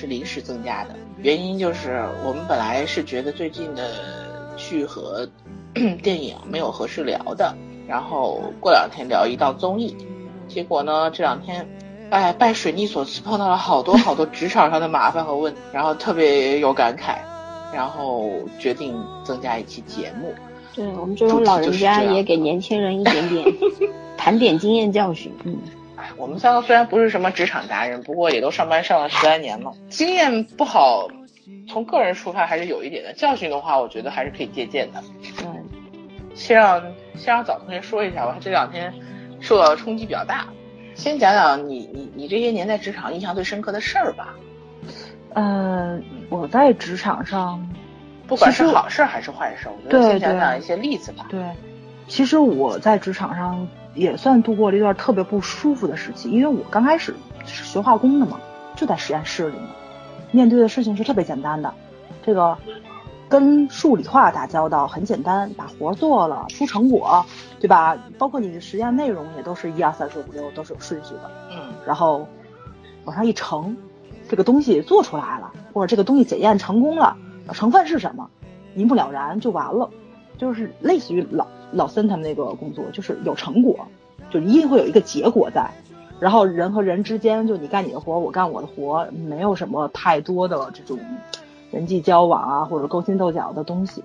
是临时增加的，原因就是我们本来是觉得最近的剧和 电影没有合适聊的，然后过两天聊一道综艺，结果呢这两天，哎，拜水逆所赐，碰到了好多好多职场上的麻烦和问题，然后特别有感慨，然后决定增加一期节目。对我们这种老人家也给年轻人一点点 盘点经验教训。嗯，哎，我们三个虽然不是什么职场达人，不过也都上班上了十来年了，经验不好，从个人出发还是有一点的。教训的话，我觉得还是可以借鉴的。嗯，先让先让早同学说一下吧，这两天受到的冲击比较大。先讲讲你你你这些年在职场印象最深刻的事儿吧，呃，我在职场上，不管是好事儿还是坏事儿，我觉得先讲讲一些例子吧。对，其实我在职场上也算度过了一段特别不舒服的时期，因为我刚开始是学化工的嘛，就在实验室里面，面对的事情是特别简单的，这个跟数理化打交道很简单，把活儿做了出成果，对吧？包括你的实验内容也都是一二三四五六都是有顺序的，嗯然后往上一乘，这个东西做出来了，或者这个东西检验成功了，成分是什么，一目了然就完了，就是类似于老老森他们那个工作，就是有成果，就一定会有一个结果在，然后人和人之间，就你干你的活，我干我的活，没有什么太多的这种人际交往啊或者勾心斗角的东西，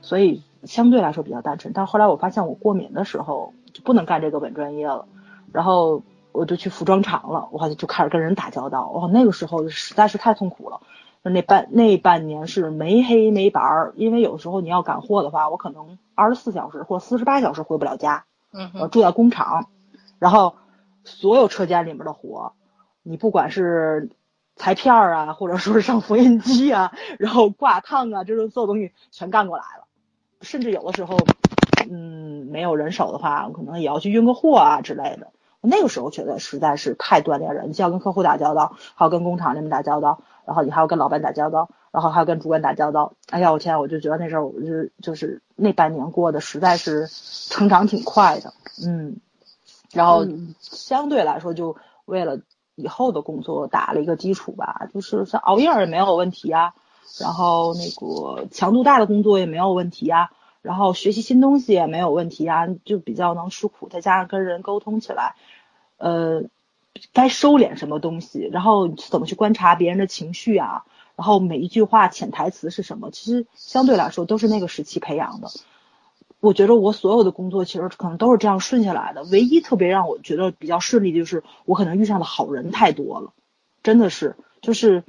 所以相对来说比较单纯。但后来我发现我过敏的时候就不能干这个本专业了，然后我就去服装厂了，我就开始跟人打交道，哇，那个时候实在是太痛苦了。那半那半年是没黑没白儿，因为有时候你要赶货的话，我可能二十四小时或四十八小时回不了家，嗯，我住在工厂，然后所有车间里面的活，你不管是裁片儿啊，或者说是上 缝纫机啊，然后挂烫啊，这种所有东西全干过来了，甚至有的时候，嗯，没有人手的话，我可能也要去运个货啊之类的。那个时候觉得实在是太锻炼人，你既要跟客户打交道，还要跟工厂那边打交道，然后你还要跟老板打交道，然后还要跟主管打交道。哎呀，我天，我就觉得那时候我就就是那半年过得实在是成长挺快的，嗯，然后嗯相对来说就为了以后的工作打了一个基础吧，就是像熬夜也没有问题啊，然后那个强度大的工作也没有问题啊，然后学习新东西也没有问题啊，就比较能吃苦，再加上跟人沟通起来，呃，该收敛什么东西，然后怎么去观察别人的情绪啊，然后每一句话潜台词是什么，其实相对来说都是那个时期培养的。我觉得我所有的工作其实可能都是这样顺下来的，唯一特别让我觉得比较顺利的就是我可能遇上的好人太多了，真的是，就是，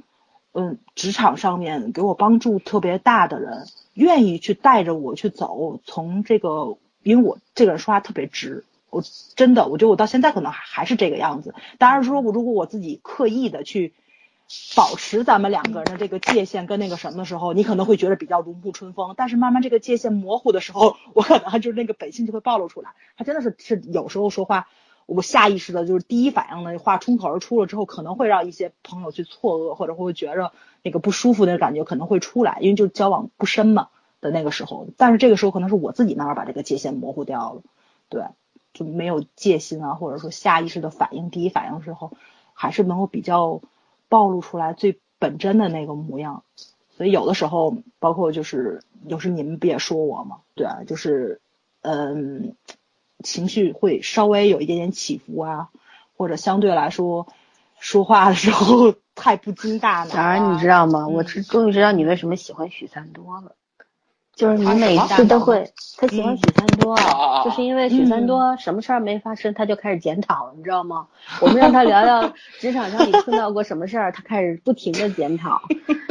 嗯，职场上面给我帮助特别大的人，愿意去带着我去走，从这个，因为我这个人说话特别直，我真的，我觉得我到现在可能还还是这个样子。当然说，我如果我自己刻意的去保持咱们两个人的这个界限跟那个什么的时候，你可能会觉得比较如沐春风。但是慢慢这个界限模糊的时候，我可能就是那个本性就会暴露出来。他真的是是有时候说话，我下意识的就是第一反应的话冲口而出了之后，可能会让一些朋友去错愕，或者会觉着那个不舒服的感觉可能会出来，因为就交往不深嘛的那个时候。但是这个时候可能是我自己慢慢把这个界限模糊掉了，对，就没有戒心啊，或者说下意识的反应，第一反应的时候还是能够比较暴露出来最本真的那个模样。所以有的时候，包括就是有时你们不也说我吗？对啊，就是嗯，情绪会稍微有一点点起伏啊，或者相对来说说话的时候 太不经大脑、然，你知道吗？嗯我是终于知道你为什么喜欢许三多了，就是你每次都会，他喜欢嗯许三多，就是因为许三多什么事儿没发生，他就开始检讨，你知道吗？我们让他聊聊职场上你碰到过什么事儿，他开始不停的检讨，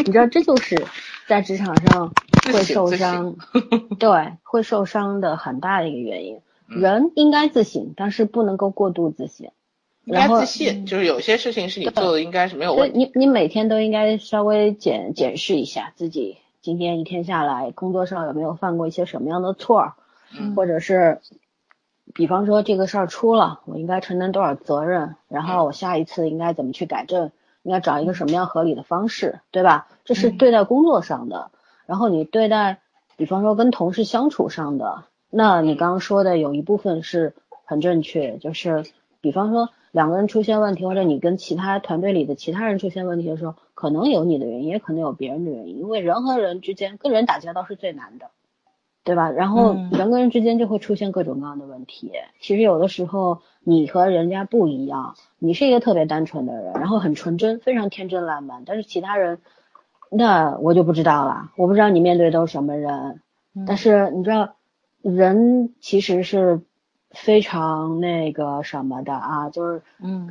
你知道这就是在职场上会受伤，对，会受伤的很大的一个原因。人应该自省，但是不能够过度自省。应该然后自信，就是有些事情是你做的，应该是没有问题。你你每天都应该稍微检检视一下自己今天一天下来工作上有没有犯过一些什么样的错或者是比方说这个事儿出了，我应该承担多少责任，然后我下一次应该怎么去改正，应该找一个什么样合理的方式，对吧？这是对待工作上的。然后你对待，比方说跟同事相处上的，那你刚刚说的有一部分是很正确，就是比方说两个人出现问题，或者你跟其他团队里的其他人出现问题的时候，可能有你的原因，也可能有别人的原因，因为人和人之间跟人打交道是最难的。对吧？然后人跟人之间就会出现各种各样的问题。其实有的时候你和人家不一样，你是一个特别单纯的人，然后很纯真，非常天真烂漫。但是其他人，那我就不知道了。我不知道你面对都是什么人。但是你知道，人其实是非常那个什么的啊，就是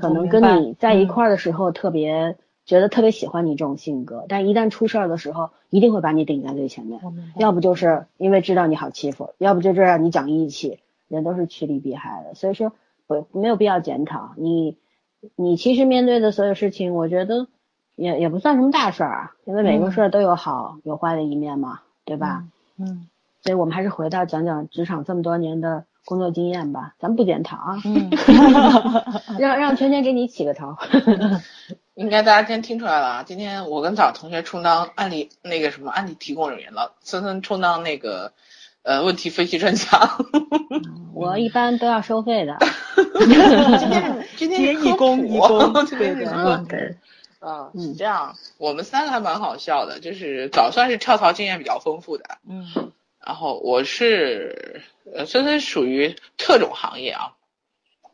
可能跟你在一块儿的时候特别。觉得特别喜欢你这种性格，但一旦出事儿的时候，一定会把你顶在最前面。要不就是因为知道你好欺负，要不就是让你讲义气。人都是趋利避害的，所以说不没有必要检讨你。你其实面对的所有事情，我觉得也也不算什么大事儿啊，因为每个事儿都有好有坏的一面嘛，对吧？嗯。所以我们还是回到讲讲职场这么多年的工作经验吧，咱不检讨啊。嗯。让让圈圈给你起个头。应该大家今天听出来了啊！今天我跟早同学充当案例那个什么案例提供人员了，森森充当那个呃问题分析专家。我一般都要收费的。今天今天义工义工对对对。嗯，这样我们三个还蛮好笑的，就是早算是跳槽经验比较丰富的。嗯。然后我是呃虽然属于特种行业啊，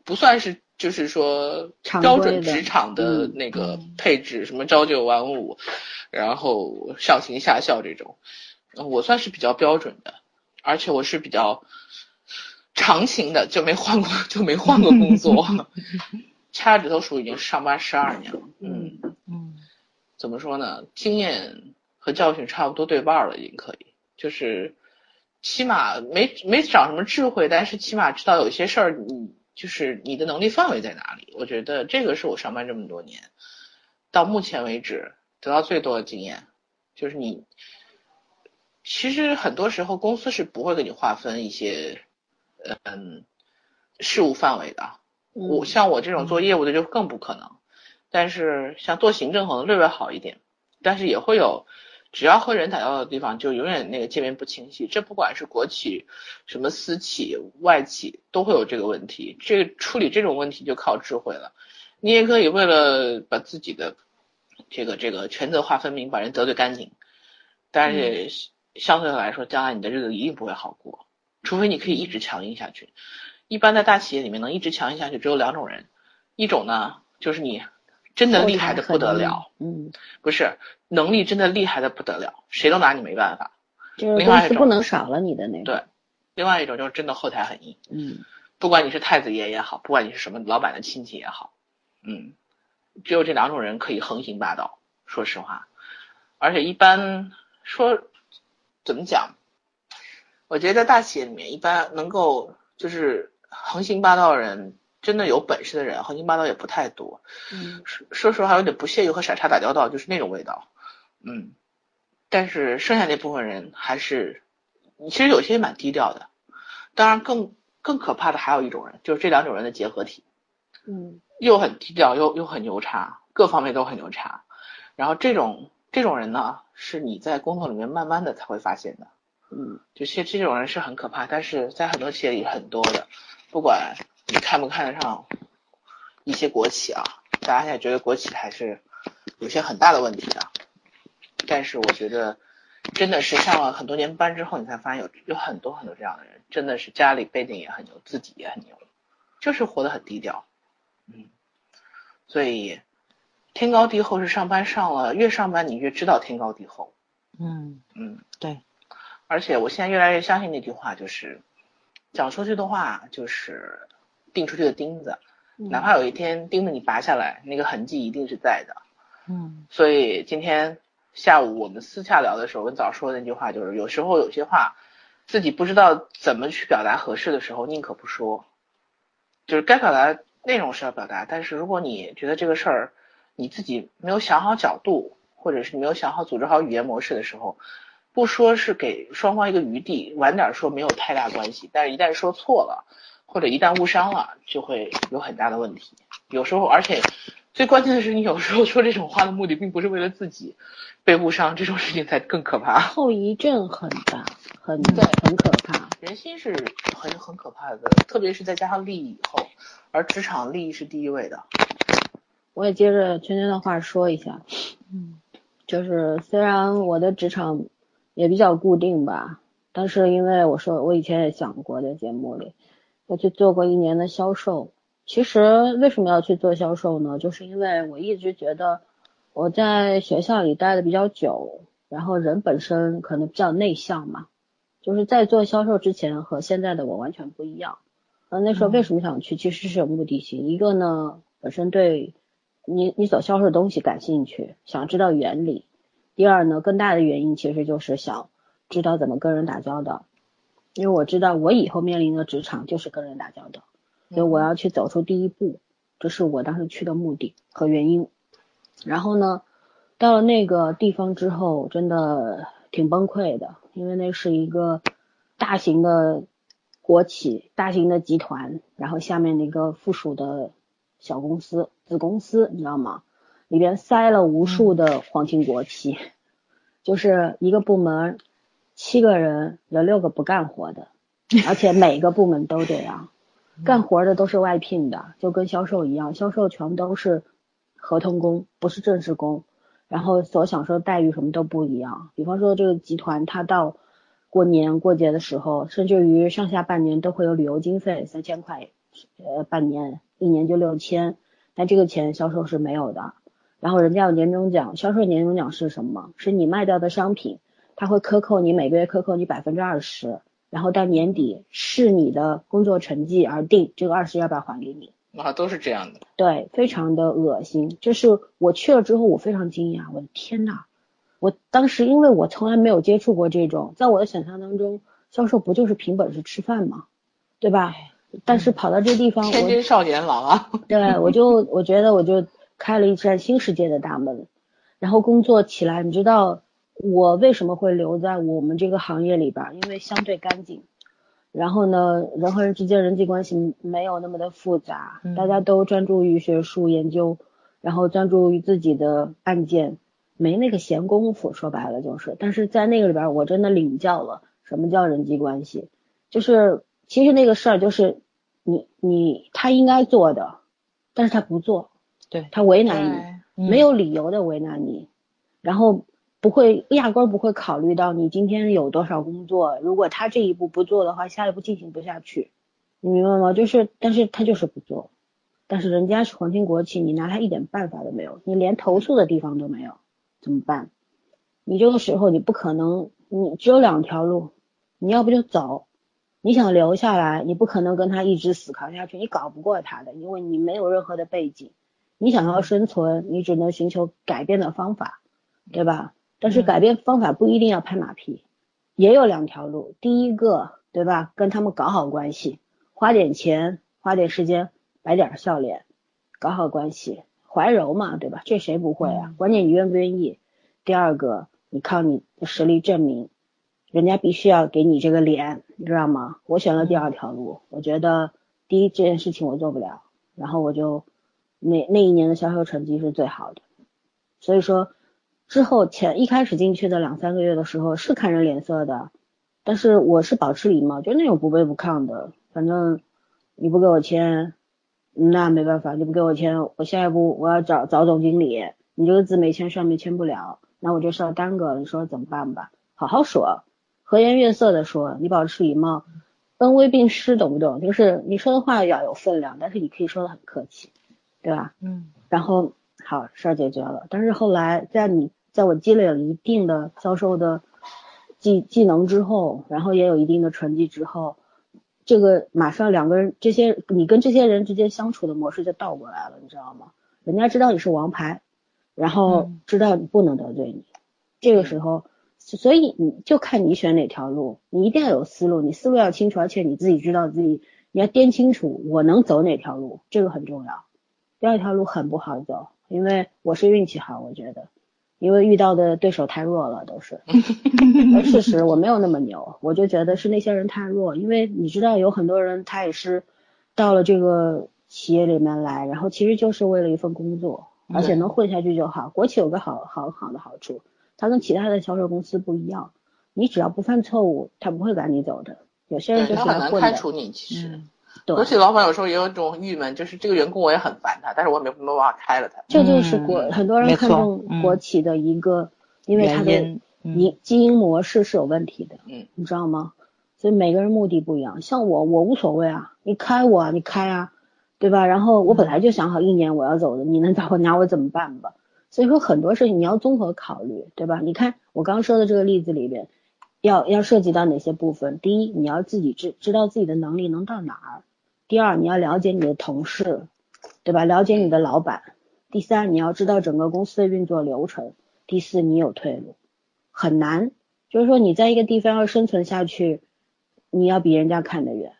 不算是。就是说标准职场的那个配置，什么朝九晚五，然后上行下效这种，我算是比较标准的，而且我是比较长情的，就没换过就没换过工作，掐指头数已经上班十二年了，嗯嗯，怎么说呢？经验和教训差不多对半了，已经可以，就是起码没没长什么智慧，但是起码知道有些事儿你。就是你的能力范围在哪里？我觉得这个是我上班这么多年到目前为止得到最多的经验。就是你其实很多时候公司是不会给你划分一些嗯事务范围的。我像我这种做业务的就更不可能。但是像做行政可能略微好一点，但是也会有。只要和人打交道的地方，就永远那个界面不清晰。这不管是国企、什么私企、外企，都会有这个问题。这个处理这种问题就靠智慧了。你也可以为了把自己的这个这个权责划分明，把人得罪干净。但是相对来说，将来你的日子一定不会好过，除非你可以一直强硬下去。一般在大企业里面，能一直强硬下去只有两种人，一种呢就是你。真的厉害的不得了，嗯，不是能力真的厉害的不得了，谁都拿你没办法。就是公司不能少了你的那种。对，另外一种就是真的后台很硬，嗯，不管你是太子爷也好，不管你是什么老板的亲戚也好，嗯，只有这两种人可以横行霸道。说实话，而且一般说怎么讲，我觉得在大企业里面，一般能够就是横行霸道的人。真的有本事的人，横行霸道也不太多。嗯，说说实话，有点不屑于和傻叉打交道，就是那种味道。嗯，但是剩下那部分人还是，其实有些蛮低调的。当然，更更可怕的还有一种人，就是这两种人的结合体。嗯，又很低调，又又很牛叉，各方面都很牛叉。然后这种这种人呢，是你在工作里面慢慢的才会发现的。嗯，就这这种人是很可怕，但是在很多企业里很多的，不管。你看不看得上一些国企啊？大家现在觉得国企还是有些很大的问题的，但是我觉得真的是上了很多年班之后，你才发现有有很多很多这样的人，真的是家里背景也很牛，自己也很牛，就是活得很低调。嗯，所以天高地厚是上班上了，越上班你越知道天高地厚。嗯嗯，对。而且我现在越来越相信那句话，就是讲出去的话就是。钉出去的钉子，哪怕有一天钉子你拔下来，那个痕迹一定是在的。嗯，所以今天下午我们私下聊的时候，跟早说的那句话就是，有时候有些话自己不知道怎么去表达合适的时候，宁可不说。就是该表达内容是要表达，但是如果你觉得这个事儿你自己没有想好角度，或者是没有想好组织好语言模式的时候，不说是给双方一个余地，晚点说没有太大关系。但是一旦说错了，或者一旦误伤了，就会有很大的问题。有时候，而且最关键的是，你有时候说这种话的目的并不是为了自己被误伤，这种事情才更可怕。后遗症很大，很对很可怕。人心是很很可怕的，特别是再加上利益以后，而职场利益是第一位的。我也接着圈圈的话说一下，嗯，就是虽然我的职场也比较固定吧，但是因为我说我以前也讲过在节目里，我去做过一年的销售。其实为什么要去做销售呢？就是因为我一直觉得我在学校里待的比较久，然后人本身可能比较内向嘛，就是在做销售之前和现在的我完全不一样。呃，那时候为什么想去？其实是有目的性。一个呢，本身对你你所销售的东西感兴趣，想知道原理。第二呢，更大的原因其实就是想知道怎么跟人打交道，因为我知道我以后面临的职场就是跟人打交道。所以我要去走出第一步，这是我当时去的目的和原因。然后呢，到了那个地方之后，真的挺崩溃的，因为那是一个大型的国企、大型的集团，然后下面的一个附属的小公司、子公司，你知道吗？里边塞了无数的皇亲国戚，就是一个部门七个人，有六个不干活的，而且每个部门都这样。干活的都是外聘的，就跟销售一样，销售全都是合同工，不是正式工，然后所享受的待遇什么都不一样。比方说这个集团，它到过年过节的时候，甚至于上下半年都会有旅游经费三千块，呃，半年一年就六千，但这个钱销售是没有的。然后人家有年终奖，销售年终奖是什么？是你卖掉的商品，他会克扣你每个月克扣你百分之二十。然后到年底视你的工作成绩而定，这个二十要不要还给你？啊，都是这样的。对，非常的恶心。就是我去了之后，我非常惊讶，我的天呐！我当时因为我从来没有接触过这种，在我的想象当中，销售不就是凭本事吃饭吗？对吧？但是跑到这地方，天津少年郎啊！对，我就我觉得我就开了一扇新世界的大门，然后工作起来，你知道。我为什么会留在我们这个行业里边？因为相对干净，然后呢，人和人之间人际关系没有那么的复杂，大家都专注于学术研究，然后专注于自己的案件，没那个闲工夫。说白了就是，但是在那个里边，我真的领教了什么叫人际关系。就是其实那个事儿就是你你他应该做的，但是他不做，对他为难你，没有理由的为难你，然后。不会，压根儿不会考虑到你今天有多少工作。如果他这一步不做的话，下一步进行不下去，你明白吗？就是，但是他就是不做。但是人家是皇亲国戚，你拿他一点办法都没有，你连投诉的地方都没有，怎么办？你这个时候你不可能，你只有两条路，你要不就走，你想留下来，你不可能跟他一直死扛下去，你搞不过他的，因为你没有任何的背景，你想要生存，你只能寻求改变的方法，对吧？但是改变方法不一定要拍马屁，也有两条路。第一个，对吧？跟他们搞好关系，花点钱，花点时间，摆点笑脸，搞好关系，怀柔嘛，对吧？这谁不会啊？关键你愿不愿意。第二个，你靠你的实力证明，人家必须要给你这个脸，你知道吗？我选了第二条路，我觉得第一这件事情我做不了，然后我就那那一年的销售成绩是最好的，所以说。之后前一开始进去的两三个月的时候是看人脸色的，但是我是保持礼貌，就那种不卑不亢的。反正你不给我签，那没办法，你不给我签，我下一步我要找找总经理，你这个字没签上面签不了，那我就是要耽搁了，你说怎么办吧？好好说，和颜悦色的说，你保持礼貌，恩威并施，懂不懂？就是你说的话要有分量，但是你可以说的很客气，对吧？嗯，然后。好事儿解决了，但是后来在你在我积累了一定的销售的技技能之后，然后也有一定的成绩之后，这个马上两个人这些你跟这些人之间相处的模式就倒过来了，你知道吗？人家知道你是王牌，然后知道你不能得罪你，这个时候，所以你就看你选哪条路，你一定要有思路，你思路要清楚，而且你自己知道自己你要掂清楚我能走哪条路，这个很重要。第二条路很不好走。因为我是运气好，我觉得，因为遇到的对手太弱了，都是。而事实我没有那么牛，我就觉得是那些人太弱。因为你知道，有很多人他也是到了这个企业里面来，然后其实就是为了一份工作，而且嗯能混下去就好。国企有个好好好的好处，它跟其他的销售公司不一样，你只要不犯错误，他不会赶你走的。有些人就是来混的，开除你，其实。嗯对国，企老板有时候也有一种郁闷，就是这个员工我也很烦他，但是我也没没办法开了他。这就是国、嗯很多人看重嗯国企的一个，因为他的经营模式是有问题的，嗯，你知道吗？所以每个人目的不一样。像我，我无所谓啊，你开我啊，你开啊，对吧？然后我本来就想好一年我要走的，你能找我拿我怎么办吧？所以说很多事情你要综合考虑，对吧？你看我刚说的这个例子里边，要要涉及到哪些部分？第一，你要自己知知道自己的能力能到哪儿；第二，你要了解你的同事，对吧？了解你的老板；第三，你要知道整个公司的运作流程；第四，你有退路。很难，就是说你在一个地方要生存下去，你要比人家看得远，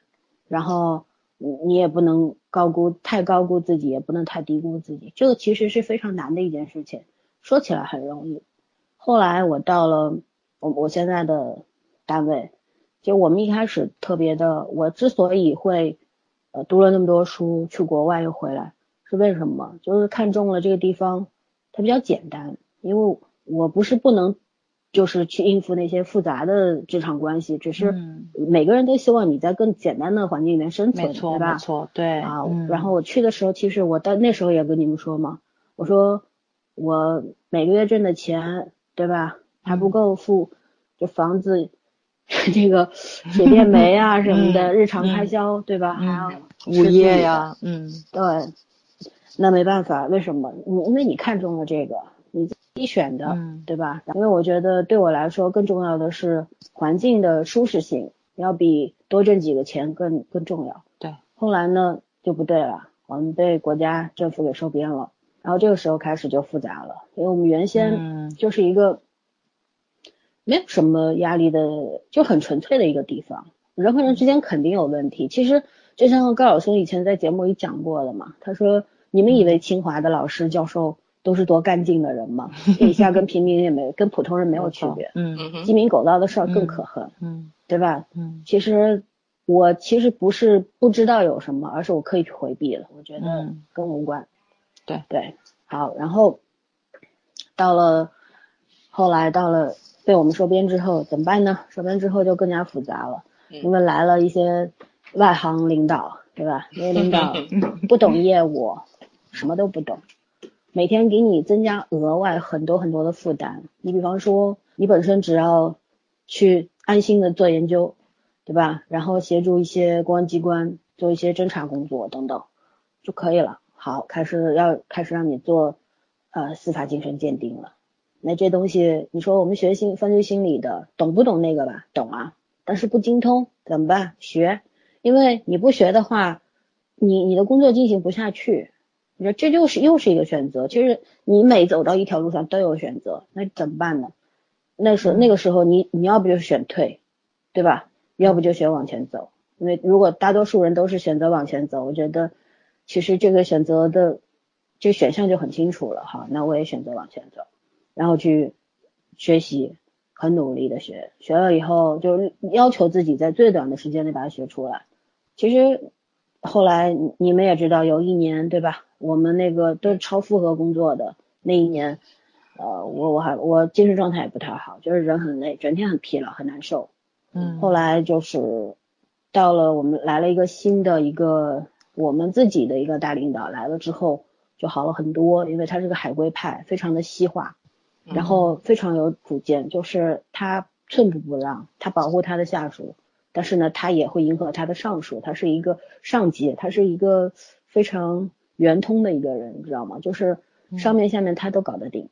然后你也不能高估太高估自己，也不能太低估自己，这个其实是非常难的一件事情。说起来很容易，后来我到了我我现在的单位，就我们一开始特别的，我之所以会呃读了那么多书，去国外又回来，是为什么？就是看中了这个地方，它比较简单，因为我不是不能。就是去应付那些复杂的职场关系，只是嗯每个人都希望你在更简单的环境里面生存，没错对吧？没错，对啊，嗯然后我去的时候，其实我到那时候也跟你们说嘛，我说我每个月挣的钱，对吧，还嗯不够付就房子 这个水电煤啊 什么的、嗯日常开销，对吧？还要嗯吃自物业呀，嗯，对，那没办法，为什么？你因为你看中了这个，你自己选的，嗯对吧？因为我觉得对我来说更重要的是环境的舒适性，要比多挣几个钱更更重要。对，后来呢就不对了，我们被国家政府给收编了，然后这个时候开始就复杂了，因为我们原先嗯就是一个没有什么压力的，就很纯粹的一个地方，人和人之间肯定有问题。其实就像高晓松以前在节目里讲过的嘛，他说你们以为清华的老师教授都是多干净的人吗？底下跟平民也没跟普通人没有区别，嗯鸡鸣狗盗的事儿更可恨，嗯对吧？嗯其实我其实不是不知道有什么，而是我刻意去回避了。我觉得嗯跟我无关。对对，好，然后到了后来到了被我们收编之后怎么办呢？收编之后就更加复杂了，嗯因为来了一些外行领导，对吧？那些领导 不懂业务，什么都不懂，每天给你增加额外很多很多的负担。你比方说，你本身只要去安心的做研究，对吧？然后协助一些公安机关做一些侦查工作等等就可以了。好，开始要开始让你做呃司法精神鉴定了。那这东西，你说我们学心犯罪心理的，懂不懂那个吧？懂啊，但是不精通怎么办？学，因为你不学的话，你你的工作进行不下去。你说这就是又是一个选择。其实你每走到一条路上都有选择，那怎么办呢？那时那个时候你你要不就选退，对吧？要不就选往前走。因为如果大多数人都是选择往前走，我觉得其实这个选择的这选项就很清楚了哈。那我也选择往前走，然后去学习，很努力的学，学了以后就要求自己在最短的时间内把它学出来。其实后来你你们也知道，有一年对吧？我们那个都是超负荷工作的那一年，呃，我我还我精神状态也不太好，就是人很累，整天很疲劳，很难受。嗯后来就是到了我们来了一个新的一个我们自己的一个大领导来了之后就好了很多，因为他是个海归派，非常的西化，然后非常有主见，就是他寸步不让，他保护他的下属，但是呢，他也会迎合他的上属，他是一个上级，他是一个非常圆通的一个人，你知道吗？就是上面下面他都搞得定，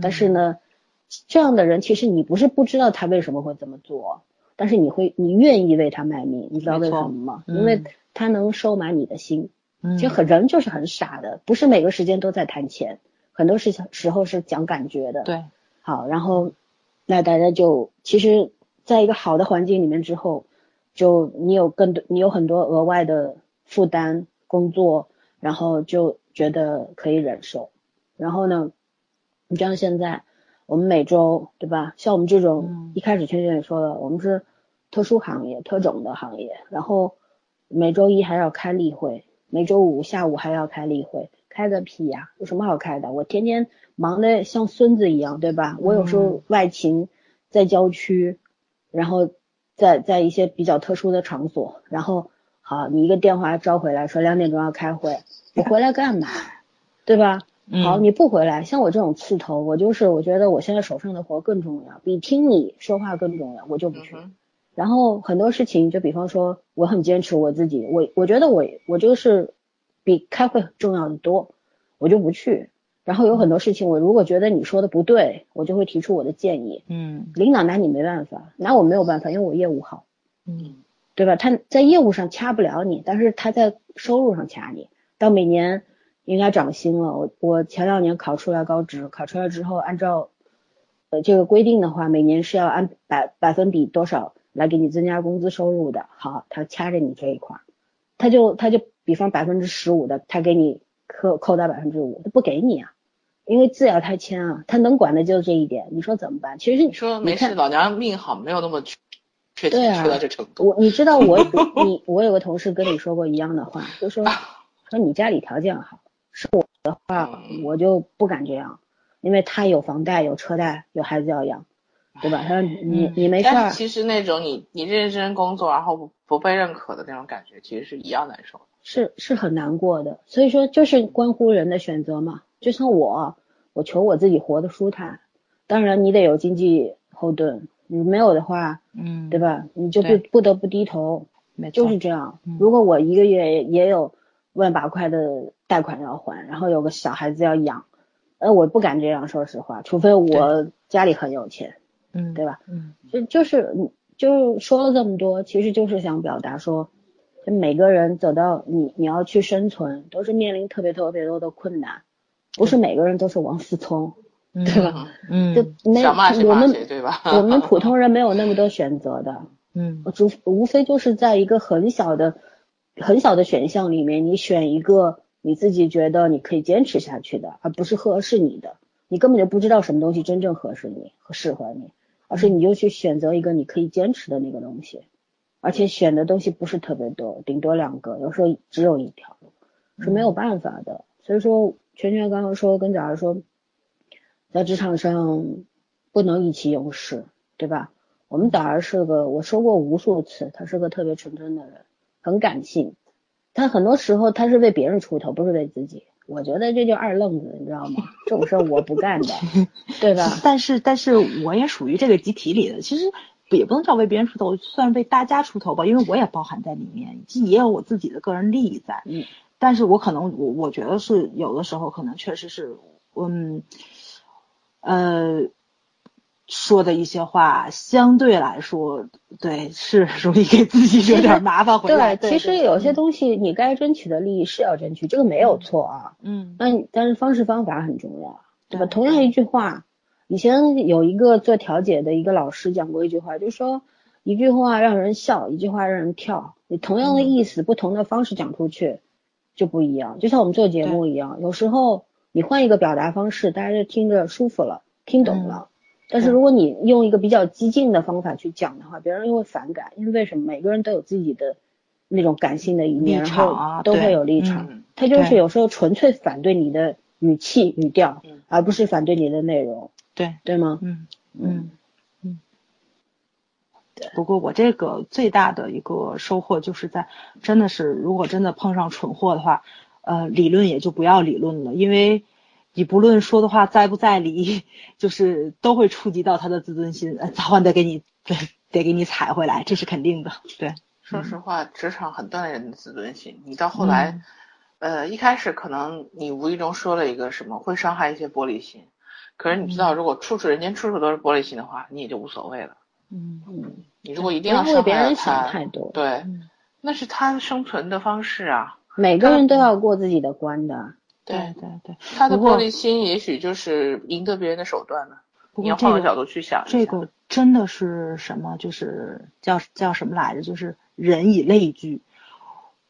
但是呢，这样的人其实你不是不知道他为什么会这么做。但是你会，你愿意为他卖命，你知道为什么吗？嗯因为他能收买你的心。嗯其实很人就是很傻的，不是每个时间都在谈钱，很多事情时候是讲感觉的。，对，好，然后那大家就其实在一个好的环境里面之后，就你有更多，你有很多额外的负担工作，然后就觉得可以忍受。然后呢，你像现在我们每周对吧？像我们这种、嗯一开始圈圈也说了，我们是特殊行业、特种的行业，然后每周一还要开例会，每周五下午还要开例会，开个屁呀！有什么好开的？我天天忙得像孙子一样，对吧？我有时候外勤在郊区，然后在在一些比较特殊的场所，然后好，你一个电话招回来说两点钟要开会，我回来干嘛？对吧？好，你不回来，像我这种刺头，我就是我觉得我现在手上的活更重要，比听你说话更重要，我就不去。然后很多事情，就比方说，我很坚持我自己，我我觉得我我就是比开会重要的多，我就不去。然后有很多事情，我如果觉得你说的不对，我就会提出我的建议。嗯，领导拿你没办法，拿我没有办法，因为我业务好。嗯，对吧？他在业务上掐不了你，但是他在收入上掐你。到每年应该涨薪了，我我前两年考出来高职，考出来之后按照呃这个规定的话，每年是要按百百分比多少。来给你增加工资收入的，好，他掐着你这一块儿，他就他就比方百分之十五的，他给你扣扣到百分之五，他不给你啊，因为字要他签啊，他能管的就这一点，你说怎么办？其实你说没事，老娘命好，没有那么确对啊，缺到这程度。我你知道我 你我有个同事跟你说过一样的话，就说说你家里条件好，是我的话我就不敢这样，因为他有房贷有车贷有孩子要养。对吧？他说你你没事。但是其实那种你你认真工作，然后不不被认可的那种感觉，其实是一样难受。是是很难过的，所以说就是关乎人的选择嘛。就像我，我求我自己活得舒坦，当然你得有经济后盾，你没有的话，嗯，对吧？你就不不得不低头，没就是这样。如果我一个月也有万把块的贷款要还，然后有个小孩子要养，呃，我不敢这样，说实话，除非我家里很有钱。嗯，对吧？嗯，就就是就说了这么多，其实就是想表达说，每个人走到你你要去生存，都是面临特别特别多的困难，不是每个人都是王思聪，对吧？嗯，就没我们对吧？我们 普通人没有那么多选择的，嗯，无无非就是在一个很小的很小的选项里面，你选一个你自己觉得你可以坚持下去的，而不是合适你的，你根本就不知道什么东西真正合适你和适合你。而是你就去选择一个你可以坚持的那个东西，而且选的东西不是特别多，顶多两个，有时候只有一条路，是没有办法的。所以说，圈圈刚刚说跟早儿说，在职场上不能意气用事，对吧？我们早儿是个，我说过无数次，他是个特别纯真的人，很感性，他很多时候他是为别人出头，不是为自己。我觉得这就二愣子，你知道吗？这种事儿我不干的，对吧？但是，但是我也属于这个集体里的，其实也不能叫为别人出头，算是为大家出头吧，因为我也包含在里面，既也有我自己的个人利益在。嗯。但是我可能，我我觉得是有的时候可能确实是，嗯，呃。说的一些话，相对来说，对是容易给自己惹点麻烦回来。对，其实有些东西你该争取的利益是要争取，这个没有错啊。嗯。那但是方式方法很重要，对吧？同样一句话，以前有一个做调解的一个老师讲过一句话，就是说一句话让人笑，一句话让人跳。你同样的意思，不同的方式讲出去就不一样。就像我们做节目一样，有时候你换一个表达方式，大家就听着舒服了，听懂了。但是如果你用一个比较激进的方法去讲的话，别人又会反感，因为为什么？每个人都有自己的那种感性的一面，然后都会有立场。他就是有时候纯粹反对你的语气语调，而不是反对你的内容。对对吗？嗯嗯嗯。不过我这个最大的一个收获就是在真的是，如果真的碰上蠢货的话，呃，理论也就不要理论了，因为。你不论说的话在不在理，就是都会触及到他的自尊心，早晚得给你得 得给你踩回来，这是肯定的。对，说实话，职场很锻炼人的自尊心。你到后来，呃，一开始可能你无意中说了一个什么，会伤害一些玻璃心。可是你知道，如果处处人间处处都是玻璃心的话，你也就无所谓了。嗯嗯。你如果一定要伤害他，太多。对，那是他生存的方式啊。每个人都要过自己的关的。对对对，他的玻璃心也许就是赢得别人的手段呢。你要换个角度去想这个真的是什么？就是叫叫什么来着？就是人以类聚。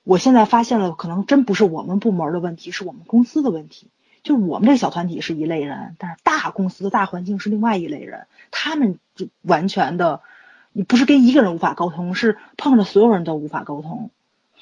我现在发现了，可能真不是我们部门的问题，是我们公司的问题。就是我们这小团体是一类人，但是大公司的大环境是另外一类人。他们就完全的，你不是跟一个人无法沟通，是碰着所有人都无法沟通。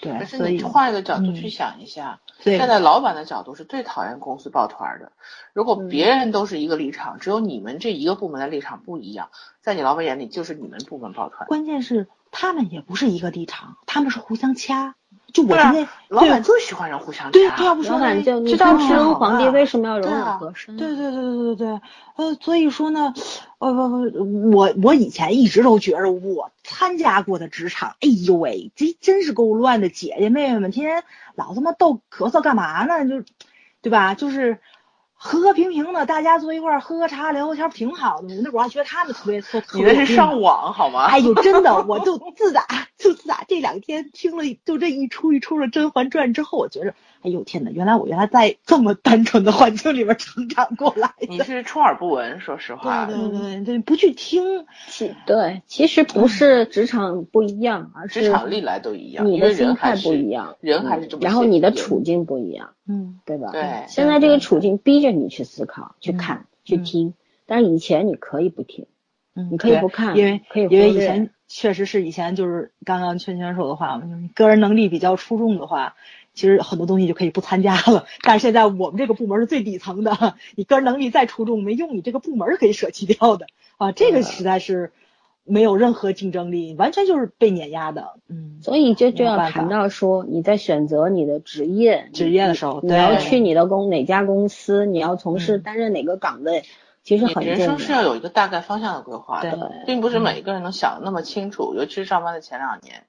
对，可是所以你换一个角度去嗯想一下，对站在老板的角度是最讨厌公司抱团儿的。如果嗯别人都是一个立场，只有你们这一个部门的立场不一样，在你老板眼里就是你们部门抱团。关键是他们也不是一个立场，他们是互相掐。就我对啊今天老板就喜欢人互相对，掐他要不说老板嘞就你知道吗看乾隆皇帝为什么要容对啊忍和珅？对对对对对对，呃，所以说呢，呃不不，我我以前一直都觉得我参加过的职场，哎呦喂，这真是够乱的，姐姐妹妹们天天老他妈逗咳嗽干嘛呢？就，对吧？就是和和平平的，大家坐一块儿喝喝茶聊聊天，挺好的。我那会儿还觉得他们特别特特你别有劲那是上网好吗？哎呦，真的，我就自打就 自打这两天听了就这一出一出的《甄嬛传》之后，我觉着，哎呦天呐，原来我原来在这么单纯的环境里面成长过来的你。是充耳不闻，说实话。对对对对，不去听，其对，其实不是职场不一样，而是职场历来都一样，你的心态人还不一样，人还是这么嗯然后你的处境不一样，嗯，对吧？对现在这个处境逼着你去思考、去嗯看、去嗯听，但是以前你可以不听，嗯你可以不看因为可以因为以前确实是以前就是刚刚圈圈说的话嘛，就是你个人能力比较出众的话，其实很多东西就可以不参加了。但是现在我们这个部门是最底层的，你个人能力再出众没用，你这个部门是可以舍弃掉的。啊，这个实在是没有任何竞争力，完全就是被碾压的。嗯，所以就就要谈到说，你在选择你的职业职业的时候你要去你的公哪家公司，你要从事嗯。担任哪个岗位，其实很重人生是要有一个大概方向的规划的，对。并不是每一个人能想的那么清楚。尤其是上班的前两年，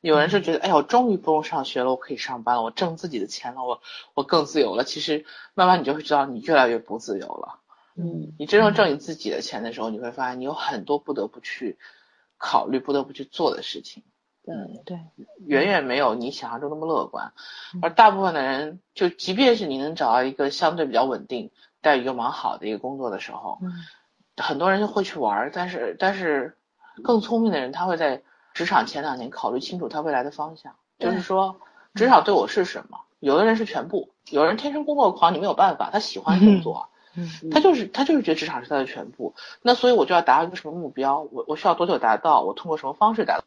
有人是觉得，哎呀，我终于不用上学了，我可以上班了，我挣自己的钱了，我我更自由了。其实慢慢你就会知道，你越来越不自由了。嗯，你真正挣你自己的钱的时候，你会发现你有很多不得不去考虑、不得不去做的事情。嗯，对，远远没有你想象中那么乐观嗯，而大部分的人，就即便是你能找到一个相对比较稳定、待遇又蛮好的一个工作的时候，嗯很多人就会去玩儿，但是但是更聪明的人，他会在职场前两年考虑清楚他未来的方向，就是说职场对我是什么。有的人是全部，有人天生工作狂，你没有办法，他喜欢工作，嗯他就是他就是觉得职场是他的全部。那所以我就要达到一个什么目标，我我需要多久达到，我通过什么方式达到。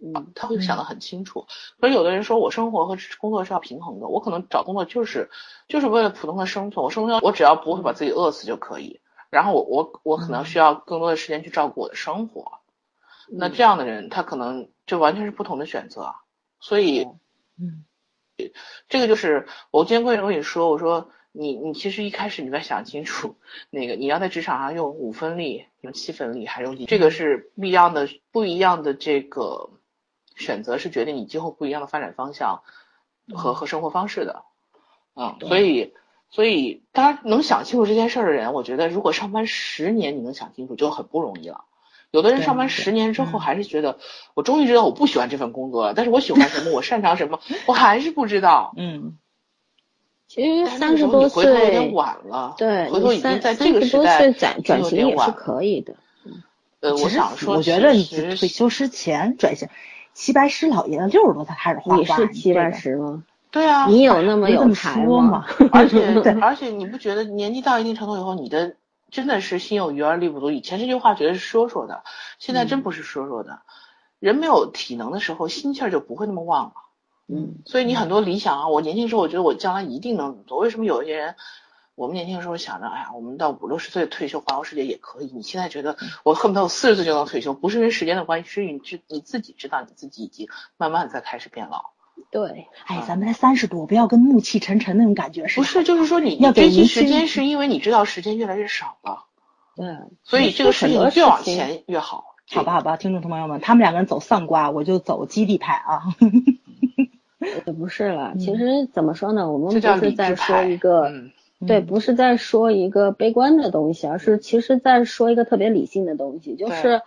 嗯，他会想得很清楚。可是有的人说我生活和工作是要平衡的，我可能找工作就是就是为了普通的生存，我生存我只要不会把自己饿死就可以。然后我我我可能需要更多的时间去照顾我的生活。那这样的人，他可能就完全是不同的选择。所以嗯这个就是我今天跟跟你说，我说你你其实一开始你要想清楚，那个你要在职场上用五分力、用七分力，还用，这个是不一样的不一样的这个选择，是决定你今后不一样的发展方向和和生活方式的。嗯，所以所以当然能想清楚这件事儿的人，我觉得如果上班十年你能想清楚就很不容易了。有的人上班十年之后嗯还是觉得，我终于知道我不喜欢这份工作了，但是我喜欢什么，我擅长什么，我还是不知道。嗯 其实三十多候你回头有点，晚了，对，回头已经在这个时代岁转转型也是点晚了。可以的。呃，我想说，我觉得你其实退休之前转型，齐白石老爷子六十多才开始画画，你是齐白石吗？对啊，你有那么有才吗？而且 而且你不觉得年纪到一定程度以后，你的真的是心有余而力不足？以前这句话觉得是说说的，现在真不是说说的。人没有体能的时候，心气儿就不会那么旺了。嗯，所以你很多理想啊，我年轻时候我觉得我将来一定能做。为什么有一些人，我们年轻的时候想着，哎呀，我们到五六十岁退休环游世界也可以。你现在觉得我恨不得我四十岁就能退休，不是因为时间的关系，是你知你自己知道你自己已经慢慢的在开始变老。对，哎，咱们才三十多，不要跟暮气沉沉那种感觉似的。不是，就是说你要珍惜时间，是因为你知道时间越来越少了，对，所以这个事情越往前越好。好吧，好吧，听众朋友们，他们两个人走丧瓜，我就走基地派啊。也 不是了。嗯其实怎么说呢？我们不是在说。一个，嗯，对，嗯不是在说一个悲观的东西，而是其实在说一个特别理性的东西，就是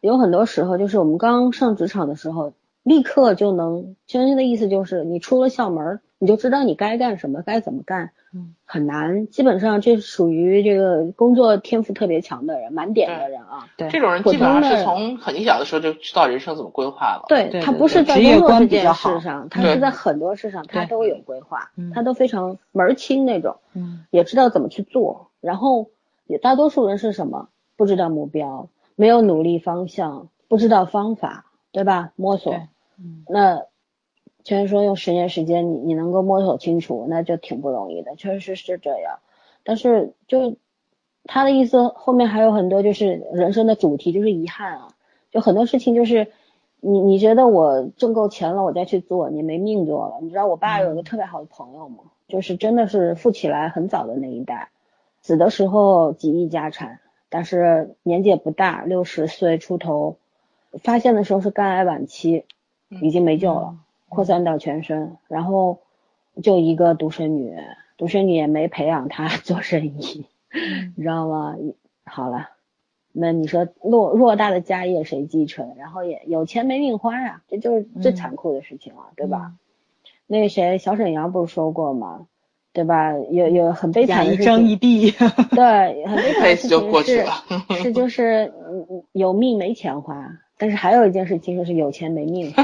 有很多时候，就是我们刚上职场的时候，立刻就能，圈圈的意思就是你出了校门，你就知道你该干什么，该怎么干，嗯，很难。基本上这属于这个工作天赋特别强的人，满点的人啊。对这种人基本上是从很小的时候就知道人生怎么规划了。对他不是在工作这件事上，他是在很多事上他都有规划嗯，他都非常门儿清那种。嗯也知道怎么去做，然后也大多数人是什么？不知道目标，没有努力方向，不知道方法，对吧？摸索对。嗯那虽然说用十年时间你你能够摸索清楚，那就挺不容易的，确实是这样。但是就他的意思后面还有很多就是人生的主题就是遗憾啊，就很多事情就是你你觉得我挣够钱了我再去做，你没命做了。你知道我爸有一个特别好的朋友吗？就是真的是富起来很早的那一代，死的时候几亿家产，但是年纪也不大，六十岁出头，发现的时候是肝癌晚期，已经没救了，扩散到全身，然后就一个独生女，独生女也没培养她 做生意，你知道吗？好了，那你说偌偌大的家业谁继承？然后也有钱没命花呀，这就是最残酷的事情了，对吧？那个谁，小沈阳不是说过吗？对吧？有有很悲惨的一事情，争一地。对，很悲惨的事情 是过去了。是就是嗯有命没钱花，但是还有一件事情就是有钱没命，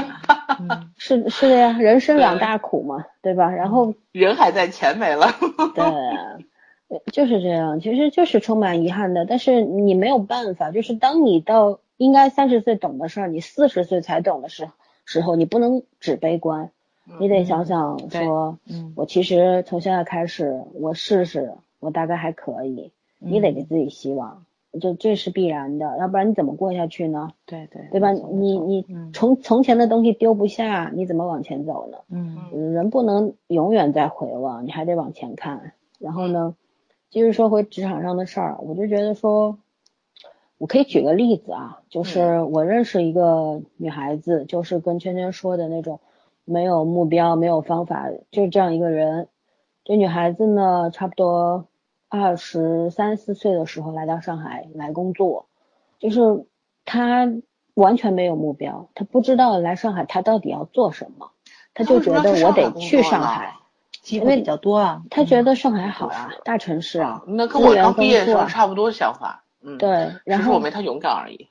嗯。是是的呀，人生两大苦嘛，对吧？然后人还在，钱没了。对，呃就是这样，其实就是充满遗憾的，但是你没有办法，就是当你到应该三十岁懂的事儿，你四十岁才懂的时时候，你不能只悲观，你得想想说，嗯。我其实从现在开始，我试试，我大概还可以，你得给自己希望，这这是必然的，要不然你怎么过下去呢？对对对吧？你你嗯从从前的东西丢不下，你怎么往前走呢？嗯人不能永远在回望，你还得往前看。然后呢，继续说回职场上的事儿，我就觉得说，我可以举个例子啊，就是我认识一个女孩子，就是跟圈圈说的那种没有目标、没有方法，就是这样一个人。这女孩子呢，差不多二十三四岁的时候来到上海来工作，就是他完全没有目标，他不知道来上海他到底要做什么，他就觉得我得去上海。机会比较多啊。他觉得上海好啊，大城市啊，那跟我刚毕业的时候差不多想法。嗯，，对，只然后我没他勇敢而已。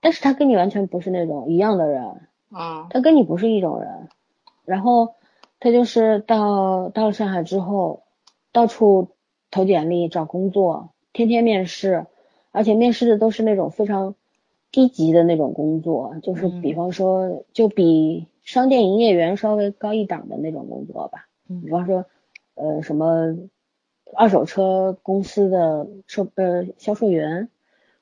但是他跟你完全不是那种一样的人，嗯他跟你不是一种人。然后他就是到到了上海之后，到处投简历找工作，天天面试，而且面试的都是那种非常低级的那种工作，就是嗯比方说就比商店营业员稍微高一档的那种工作吧。嗯比方说，呃，什么二手车公司的售呃销售员，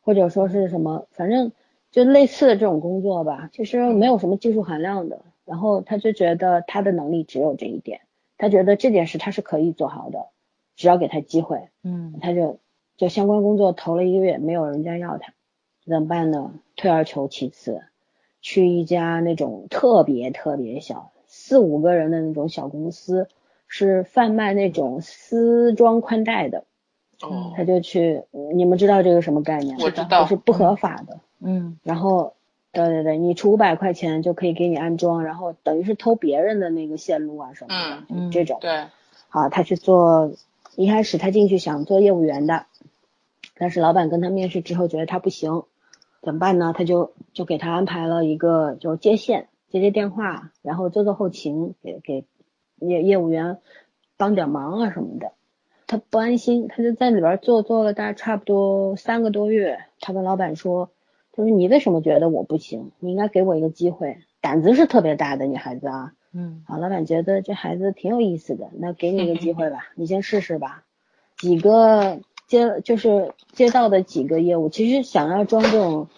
或者说是什么，反正就类似的这种工作吧，其实没有什么技术含量的。然后他就觉得他的能力只有这一点，他觉得这件事他是可以做好的，只要给他机会，嗯他就就相关工作投了一个月，没有人家要他，怎么办呢？退而求其次，去一家那种特别特别小，四五个人的那种小公司，是贩卖那种丝装宽带的，哦，他就去，你们知道这个什么概念吗？我知道就是不合法的。嗯然后，对对对，你出五百块钱就可以给你安装，然后等于是偷别人的那个线路啊什么的，嗯这种。对，好，他去做，一开始他进去想做业务员的，但是老板跟他面试之后觉得他不行，怎么办呢？他就就给他安排了一个就接线，接接电话，然后做做后勤，给给业业务员帮点忙啊什么的。他不安心，他就在里边做做了大差不多三个多月。他跟老板说：“他说你为什么觉得我不行？你应该给我一个机会。”胆子是特别大的女孩子啊，嗯好，老板觉得这孩子挺有意思的，那给你一个机会 吧，你先试试吧。几个接就是接到的几个业务，其实想要装这种，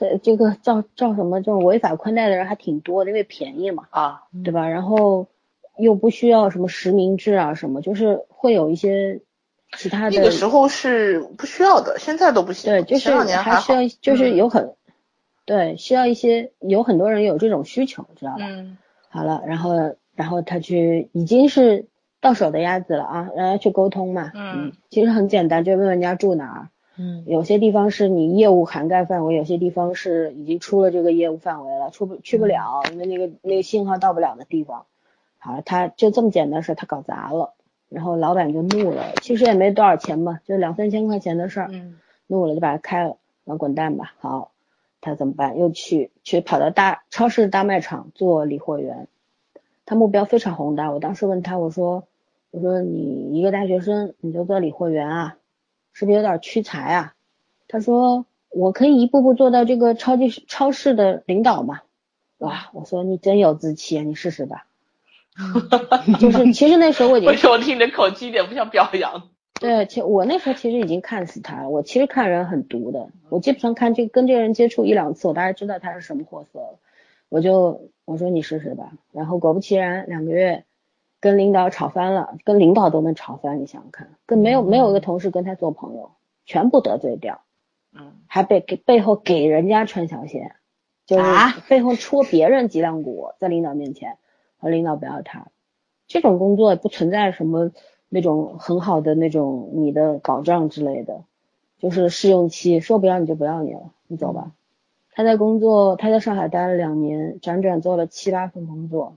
呃，这个造造什么这种违法宽带的人还挺多的，因为便宜嘛，啊，对吧？然后又不需要什么实名制啊什么，就是会有一些其他的那个时候是不需要的，现在都不行。对，就是还需要，就是嗯有很，对，需要一些有很多人有这种需求，知道吧？嗯好了，然后然后他去已经是到手的鸭子了啊，让他去沟通嘛。嗯，其实很简单，就问问人家住哪儿。嗯有些地方是你业务涵盖范围，有些地方是已经出了这个业务范围了，出不去不了，因为那个那个信号到不了的地方。好了，他就这么简单的事，他搞砸了，然后老板就怒了，其实也没多少钱嘛，就两三千块钱的事儿。嗯怒了就把他开了，然后滚蛋吧。好，他怎么办？又去去跑到大超市大卖场做理货员，他目标非常宏大。我当时问他，我说我说你一个大学生你就做理货员啊，是不是有点屈才啊？他说我可以一步步做到这个超级超市的领导嘛。哇，我说你真有志气啊，你试试吧。就是其实那时候我已经 为什么听着口气一点不像表扬？对，其我那时候其实已经看死他了。我其实看人很毒的，我基本上看这跟这个人接触一两次，我大概知道他是什么货色了。我就我说你试试吧，然后果不其然，两个月跟领导吵翻了，跟领导都能吵翻，你想想看，跟没有没有一个同事跟他做朋友，全部得罪掉，嗯，还被给背后给人家穿小鞋，就是啊背后戳别人脊梁骨，在领导面前，和领导不要他，这种工作不存在什么那种很好的那种你的保障之类的，就是试用期，说不要你就不要你了，你走吧。他在工作，他在上海待了两年，辗转做了七八份工作，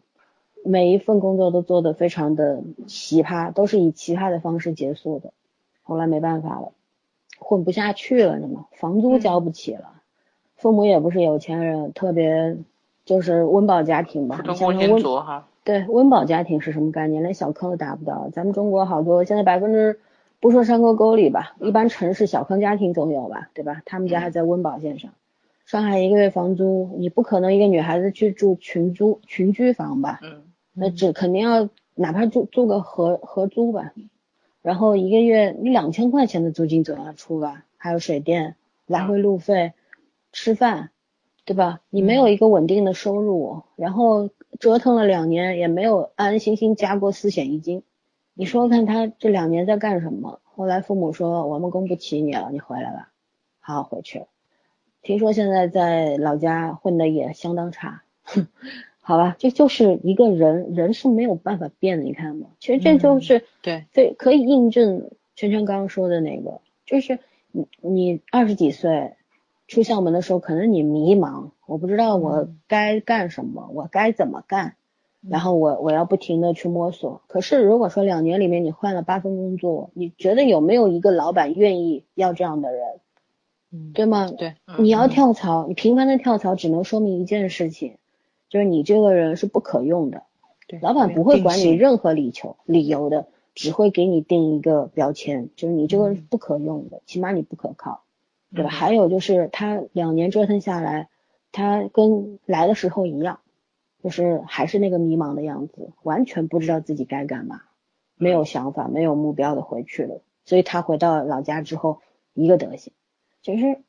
每一份工作都做得非常的奇葩，都是以奇葩的方式结束的。后来没办法了，混不下去了，你知道吗？房租交不起了，父母也不是有钱人，特别就是温饱家庭吧。中温祖哈，对，温饱家庭是什么概念？连小康都达不到。咱们中国好多现在百分之不说山沟沟里吧，一般城市小康家庭总有吧，对吧？他们家还在温饱线上。上海一个月房租，你不可能一个女孩子去住群租群居房吧？嗯那只肯定要哪怕住住个合合租吧，然后一个月你两千块钱的租金总要出吧，还有水电、来回路费、吃饭，对吧？你没有一个稳定的收入，然后折腾了两年也没有安安心心加过四险一金，你说说看他这两年在干什么？后来父母说我们供不起你了，你回来吧，好回去了。听说现在在老家混的也相当差，好吧，这就是一个人，人是没有办法变的，你看吗？其实这就是对对，可以印证圈圈刚刚说的那个，就是你你二十几岁出校门的时候，可能你迷茫，我不知道我该干什么，我该怎么干，然后我我要不停的去摸索。可是如果说两年里面你换了八份工作，你觉得有没有一个老板愿意要这样的人，嗯对吗？对，你要跳槽，你频繁的跳槽只能说明一件事情，就是你这个人是不可用的。对老板不会管你任何理求理由的，只会给你定一个标签，就是你这个人是不可用的，起码你不可靠，对吧？嗯还有就是他两年折腾下来，他跟来的时候一样，就是还是那个迷茫的样子，完全不知道自己该干嘛，没有想法，没有目标的回去了。所以他回到老家之后，一个德行。其实，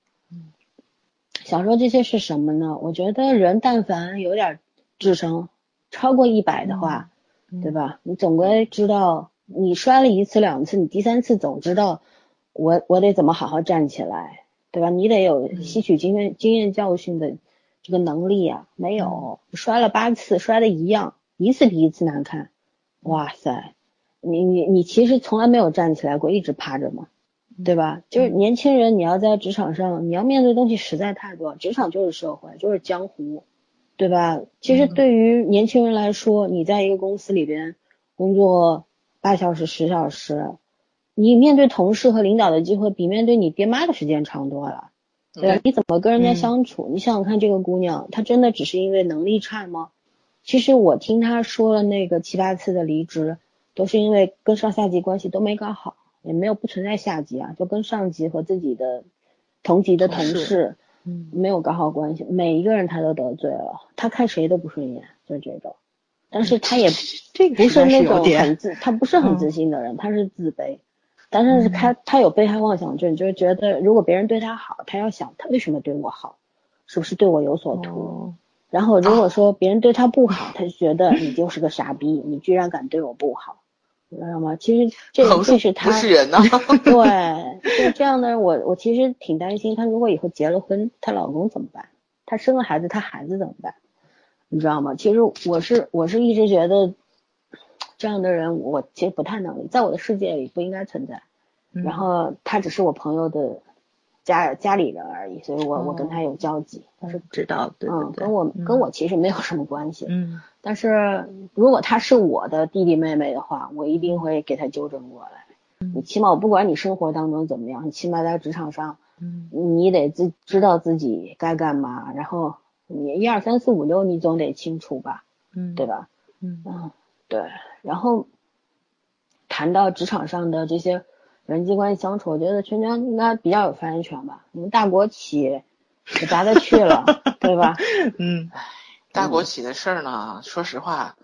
想说这些是什么呢？我觉得人但凡有点智商超过一百的话，嗯对吧？你总归知道，你摔了一次两次，你第三次总知道我我得怎么好好站起来，对吧？你得有嗯吸取经验经验教训的这个能力啊，没有，嗯摔了八次，摔的一样，一次比一次难看，哇塞！你你你其实从来没有站起来过，一直趴着嘛，对吧？就是年轻人，你要在职场上，你要面对的东西实在太多，职场就是社会，就是江湖，对吧？其实对于年轻人来说，你在一个公司里边工作八小时、十小时，你面对同事和领导的机会比面对你爹妈的时间长多了，对吧？你怎么跟人家相处？你想想看，这个姑娘，她真的只是因为能力差吗？其实我听她说了那个七八次的离职，都是因为跟上下级关系都没搞好，也没有不存在下级啊，就跟上级和自己的同级的同同事事嗯没有搞好关系，每一个人她都得罪了，她看谁都不顺眼，就这种。但是她也不 这个实在那种很自，她不是很嗯自信的人，她是自卑。但是他他有被害妄想症，就是觉得如果别人对他好，他要想他为什么对我好，是不是对我有所图？哦然后如果说别人对他不好，他就觉得你就是个傻逼，你居然敢对我不好，你知道吗？其实这这是他是人呐。对，就这样的人，我我其实挺担心，她如果以后结了婚，她老公怎么办？她生了孩子，她孩子怎么办？你知道吗？其实我是我是一直觉得这样的人，我其实不太能理，在我的世界里不应该存在。嗯然后他只是我朋友的家家里人而已，所以我我跟他有交集，他是知道，对对嗯，跟我跟我其实没有什么关系。嗯但是如果他是我的弟弟妹妹的话，我一定会给他纠正过来。你起码我不管你生活当中怎么样，你起码在职场上，嗯你得自知道自己该干嘛，然后你一二三四五六你总得清楚吧，嗯，对吧？嗯嗯，对。然后谈到职场上的这些人际关系相处，我觉得圈圈应该比较有发言权吧。你们大国企也达得去了，对吧？嗯 大国企的事儿呢，说实话，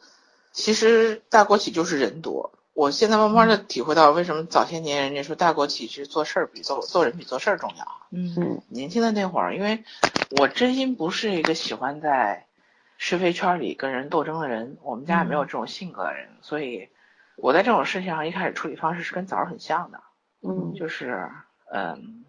其实大国企就是人多。我现在慢慢的体会到，为什么早些年人家说大国企其实做事儿比做做人比做事儿重要。嗯嗯年轻的那会儿，因为我真心不是一个喜欢在是非圈里跟人斗争的人，我们家也没有这种性格的人，所以我在这种事情上一开始处理方式是跟枣儿很像的，嗯。就是嗯，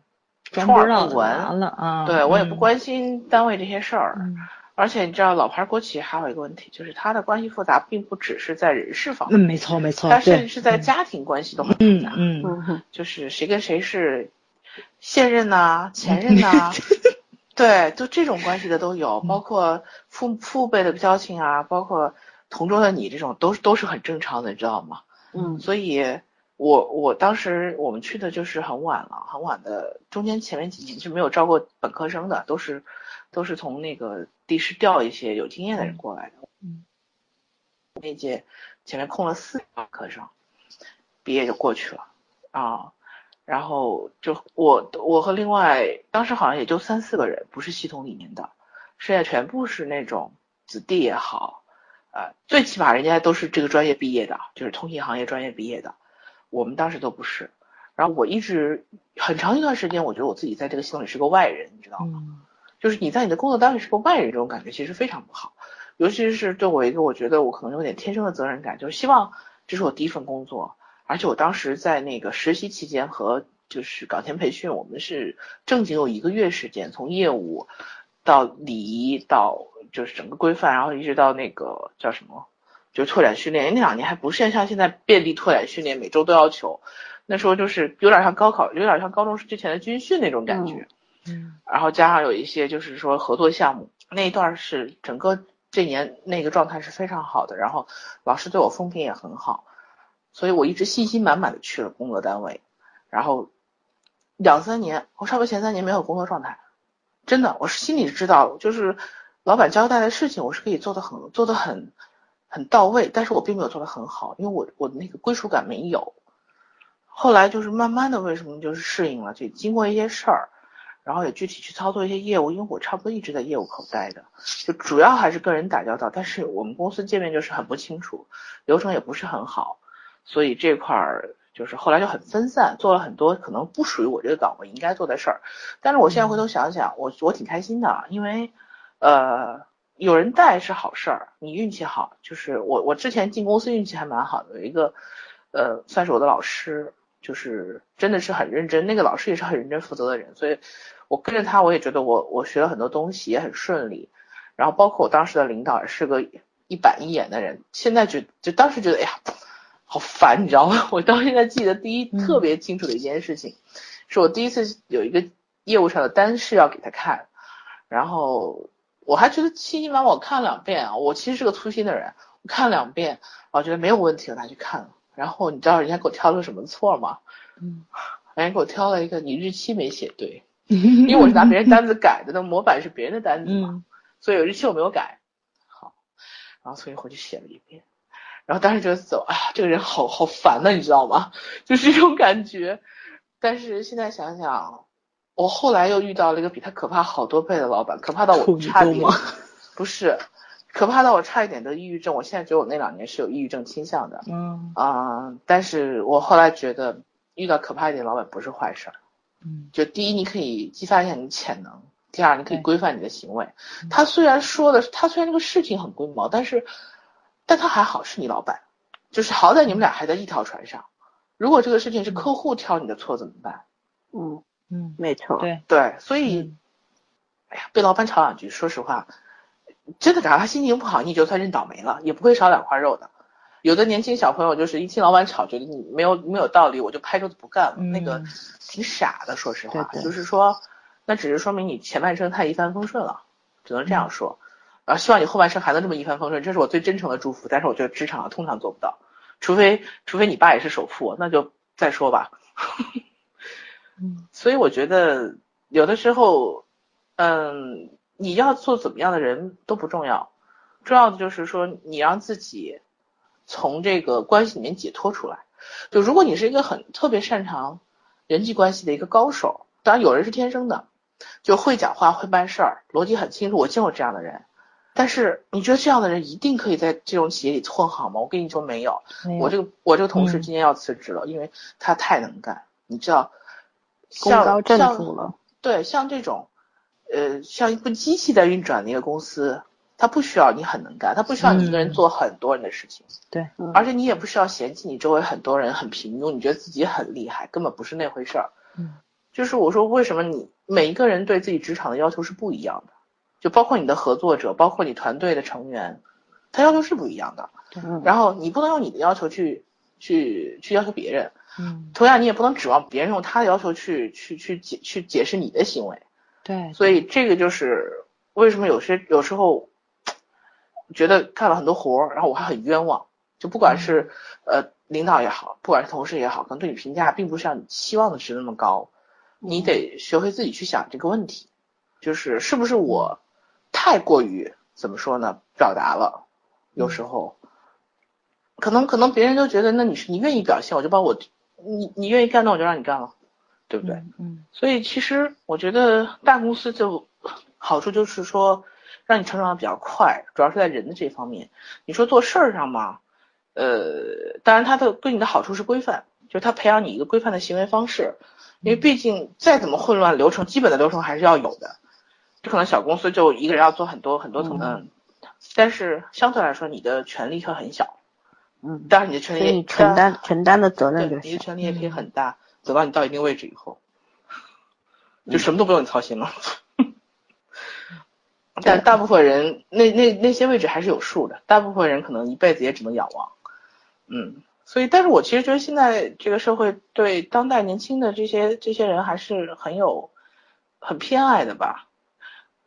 装充耳不闻了啊。对我也不嗯。关心单位这些事儿，嗯。而且你知道老牌国企还有一个问题，就是它的关系复杂，并不只是在人事方面嗯，面，没错没错，它甚至是在家庭关系都很复杂，嗯嗯。就是谁跟谁是现任呐、前任呐、对，就这种关系的都有，包括父父辈的交情啊，包括同桌的你这种，都是都是很正常的，你知道吗？嗯所以我我当时我们去的就是很晚了，很晚的，中间前面几年是没有招过本科生的，都是都是从那个地市调一些有经验的人过来的。嗯，那届前面空了四个本科生，毕业就过去了啊。然后就我我和另外当时好像也就三四个人，不是系统里面的，剩下全部是那种子弟也好，呃，最起码人家都是这个专业毕业的，就是通信行业专业毕业的，我们当时都不是。然后我一直很长一段时间，我觉得我自己在这个系统里是个外人，你知道吗？嗯就是你在你的工作单位是个外人，这种感觉其实非常不好。尤其是对我一个我觉得我可能有点天生的责任感，就是希望这是我第一份工作，而且我当时在那个实习期间和就是岗前培训，我们是正经有一个月时间，从业务到礼仪到就是整个规范，然后一直到那个叫什么，就是拓展训练。那两年还不是像现在便利拓展训练，每周都要求。那时候就是有点像高考，有点像高中之前的军训那种感觉。嗯然后加上有一些就是说合作项目，那一段是整个这年那个状态是非常好的，然后老师对我风评也很好，所以我一直信心满满的去了工作单位，然后两三年，我差不多前三年没有工作状态，真的，我是心里知道，就是老板交代的事情我是可以做的很做的很很到位，但是我并没有做的很好，因为我我的那个归属感没有。后来就是慢慢的，为什么就是适应了？就经过一些事儿，然后也具体去操作一些业务，因为我差不多一直在业务口待的，就主要还是跟人打交道。但是我们公司界面就是很不清楚，流程也不是很好，所以这块儿就是后来就很分散，做了很多可能不属于我这个岗位应该做的事儿。但是我现在回头想想，我我挺开心的，因为呃有人带是好事儿，你运气好。就是我我之前进公司运气还蛮好的，有一个呃算是我的老师。就是真的是很认真，那个老师也是很认真负责的人，所以我跟着他，我也觉得我我学了很多东西，也很顺利。然后包括我当时的领导也是个一板一眼的人，现在觉就当时觉得哎呀好烦，你知道吗？我到现在记得第一嗯特别清楚的一件事情，是我第一次有一个业务上的单是要给他看，然后我还觉得信心满满，我看了两遍啊，我其实是个粗心的人，我看了两遍，我觉得没有问题，我拿去看了。然后你知道人家给我挑了个什么错吗？嗯，人家给我挑了一个你日期没写对，因为我是拿别人单子改的，那模板是别人的单子嘛，嗯所以有日期我没有改。好，然后所以回去写了一遍，然后当时觉得走，哎呀，这个人好好烦呐、你知道吗？就是这种感觉。但是现在想想，我后来又遇到了一个比他可怕好多倍的老板，可怕到我差点吗 不是，可怕到我差一点得抑郁症。我现在觉得我那两年是有抑郁症倾向的。嗯啊、但是我后来觉得遇到可怕一点的老板不是坏事儿。嗯就第一，你可以激发一下你的潜能；第二，你可以规范你的行为。嗯他虽然说的，他虽然这个事情很龟毛，但是，但他还好是你老板，就是好歹你们俩还在一条船上。如果这个事情是客户挑你的错怎么办？嗯，嗯，没错，对，对，所以，嗯哎呀，被老板吵两句，说实话，真的，只要他心情不好，你就算认倒霉了，也不会少两块肉的。有的年轻小朋友就是一听老板吵，觉得你没有没有道理，我就拍桌子不干了，那个嗯挺傻的。说实话，对对就是说，那只是说明你前半生太一帆风顺了，只能这样说。然后希望你后半生还能这么一帆风顺，这是我最真诚的祝福。但是我觉得职场上通常做不到，除非除非你爸也是首富，那就再说吧。嗯所以我觉得有的时候，嗯，你要做怎么样的人都不重要，重要的就是说你让自己从这个关系里面解脱出来。就如果你是一个很特别擅长人际关系的一个高手，当然有人是天生的，就会讲话会办事儿，逻辑很清楚。我见过这样的人，但是你觉得这样的人一定可以在这种企业里混好吗？我跟你说没有，没有。我这个我这个同事嗯。今年要辞职了，因为他太能干，你知道，功像像。对，像这种，呃，像一部机器在运转的一个公司，它不需要你很能干，它不需要你一个人嗯。做很多人的事情，对，嗯。而且你也不需要嫌弃你周围很多人很平庸，你觉得自己很厉害，根本不是那回事儿。嗯，就是我说为什么你每一个人对自己职场的要求是不一样的，就包括你的合作者，包括你团队的成员，他要求是不一样的。嗯然后你不能用你的要求去去去要求别人，嗯，同样你也不能指望别人用他的要求去去去解去解释你的行为。对，所以这个就是为什么有些有时候觉得干了很多活儿，然后我还很冤枉。就不管是呃领导也好，不管是同事也好，可能对你评价并不是像你期望的值那么高，你得学会自己去想这个问题，就是是不是我太过于怎么说呢表达了，有时候可能可能别人都觉得那你是你愿意表现，我就把我你你愿意干那我就让你干了，对不对？嗯嗯所以其实我觉得大公司就好处就是说，让你成长的比较快，主要是在人的这方面。你说做事儿上嘛，呃，当然它的对你的好处是规范，就是它培养你一个规范的行为方式。因为毕竟再怎么混乱，流程基本的流程还是要有的。这可能小公司就一个人要做很多很多层，嗯，但是相对来说你的权利会很小，嗯，但是你的权利你承担 承担的责任。你的权利也可以很大，走到你到一定位置以后，就什么都不用你操心了。但大部分人那那那些位置还是有数的，大部分人可能一辈子也只能仰望。嗯，所以，但是我其实觉得现在这个社会对当代年轻的这些这些人还是很有很偏爱的吧。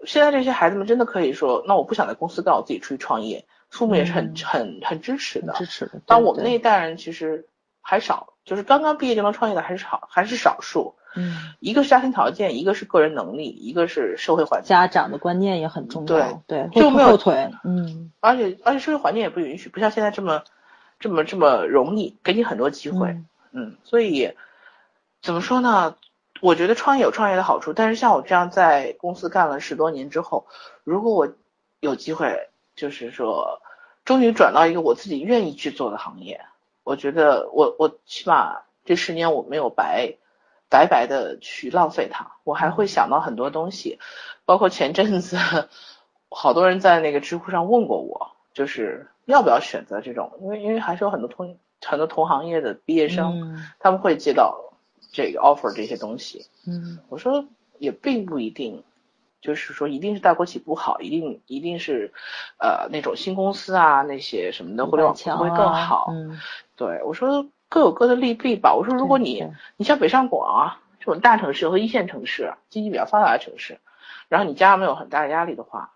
现在这些孩子们真的可以说，那我不想在公司干，我自己出去创业，父母也是很、嗯很很支持的。支持的。但我们那一代人其实还少，就是刚刚毕业就能创业的还是少，还是少数。嗯，一个是家庭条件，一个是个人能力，一个是社会环境，家长的观念也很重要，对，对就没有腿，嗯，而且而且社会环境也不允许，不像现在这么这么这么容易，给你很多机会。嗯嗯，所以怎么说呢？我觉得创业有创业的好处，但是像我这样在公司干了十多年之后，如果我有机会，就是说终于转到一个我自己愿意去做的行业，我觉得我我起码这十年我没有白白白的去浪费它，我还会想到很多东西，包括前阵子好多人在那个知乎上问过我，就是要不要选择这种，因为因为还是有很多同很多同行业的毕业生，嗯。他们会接到这个 offer 这些东西。嗯我说也并不一定，就是说一定是大国企不好，一定一定是呃那种新公司啊那些什么的互联网会更好。嗯，对我说各有各的利弊吧。我说如果你你像北上广啊这种大城市和一线城市，经济比较发达的城市，然后你家上没有很大的压力的话，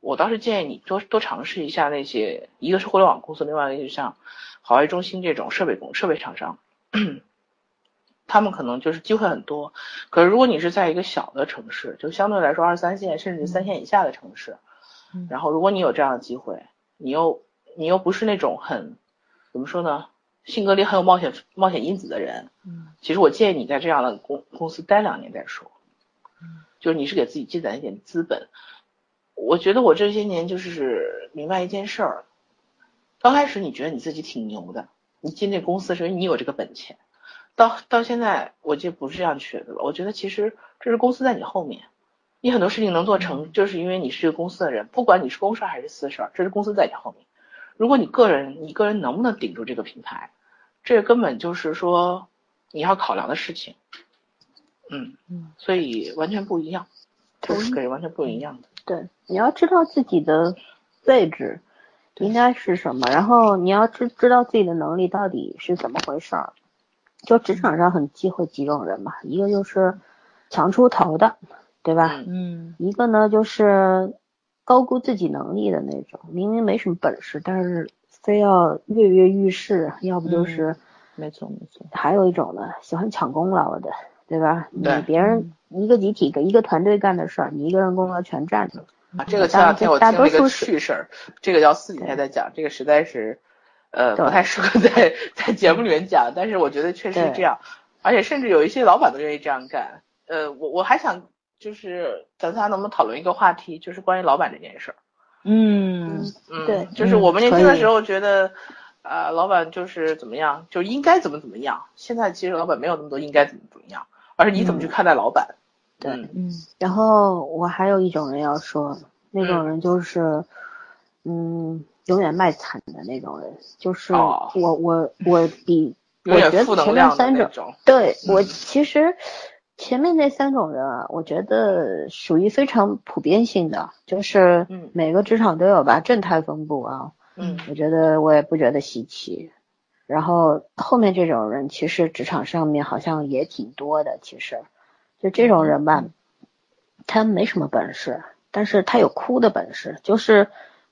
我倒是建议你多多尝试一下那些，一个是互联网公司，另外一个就像华为、中兴这种设备工设备厂商，他们可能就是机会很多。可是如果你是在一个小的城市，就相对来说二三线甚至三线以下的城市，嗯然后如果你有这样的机会，你又你又不是那种很怎么说呢，性格里很有冒险冒险因子的人，嗯其实我建议你在这样的公公司待两年再说，就是你是给自己积攒一点资本。我觉得我这些年就是明白一件事儿，刚开始你觉得你自己挺牛的，你进这公司的时候你有这个本钱，到到现在我就不是这样觉得了。我觉得其实这是公司在你后面，你很多事情能做成，就是因为你是这个公司的人，不管你是公事儿还是私事儿，这是公司在你后面。如果你个人，你个人能不能顶住这个品牌，这根本就是说你要考量的事情。嗯嗯，所以完全不一样，这是个人完全不一样的。对，你要知道自己的位置应该是什么，然后你要知知道自己的能力到底是怎么回事儿。就职场上很忌讳几种人嘛，一个就是强出头的，对吧？嗯嗯一个呢就是高估自己能力的那种，明明没什么本事，但是非要跃跃欲试，要不就是，没错没错，还有一种呢喜欢抢功劳的，对吧？你别人一个集体给一个团队干的事儿，你一个人功劳全占着。啊，这个前两天我听大了一个多数是趣事儿，这个要私底下再讲，这个实在是，呃，不太适合在在节目里面讲，但是我觉得确实是这样，而且甚至有一些老板都愿意这样干。呃，我我还想就是咱仨能不能讨论一个话题，就是关于老板这件事儿，嗯嗯，对就是嗯我们年轻的时候觉得，呃，老板就是怎么样，就应该怎么怎么样。现在其实老板没有那么多应该怎么怎么样，而是你怎么去看待老板。对嗯。嗯然后我还有一种人要说，那种人就是，嗯，永远卖惨的那种人，就是哦我我我比我觉得前面三种，种。对我嗯其实前面那三种人啊，我觉得属于非常普遍性的，就是嗯每个职场都有吧，正态分布啊，嗯我觉得我也不觉得稀奇。然后后面这种人，其实职场上面好像也挺多的。其实，就这种人吧，他没什么本事，但是他有哭的本事，就是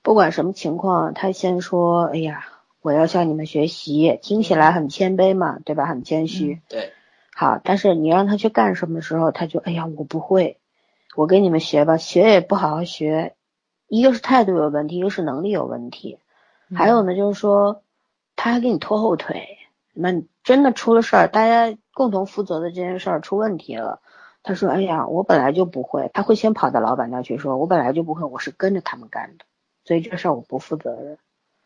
不管什么情况，他先说：“哎呀，我要向你们学习。”听起来很谦卑嘛，对吧？很谦虚。对，好，但是你让他去干什么时候，他就哎呀，我不会，我跟你们学吧，学也不好好学，一个是态度有问题，一个是能力有问题，还有呢就是说他还给你拖后腿，那真的出了事儿，大家共同负责的这件事儿出问题了，他说哎呀，我本来就不会，他会先跑到老板那去说，我本来就不会，我是跟着他们干的，所以这事儿我不负责任。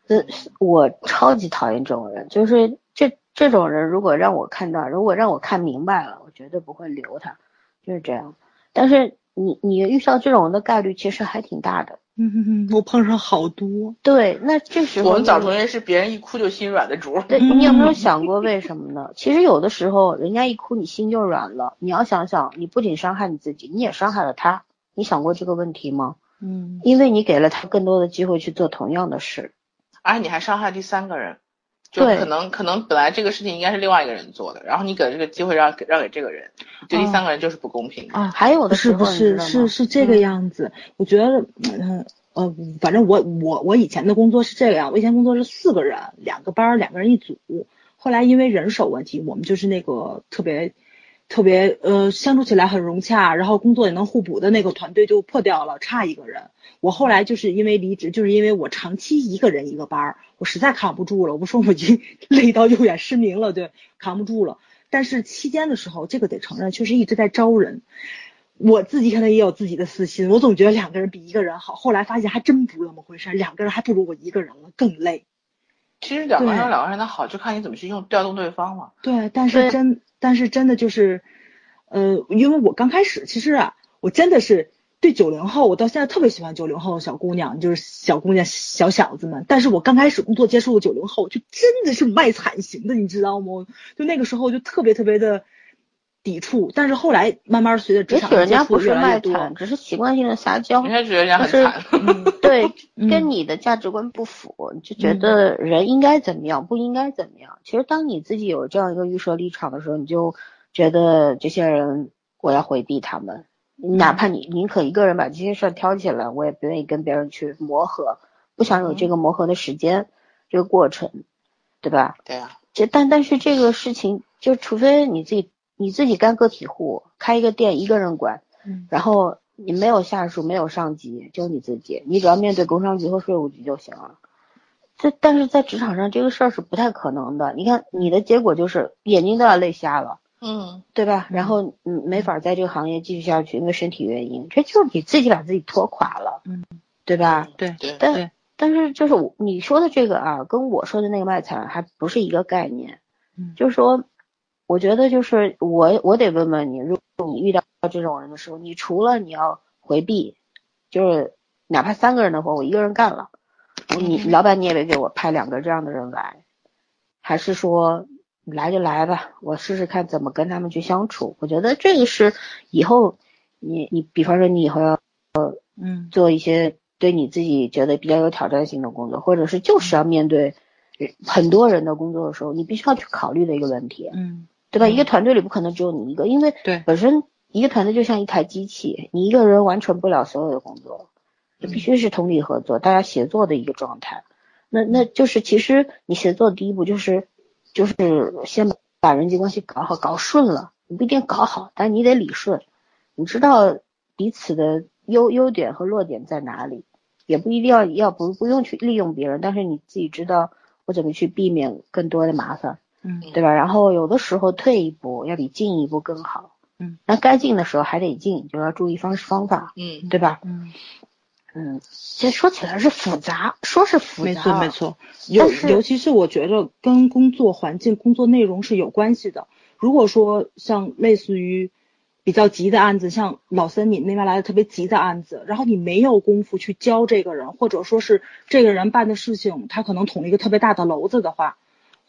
这我超级讨厌这种人，就是这这种人，如果让我看到，如果让我看明白了，我绝对不会留他，就是这样。但是你你遇到这种人的概率其实还挺大的。嗯，我碰上好多。对，那这时候我们早同学是别人一哭就心软的主。对 嗯你有没有想过为什么呢？其实有的时候人家一哭，你心就软了。你要想想，你不仅伤害你自己，你也伤害了他。你想过这个问题吗？嗯因为你给了他更多的机会去做同样的事。而且你还伤害第三个人，就可能可能本来这个事情应该是另外一个人做的，然后你给这个机会让给让给这个人，对第三个人就是不公平的。啊，还有的时候，是不是是是这个样子。我觉得，嗯呃，反正我我我以前的工作是这个样，我以前工作是四个人，两个班儿，两个人一组。后来因为人手问题，我们就是那个特别特别呃相处起来很融洽，然后工作也能互补的那个团队就破掉了，差一个人。我后来就是因为离职，就是因为我长期一个人一个班儿，我实在扛不住了。我不说我已经累到右眼失明了，对，扛不住了。但是期间的时候，这个得承认，确实一直在招人。我自己可能也有自己的私心，我总觉得两个人比一个人好，后来发现还真不那么回事，两个人还不如我一个人了，更累。其实两个人有两个人的好，就看你怎么去用调动对方嘛。对，但是真，但是真的就是，呃，因为我刚开始其实啊，我真的是对九零后，我到现在特别喜欢九零后的小姑娘，就是小姑娘、小小子们。但是我刚开始工作接触的九零后，就真的是卖惨型的，你知道吗？就那个时候就特别特别的抵触，但是后来慢慢随着职也场许人家不是接触越来越多，卖惨，只是习惯性的撒娇人。家觉得人家很惨，嗯对，嗯跟你的价值观不符，你就觉得人应该怎么样，不应该怎么样。其实当你自己有这样一个预设立场的时候，你就觉得这些人我要回避他们，哪怕你宁可一个人把这些事儿挑起来，我也不愿意跟别人去磨合，不想有这个磨合的时间，这个过程，对吧？对啊，这但但是这个事情，就除非你自己你自己干个体户，开一个店一个人管，嗯然后你没有下属，没有上级，就你自己，你只要面对工商局和税务局就行了。这但是在职场上这个事儿是不太可能的。你看你的结果就是眼睛都要累瞎了，嗯，对吧？然后嗯没法在这个行业继续下去，因为身体原因，这就是你自己把自己拖垮了，嗯，对吧？对对，但对但是就是我你说的这个啊，跟我说的那个卖惨还不是一个概念。嗯就是说，我觉得就是我我得问问你，如果你遇到这种人的时候，你除了你要回避，就是哪怕三个人的活我一个人干了，你嗯。老板你也别给我派两个这样的人来，还是说来就来吧，我试试看怎么跟他们去相处。我觉得这个是以后你你比方说你以后要呃嗯。做一些对你自己觉得比较有挑战性的工作，或者是就是要面对很多人的工作的时候，你必须要去考虑的一个问题，嗯对吧？嗯一个团队里不可能只有你一个，因为对本身一个团队就像一台机器，你一个人完成不了所有的工作，就必须是同理合作，大家协作的一个状态。那那就是其实你协作的第一步就是就是先把人际关系搞好，搞顺了，你不一定搞好，但你得理顺，你知道彼此的优优点和弱点在哪里，也不一定要要不不用去利用别人，但是你自己知道我怎么去避免更多的麻烦。嗯对吧？然后有的时候退一步要比进一步更好。嗯，那该进的时候还得进，就要注意方式方法，嗯，对吧？嗯嗯，这说起来是复杂，说是复杂，没错没。错，尤但是尤其是我觉得跟工作环境、工作内容是有关系的。如果说像类似于比较急的案子，像老森你那边来的特别急的案子，然后你没有功夫去教这个人，或者说是这个人办的事情，他可能捅一个特别大的篓子的话，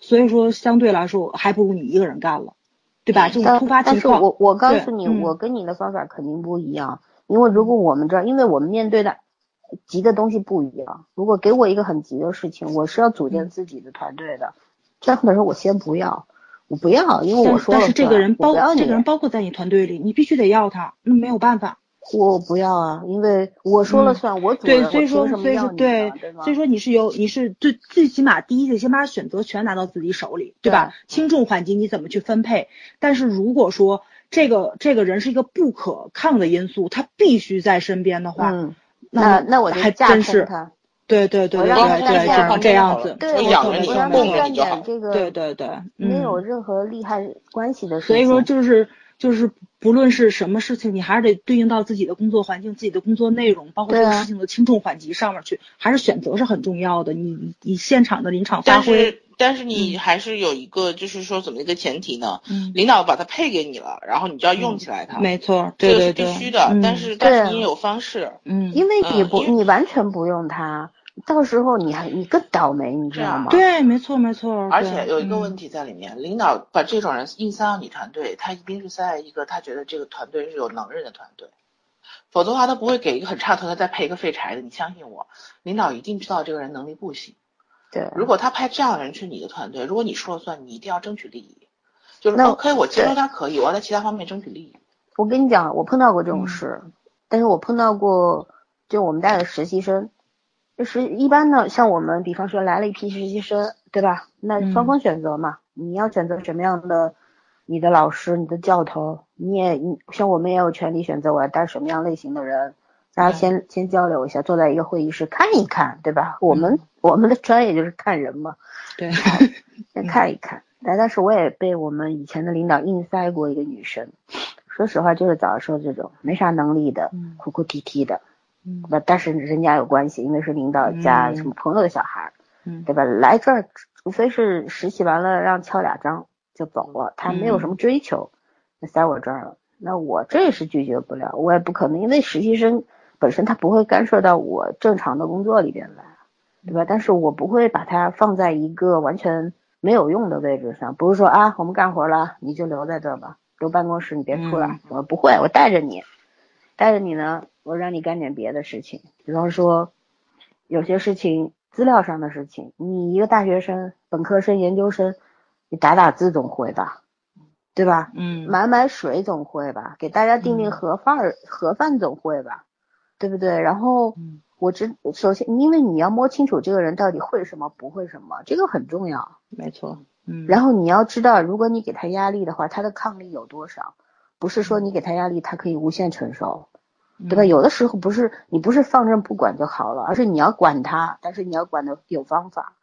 所以说相对来说还不如你一个人干了，对吧？这种突发但是情况，我我告诉你，嗯我跟你的方法肯定不一样，因为如果我们这儿，因为我们面对的急的东西不一样，如果给我一个很急的事情，我是要组嗯建自己的团队的，这样的时候我先不要，我不要，因为我说了但是这个人包这个人包括在你团队里，你必须得要他，那没有办法。我不要啊，因为我说了嗯算，我主对，人，所以说，什么所以说对呢？对？所以说你是有，你是最最起码第一得先把选择权拿到自己手里，对吧？轻重缓急你怎么去分配？但是如果说这个这个人是一个不可抗的因素，他必须在身边的话，嗯，那那我还架真是，空他，对对对对对对，只能这样子，对，我我养着你我让供他干着你就好点这个对对对，没有嗯，任何利害关系的事情。所以说就是就是不论是什么事情，你还是得对应到自己的工作环境、自己的工作内容，包括这个事情的轻重缓急上面去，还是选择是很重要的。你你你现场的临场发但挥，是但是你还是有一个，就是说怎么一个前提呢？嗯，领导把它配给你了，然后你就要用起来它，没错，这个是对对对，必须的。嗯但是但是你也有方式，嗯，因为你不，嗯你完全不用它，到时候你还你更倒霉，你知道吗？对，没错没错，而且有一个问题，在里面，领导把这种人硬塞到你团队，他一定是在一个他觉得这个团队是有能人的团队，否则的话他不会给一个很差的团队再配一个废柴的。你相信我，领导一定知道这个人能力不行。对，如果他派这样的人去你的团队，如果你说了算，你一定要争取利益。就是那 OK，我接受他可以，我要在其他方面争取利益。我跟你讲，我碰到过这种嗯事，但是我碰到过，就我们带的实习生，就是一般呢，像我们，比方说来了一批实习生，对吧？那嗯。双方选择嘛，你要选择什么样的你的老师、你的教头，你也你像我们也有权利选择我要带什么样类型的人，大家先先交流一下，坐在一个会议室看一看，对吧？我们、我们的专业就是看人嘛，对，先看一看。但但是我也被我们以前的领导硬塞过一个女生，说实话就是早上说这种没啥能力的嗯，哭哭啼啼的，嗯对吧？但是人家有关系，因为是领导家嗯什么朋友的小孩儿，嗯对吧？来这儿除非是实习完了让敲俩章就走了，他没有什么追求，那塞我这儿了，那我这也是拒绝不了，我也不可能，因为实习生本身他不会干涉到我正常的工作里边来，对吧？但是我不会把他放在一个完全没有用的位置上，不是说啊我们干活了你就留在这儿吧，留办公室你别出来，嗯我不会，我带着你，带着你呢，我让你干点别的事情，比方说有些事情资料上的事情，你一个大学生、本科生、研究生，你打打字总会吧，对吧？嗯，买买水总会吧，给大家订订嗯盒饭儿、盒饭总会吧，对不对？然后嗯我知首先，因为你要摸清楚这个人到底会什么，不会什么，这个很重要。没错，嗯，然后你要知道，如果你给他压力的话，他的抗力有多少？不是说你给他压力，他可以无限承受，对吧？嗯有的时候不是你不是放任不管就好了，而是你要管他，但是你要管的有方法，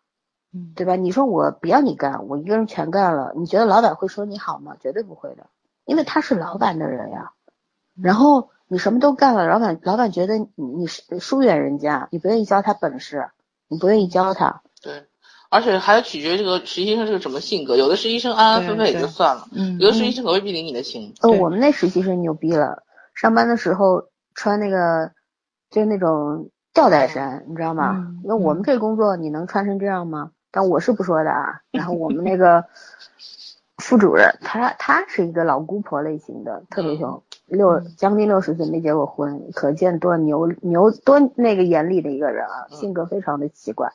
嗯对吧？你说我不要你干，我一个人全干了，你觉得老板会说你好吗？绝对不会的，因为他是老板的人呀。然后你什么都干了，老板老板觉得你你是疏远人家，你不愿意教他本事，你不愿意教他，对，而且还要取决于这个实习生是个什么性格。有的实习生安安分分也就算了，嗯有的实习生可未必领你的情。呃，对我们那实习生牛逼了，上班的时候穿那个就是那种吊带衫，你知道吗嗯？那、我们这工作你能穿成这样吗？但我是不说的啊。然后我们那个 副主任，她她是一个老姑婆类型的，特别凶，六将近六十岁没结过婚，可见多牛牛多那个严厉的一个人啊，嗯性格非常的奇怪。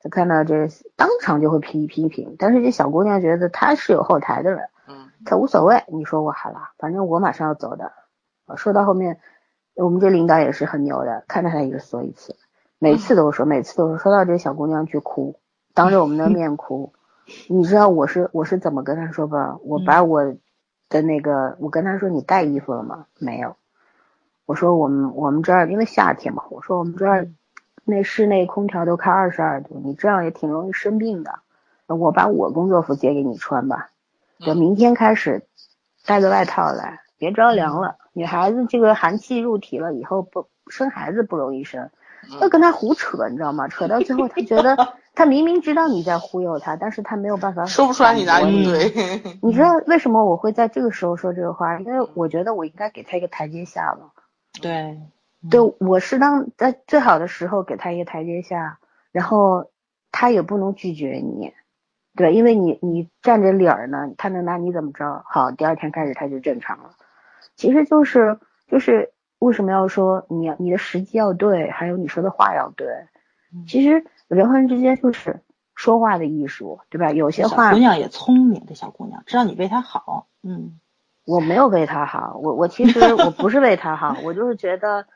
他看到这当场就会批批评，但是这小姑娘觉得她是有后台的人。嗯，他无所谓，你说我好了，反正我马上要走的。呃说到后面，我们这领导也是很牛的，看着她一个说一次，每次都说，每次都说，说到这小姑娘去哭，当着我们的面哭。你知道我是我是怎么跟她说吧？我把我的那个，我跟她说你带衣服了吗？没有。我说我们我们这儿因为夏天嘛，我说我们这儿那室内空调都开二十二度，你这样也挺容易生病的。我把我工作服借给你穿吧。就嗯明天开始带个外套来，别着凉了，女孩子这个寒气入体了以后不生孩子不容易生，嗯要跟他胡扯，你知道吗？扯到最后，他觉得 他明明知道你在忽悠他，但是他没有办法说不出来你哪里对。你知道为什么我会在这个时候说这个话？因为我觉得我应该给他一个台阶下了。对，对我适当在最好的时候给他一个台阶下，然后他也不能拒绝你，对，因为你你占着理儿呢，他能拿你怎么着？好，第二天开始他就正常了。其实就是就是为什么要说你你的时机要对，还有你说的话要对。其实人和人之间就是说话的艺术，对吧？有些小话姑娘也聪明，这小姑娘知道你为她好，嗯，我没有为他好，我我其实我不是为他好，我就是觉得，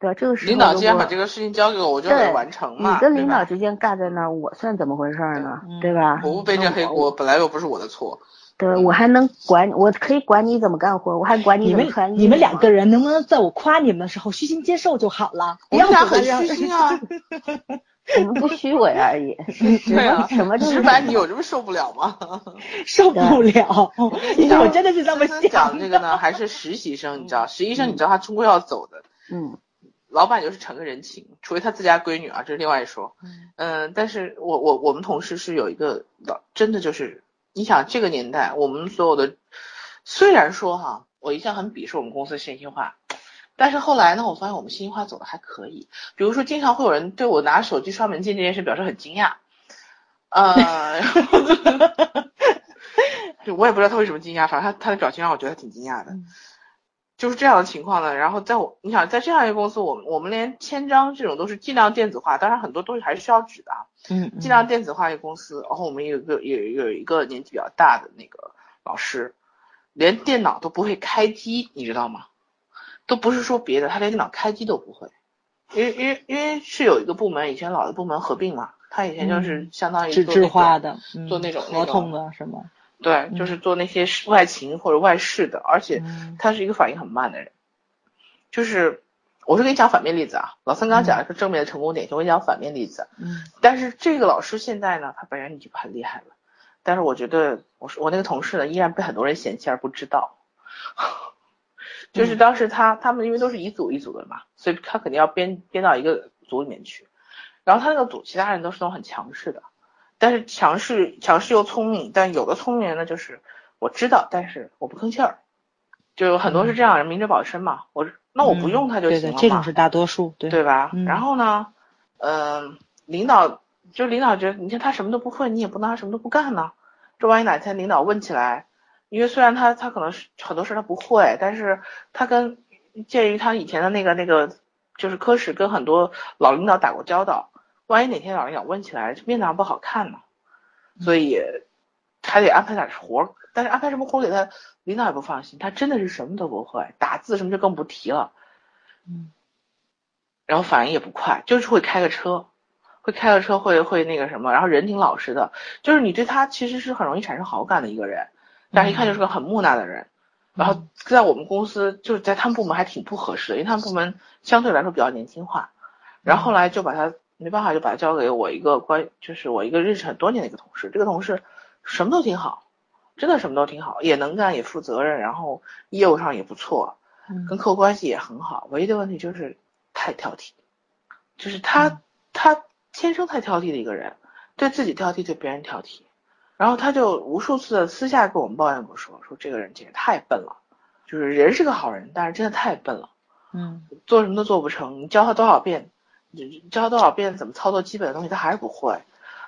对吧？这个时候领导既然把这个事情交给我，我就得完成嘛。你跟领导之间尬在那儿，我算怎么回事儿呢？嗯对吧？我不背这黑锅，本来又不是我的错。对，我还能管，我可以管你怎么干活，我还管你们怎么穿衣服。你们两个人能不能在我夸你们的时候虚心接受就好了？不要很虚心啊，我们不虚伪而已，对啊什么直白，你有这么受不了吗？受不了，因为我真的是这么想讲这个呢，还是实习生，你知道，实习生你知道他终归要走的，嗯老板就是承个人情，除非他自家闺女啊，这是另外一说。嗯，但是我我我们同事是有一个老，真的就是，你想这个年代，我们所有的，虽然说哈，我一向很鄙视我们公司信息化，但是后来呢，我发现我们信息化走的还可以。比如说，经常会有人对我拿手机刷门禁这件事表示很惊讶，呃，我也不知道他为什么惊讶，反正他他的表情让我觉得挺惊讶的。嗯就是这样的情况呢，然后在我，你想在这样一个公司，我们我们连签章这种都是尽量电子化，当然很多东西还是需要纸的啊，嗯，尽量电子化一个公司。然后我们有一个有有一个年纪比较大的那个老师，连电脑都不会开机，你知道吗？都不是说别的，他连电脑开机都不会，因为因为因为是有一个部门，以前老的部门合并嘛，他以前就是相当于纸质化的，嗯做那种那种合同的什么，对，就是做那些事外勤或者外事的，而且嗯他是一个反应很慢的人。就是，我是给你讲反面例子啊，老三刚刚讲的是正面的成功典型，我给你讲反面例子。嗯但是这个老师现在呢，他本人已经很厉害了，但是我觉得我是我那个同事呢，依然被很多人嫌弃而不知道。就是当时他他们因为都是一组一组的嘛，所以他肯定要编编到一个组里面去。然后他那个组其他人都是那种很强势的，但是强势强势又聪明，但有的聪明人呢就是我知道，但是我不吭气儿，就有很多是这样人，明哲保身嘛。我那我不用他就嗯对对，行了嘛，这种是大多数，对对吧？嗯然后呢，嗯、领导就领导觉得，你看他什么都不会，你也不能让他什么都不干呢。这万一哪天领导问起来，因为虽然他他可能是很多事他不会，但是他跟鉴于他以前的那个那个就是科室跟很多老领导打过交道，万一哪天老领导问起来，面子上不好看呢，所以还得安排点活儿。但是安排什么活儿给他，领导也不放心，他真的是什么都不会，打字什么就更不提了。嗯然后反应也不快，就是会开个车，会开个车，会会那个什么，然后人挺老实的，就是你对他其实是很容易产生好感的一个人，但是一看就是个很木讷的人。然后在我们公司，就是在他们部门还挺不合适的，因为他们部门相对来说比较年轻化。然后后来就把他没办法，就把他交给我一个关，就是我一个认识很多年的一个同事。这个同事什么都挺好，真的什么都挺好，也能干，也负责任，然后业务上也不错，嗯跟客户关系也很好，唯一的问题就是太挑剔，就是他、他天生太挑剔的一个人，对自己挑剔，对别人挑剔，然后他就无数次的私下跟我们抱怨过说，说这个人简直太笨了，就是人是个好人，但是真的太笨了，嗯。做什么都做不成，你教他多少遍，你教他多少遍怎么操作基本的东西，他还是不会。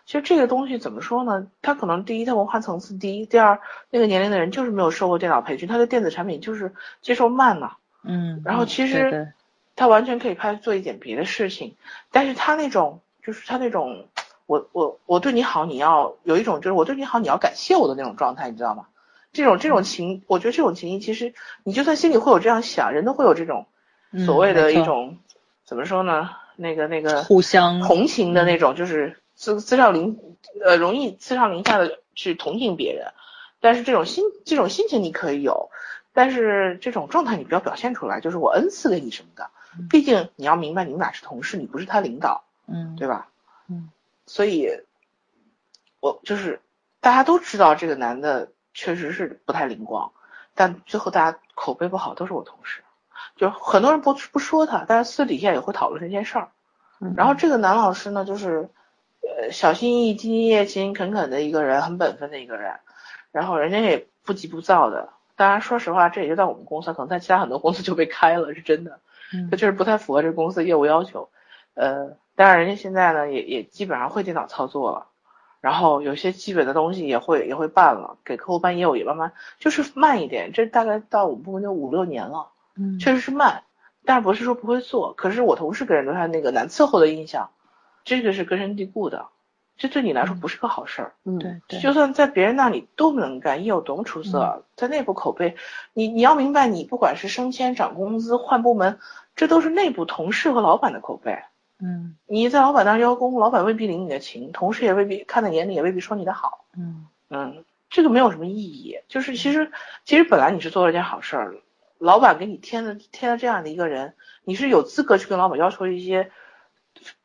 其实这个东西怎么说呢？他可能第一，他文化层次低；第二，那个年龄的人就是没有受过电脑培训，他对电子产品就是接受慢嘛、嗯，然后其实他完全可以开始做一点别的事情，但是他那种就是他那种，我我我对你好，你要有一种就是我对你好，你要感谢我的那种状态，你知道吗？这种这种情，我觉得这种情谊，其实你就算心里会有这样想，人都会有这种嗯所谓的一种、怎么说呢？那个那个互相同情的那种，就是自自上临呃容易自上临下的去同情别人，但是这种心这种心情你可以有，但是这种状态你不要表现出来，就是我恩赐给你什么的，毕竟你要明白你们俩是同事，你不是他领导，嗯对吧？嗯，所以，我就是大家都知道这个男的确实是不太灵光，但最后大家口碑不好都是我同事，就很多人不不说他，但是私底下也会讨论这件事儿。然后这个男老师呢，就是呃小心翼翼、兢兢业勤、恳恳的一个人，很本分的一个人。然后人家也不急不躁的。当然，说实话，这也就在我们公司，可能在其他很多公司就被开了，是真的。他确实不太符合这公司业务要求。呃，当然人家现在呢，也也基本上会电脑操作了。然后有些基本的东西也会也会办了，给客户办业务也慢慢就是慢一点。这大概到我们部门就五六年了，嗯，确实是慢，但是不是说不会做。可是我同事给人留下那个难伺候的印象，这个是根深蒂固的，这对你来说不是个好事儿。嗯，对对，就算在别人那里多么能干，业有多么出色，在内部口碑，你你要明白，你不管是升迁、涨工资、换部门，这都是内部同事和老板的口碑。嗯你在老板那儿邀功，老板未必领你的情，同事也未必看在眼里，也未必说你的好。嗯嗯，这个没有什么意义。就是其实其实本来你是做了件好事儿，老板给你添了添了这样的一个人，你是有资格去跟老板要求一些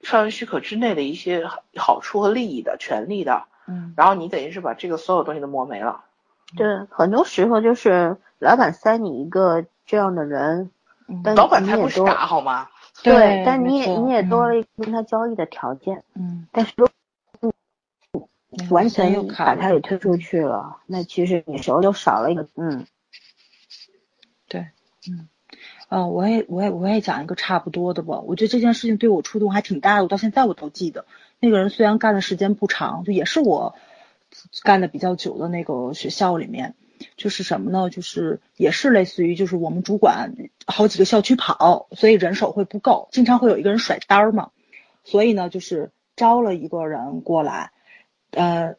范围许可之内的一些好处和利益的权利的。嗯。然后你等于是把这个所有东西都磨没了。对，很多时候就是老板塞你一个这样的人，嗯，但老板他不傻好吗？对，但你也你也多了嗯一个跟他交易的条件，嗯，但是如果嗯完全把他给推出去了，那其实你手里就少了一个，嗯嗯，啊，我也我也我也讲一个差不多的吧。我觉得这件事情对我触动还挺大的，我到现在我都记得。那个人虽然干的时间不长，就也是我干的比较久的那个学校里面，就是什么呢？就是也是类似于就是我们主管好几个校区跑，所以人手会不够，经常会有一个人甩单儿嘛。所以呢，就是招了一个人过来，呃，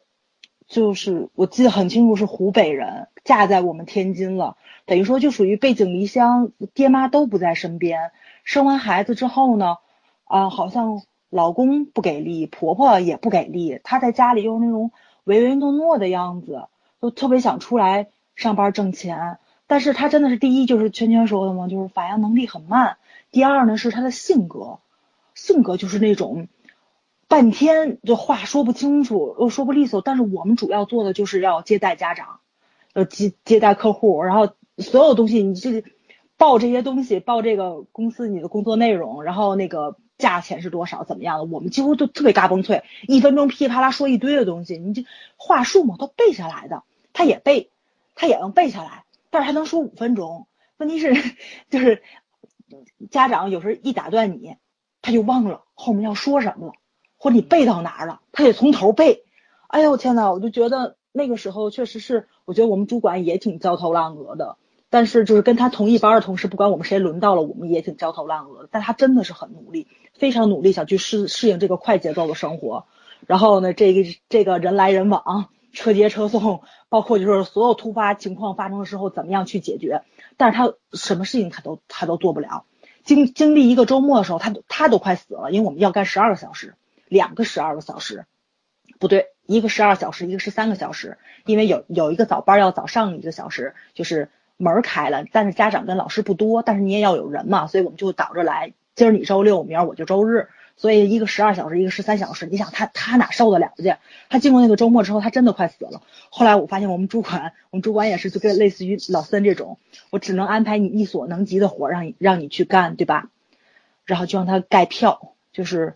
就是我记得很清楚是湖北人，嫁在我们天津了。等于说就属于背井离乡，爹妈都不在身边。生完孩子之后呢，啊、好像老公不给力，婆婆也不给力，她在家里又是那种唯唯诺诺的样子，就特别想出来上班挣钱。但是她真的是第一就是圈圈说的嘛，就是反应能力很慢。第二呢是她的性格，性格就是那种半天就话说不清楚又说不利索。但是我们主要做的就是要接待家长，呃接接待客户，然后所有东西你这报这些东西，报这个公司你的工作内容，然后那个价钱是多少，怎么样的，我们几乎都特别嘎嘣脆，一分钟噼里啪啦说一堆的东西，你这话术嘛都背下来的，他也背，他也能背下来，但是还能说五分钟。问题是就是家长有时候一打断你，他就忘了后面要说什么了，或者你背到哪儿了，他得从头背。哎呦天呐，我就觉得那个时候确实是，我觉得我们主管也挺焦头烂额的。但是就是跟他同一班的同事，不管我们谁轮到了，我们也挺焦头烂额的。但他真的是很努力，非常努力想去适适应这个快节奏的生活。然后呢，这个这个人来人往，车接车送，包括就是所有突发情况发生的时候怎么样去解决。但是他什么事情他都他都做不了。经经历一个周末的时候，他他都快死了，因为我们要干十二个小时，两个十二个小时，不对，一个十二小时，一个十三个小时，因为有有一个早班要早上一个小时，就是门开了，但是家长跟老师不多，但是你也要有人嘛，所以我们就倒着来，今儿你周六，明儿我就周日，所以一个十二小时，一个十三小时，你想他他哪受得了去？他经过那个周末之后，他真的快死了。后来我发现我们主管，我们主管也是就跟类似于老森这种，我只能安排你力所能及的活儿让你让你去干，对吧？然后就让他盖票，就是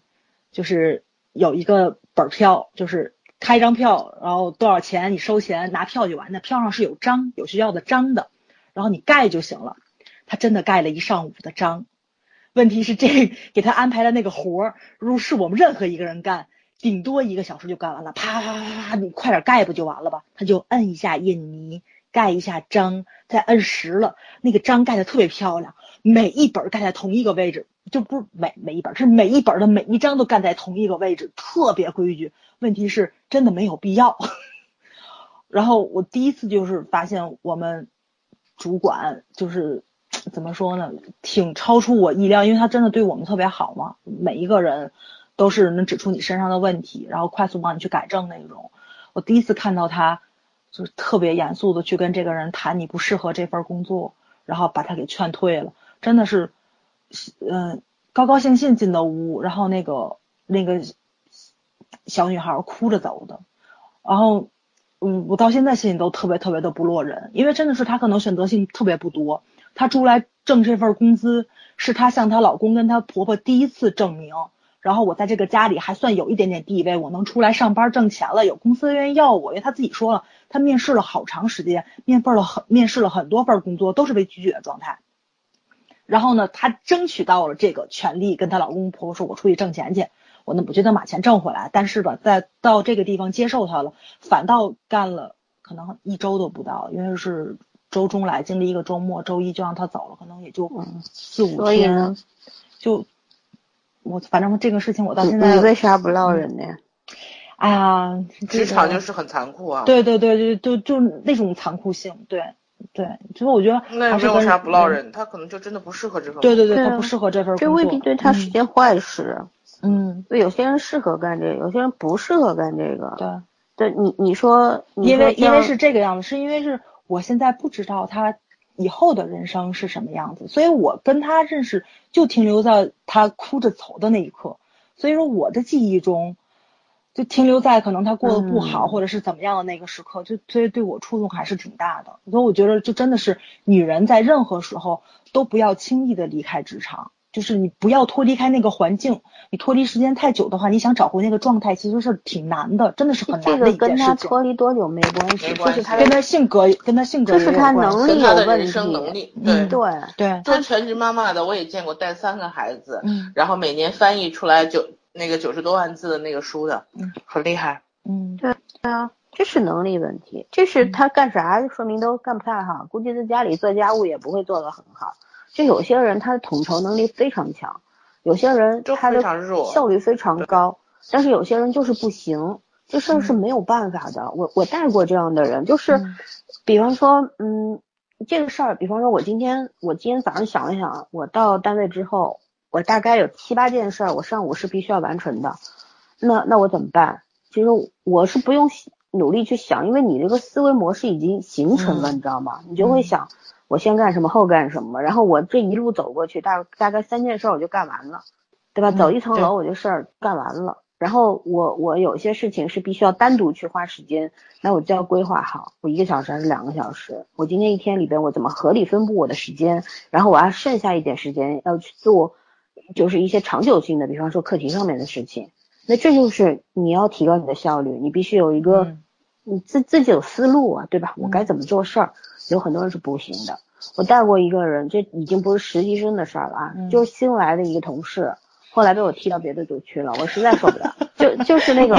就是有一个本儿票，就是开一张票，然后多少钱你收钱拿票就完，那票上是有章，有学校的章的，然后你盖就行了。他真的盖了一上午的章，问题是这给他安排的那个活儿，如是我们任何一个人干，顶多一个小时就干完了，啪啪啪啪啪，你快点盖不就完了吧？他就摁一下印泥，盖一下章，再摁实了，那个章盖的特别漂亮，每一本盖在同一个位置，就不是每每一本，是每一本的每一张都干在同一个位置，特别规矩。问题是真的没有必要。然后我第一次就是发现我们主管就是怎么说呢，挺超出我意料，因为他真的对我们特别好嘛，每一个人都是能指出你身上的问题，然后快速帮你去改正那种。我第一次看到他就是特别严肃的去跟这个人谈你不适合这份工作，然后把他给劝退了，真的是，嗯、高高兴兴进的屋，然后那个那个小女孩哭着走的，然后。嗯，我到现在心里都特别特别的不落人，因为真的是她可能选择性特别不多，她出来挣这份工资，是她向她老公跟她婆婆第一次证明，然后我在这个家里还算有一点点地位，我能出来上班挣钱了，有公司愿意要我，因为她自己说了，她面试了好长时间，面份了很面试了很多份工作，都是被拒绝的状态。然后呢，她争取到了这个权利，跟她老公婆婆说：“我出去挣钱去，我那我就能把钱挣回来。”但是吧，在到这个地方接受她了，反倒干了可能一周都不到，因为是周中来，经历一个周末，周一就让她走了，可能也就四五所以呢天，就我反正这个事情我到你现在你为啥不落人呢？哎呀，这职个场就是很残酷啊。，对对对对，就就那种残酷性，对对，其实我觉得那也还是跟没有啥不落人。他可能就真的不适合这份。对对对，他不适合这份工作。这未必对他是件坏事。嗯，对，有些人适合干这个，有些人不适合干这个。对，对你你说，你因为因为是这个样子，是因为是我现在不知道他以后的人生是什么样子，所以我跟他认识就停留在他哭着走的那一刻，所以说我的记忆中就停留在可能他过得不好、嗯或者是怎么样的那个时刻，就所以对我触动还是挺大的。所以我觉得就真的是女人在任何时候都不要轻易的离开职场。就是你不要脱离开那个环境，你脱离时间太久的话，你想找回那个状态，其实是挺难的，真的是很难的一个跟他件事情。脱离多久没关系，没关系这是他跟的他性格跟他性格就是他也有关系能力的有问人生题能力，嗯对。对。对，做全职妈妈的我也见过带三个孩子，嗯然后每年翻译出来九那个九十多万字的那个书的，嗯，很厉害。嗯对对啊，这是能力问题，这是他干啥说明都干不太好，估计在家里做家务也不会做得很好。就有些人他的统筹能力非常强，有些人他的效率非常高，但是有些人就是不行，这事儿是嗯没有办法的。我我带过这样的人，就是嗯比方说，嗯，这个事儿，比方说我今天我今天早上想了想，我到单位之后，我大概有七八件事儿，我上午是必须要完成的，那那我怎么办？其实我是不用努力去想，因为你这个思维模式已经形成了，嗯你知道吗？你就会想我先干什么，后干什么，然后我这一路走过去，大大概三件事儿我就干完了，对吧？嗯走一层楼我就事儿干完了。然后我我有些事情是必须要单独去花时间，那我就要规划好，我一个小时还是两个小时，我今天一天里边我怎么合理分布我的时间，然后我要剩下一点时间要去做，就是一些长久性的，比方说课题上面的事情。那这就是你要提高你的效率，你必须有一个嗯你自自己有思路啊，对吧？我该怎么做事儿？有很多人是不行的。我带过一个人，这已经不是实习生的事儿了啊，嗯就是新来的一个同事，后来被我踢到别的组去了，我实在受不了。就就是那种，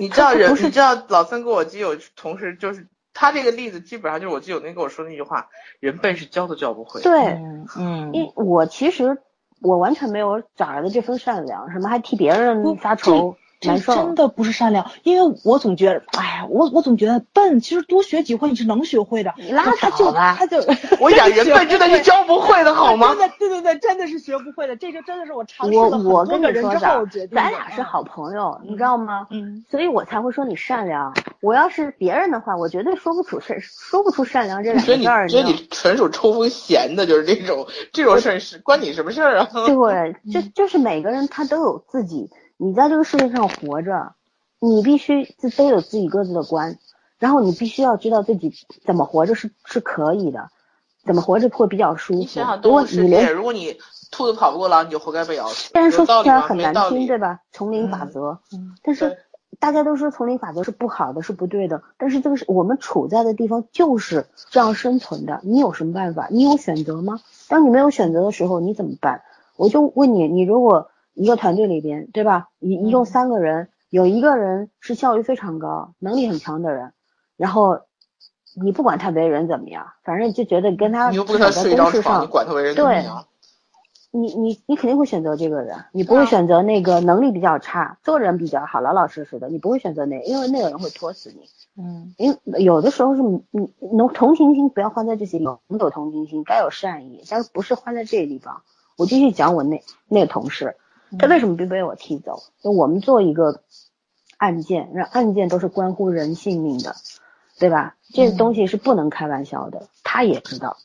你知道人，不是你知道老三跟我基友同事就是他这个例子，基本上就是我基友那天跟我说那句话：人笨是教都教不会。，对，嗯嗯，因我其实我完全没有长儿的这份善良，什么还替别人发愁这，真的不是善良，因为我总觉得，哎呀，我我总觉得笨，其实多学几回你是能学会的。你拉他就倒吧他就，我讲人笨真的是教不会的好吗真？的，对对对，真的是学不会的。这就真的是我尝试我了很我跟多个人之你说的后决，定的。咱俩是好朋友，你知道吗？嗯，所以我才会说你善良。我要是别人的话，我绝对说不出善，说不出善良这两个字儿。所以你纯属抽风闲的，就是这种这种事儿是关你什么事儿啊？对，就就是每个人他都有自己，你在这个世界上活着，你必须自都有自己各自的关，然后你必须要知道自己怎么活着是是可以的，怎么活着会比较舒服你想想。如果你连，如果你兔子跑不过狼，你就活该被咬死。但是说？起来很难听，。对吧？丛林法嗯则，嗯但是大家都说丛林法则是不好的，是不对的。但是这个是我们处在的地方就是这样生存的，你有什么办法？你有选择吗？当你没有选择的时候，你怎么办？我就问你，你如果一个团队里边，对吧？一一共嗯三个人，有一个人是效率非常高、能力很强的人，然后你不管他为人怎么样，反正就觉得跟他你又不跟他至少睡一张床，在公事上你管他为人怎么对样？你你你肯定会选择这个人，你不会啊选择那个能力比较差、做人比较好、老老实实的，你不会选择那个，因为那个人会拖死你。嗯因为有的时候是你你同同情心不要花在这些地方，我们有同情心，该有善意，但是不是花在这个地方。我继续讲我那那个同事，他为什么被被我踢走？就我们做一个案件，那案件都是关乎人性命的，对吧？这个东西是不能开玩笑的，他也知道。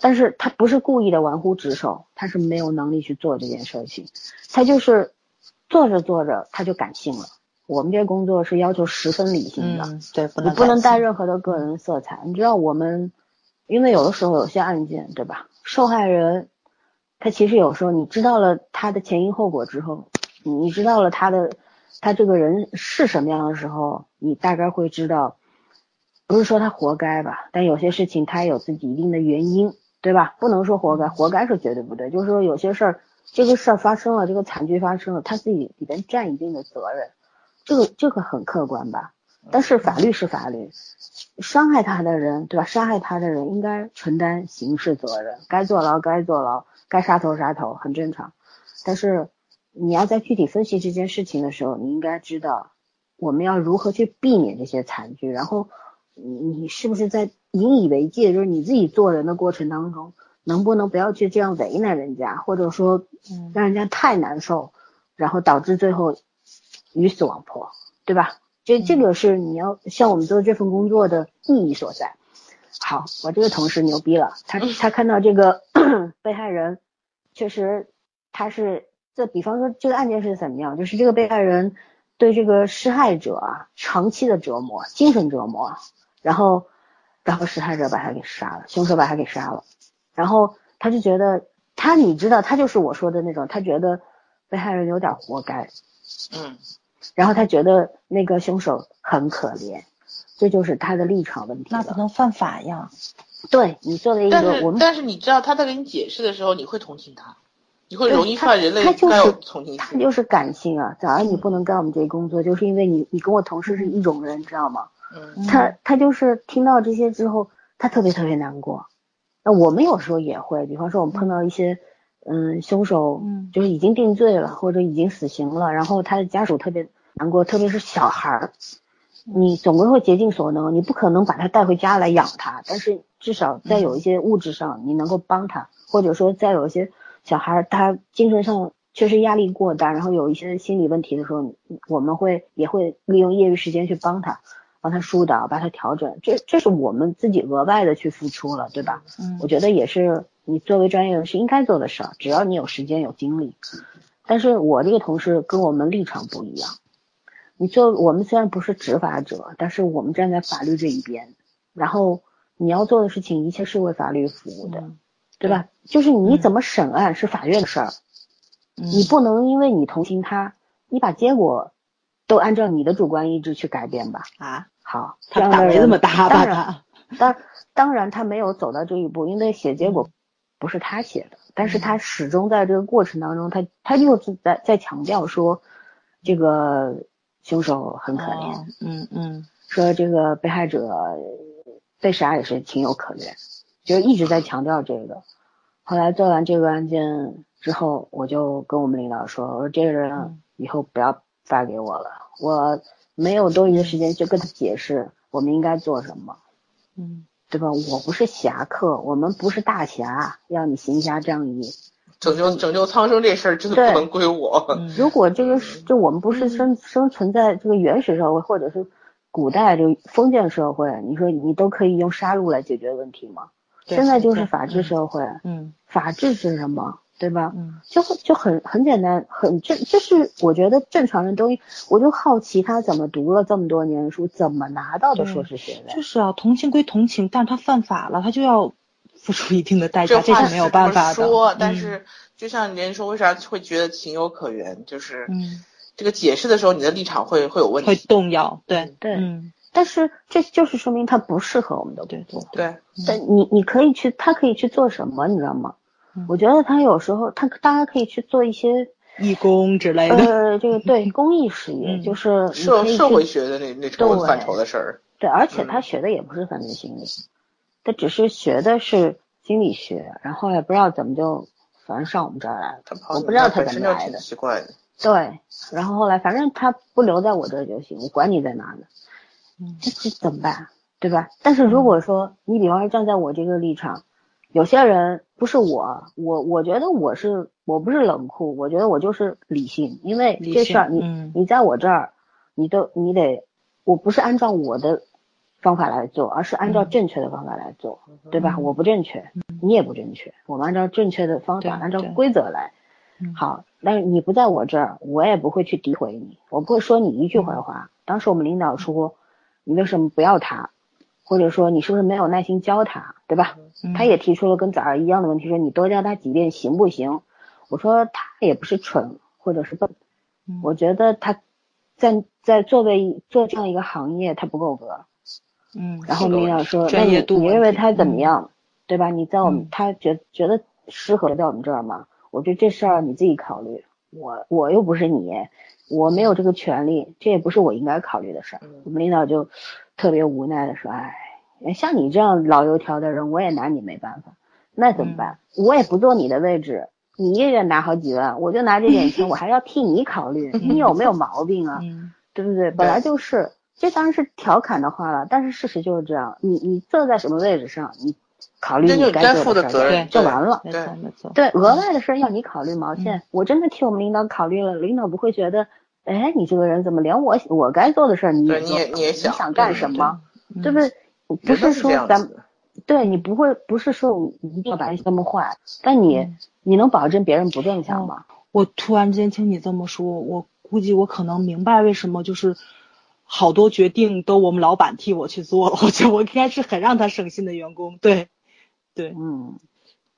但是他不是故意的玩忽职守，他是没有能力去做这件事情，他就是做着做着他就感性了。我们这个工作是要求十分理性的，嗯，对，不你不能带任何的个人色彩。你知道我们因为有的时候有些案件，对吧？受害人他其实有时候你知道了他的前因后果之后，你知道了他的他这个人是什么样的时候，你大概会知道，不是说他活该吧，但有些事情他有自己一定的原因，对吧？不能说活该，活该是绝对不对，就是说有些事儿，这个事儿发生了，这个惨剧发生了，他自己里边占一定的责任，这个这个很客观吧？但是法律是法律，伤害他的人，对吧？伤害他的人应该承担刑事责任，该坐牢该坐牢，该杀头杀头，很正常。但是你要在具体分析这件事情的时候，你应该知道我们要如何去避免这些惨剧，然后你你是不是在引以为戒，就是你自己做人的过程当中，能不能不要去这样为难人家，或者说让人家太难受，然后导致最后鱼死网破，对吧？这这个是你要像我们做这份工作的意义所在。好，我这个同事牛逼了，他他看到这个 被害人，确实他是这，比方说这个案件是怎么样，就是这个被害人对这个施害者啊长期的折磨，精神折磨，然后然后施害者把他给杀了，凶手把他给杀了，然后他就觉得他你知道他就是我说的那种，他觉得被害人有点活该，嗯。然后他觉得那个凶手很可怜，这就是他的立场问题。那不能犯法呀。对你作为一个我们，但是你知道他在给你解释的时候，你会同情他，你会容易犯人类他就是同情他就是感性啊。早上你不能干我们这个工作，就是因为你你跟我同事是一种人，知道吗？嗯。他他就是听到这些之后，他特别特别难过。那我们有时候也会，比方说我们碰到一些。嗯，凶手就是已经定罪了，或者已经死刑了，然后他的家属特别难过，特别是小孩儿，你总归会竭尽所能，你不可能把他带回家来养他，但是至少在有一些物质上你能够帮他，或者说在有一些小孩他精神上确实压力过大，然后有一些心理问题的时候，我们会也会利用业余时间去帮他。帮他疏导，帮他调整，这这是我们自己额外的去付出了，对吧？嗯，我觉得也是你作为专业人士应该做的事儿，只要你有时间有精力。但是我这个同事跟我们立场不一样，你做我们虽然不是执法者，但是我们站在法律这一边，然后你要做的事情一切是为法律服务的，对吧？就是你怎么审案是法院的事儿，你不能因为你同情他，你把结果都按照你的主观意志去改变吧？啊？好，他胆没这么大吧？当然，当当然他没有走到这一步，因为写结果不是他写的，但是他始终在这个过程当中，他他又是在在强调说，这个凶手很可怜，嗯嗯，说这个被害者被杀也是情有可原，就一直在强调这个。后来做完这个案件之后，我就跟我们领导说，我说这个人以后不要发给我了，我。没有多余的时间去跟他解释我们应该做什么，嗯，对吧？我不是侠客，我们不是大侠，要你行侠仗义，拯救拯救苍生这事儿真的不能归我。如果这个是，就我们不是生生存在这个原始社会，或者是古代就封建社会，你说你都可以用杀戮来解决问题吗？现在就是法治社会，嗯，法治是什么？对吧？嗯，就就很很简单，很正，就是我觉得正常人都，我就好奇他怎么读了这么多年书，怎么拿到的硕士学位？就是啊，同情归同情，但是他犯法了，他就要付出一定的代价，这是没有办法的。说，但是就像您说，为啥会觉得情有可原？就是嗯，这个解释的时候，你的立场会会有问题，会动摇。对对，嗯，但是这就是说明他不适合我们的工作。对，但你你可以去，他可以去做什么？你知道吗？我觉得他有时候，他大家可以去做一些义工之类的。呃，这个对 公益事业，就是社社会学的那那种范畴的事儿。对，而且他学的也不是犯罪心理，他只是学的是心理学，然后也不知道怎么就反正上我们这儿来了。我不知道他怎么来的。奇怪的。对，然后后来反正他不留在我这儿就行，我管你在哪呢。嗯。这这怎么办？对吧？但是如果说你比方说站在我这个立场。有些人不是我，我我觉得我是我不是冷酷，我觉得我就是理性，因为这事儿你你在我这儿，你都你得，我不是按照我的方法来做，而是按照正确的方法来做，对吧？我不正确，你也不正确，我们按照正确的方法，按照规则来。好，但是你不在我这儿，我也不会去诋毁你，我不会说你一句坏话。当时我们领导说，你为什么不要他？或者说你是不是没有耐心教他，对吧？嗯他也提出了跟早上一样的问题，说你多教他几遍行不行？我说他也不是蠢或者是笨，嗯我觉得他在在作为做这样一个行业，他不够格。嗯，然后领导说，那你你认为他怎么嗯样，对吧？你在我们嗯他觉觉得适合在我们这儿吗？我觉得这事儿你自己考虑，我我又不是你，我没有这个权利，这也不是我应该考虑的事儿。我们领导就特别无奈的说，哎，像你这样老油条的人，我也拿你没办法，那怎么办？我也不坐你的位置。你一月拿好几万，我就拿这点钱，我还要替你考虑，你有没有毛病啊？嗯对不对？本来就是，这当然是调侃的话了，但是事实就是这样。你你坐在什么位置上，你考虑你该做事儿的责任就完了。没对错没错，对，额外的事儿要你考虑毛线。嗯我真的替我们领导考虑了，领导不会觉得，哎，你这个人怎么连我我该做的事儿你也你也你也你想想干什么？嗯对不对？不是说咱对你不会不是说你一定要把人那么坏，但你、嗯你能保证别人不这么想吗？我突然之间听你这么说，我估计我可能明白为什么就是好多决定都我们老板替我去做了。我觉得我应该是很让他省心的员工。对，对，嗯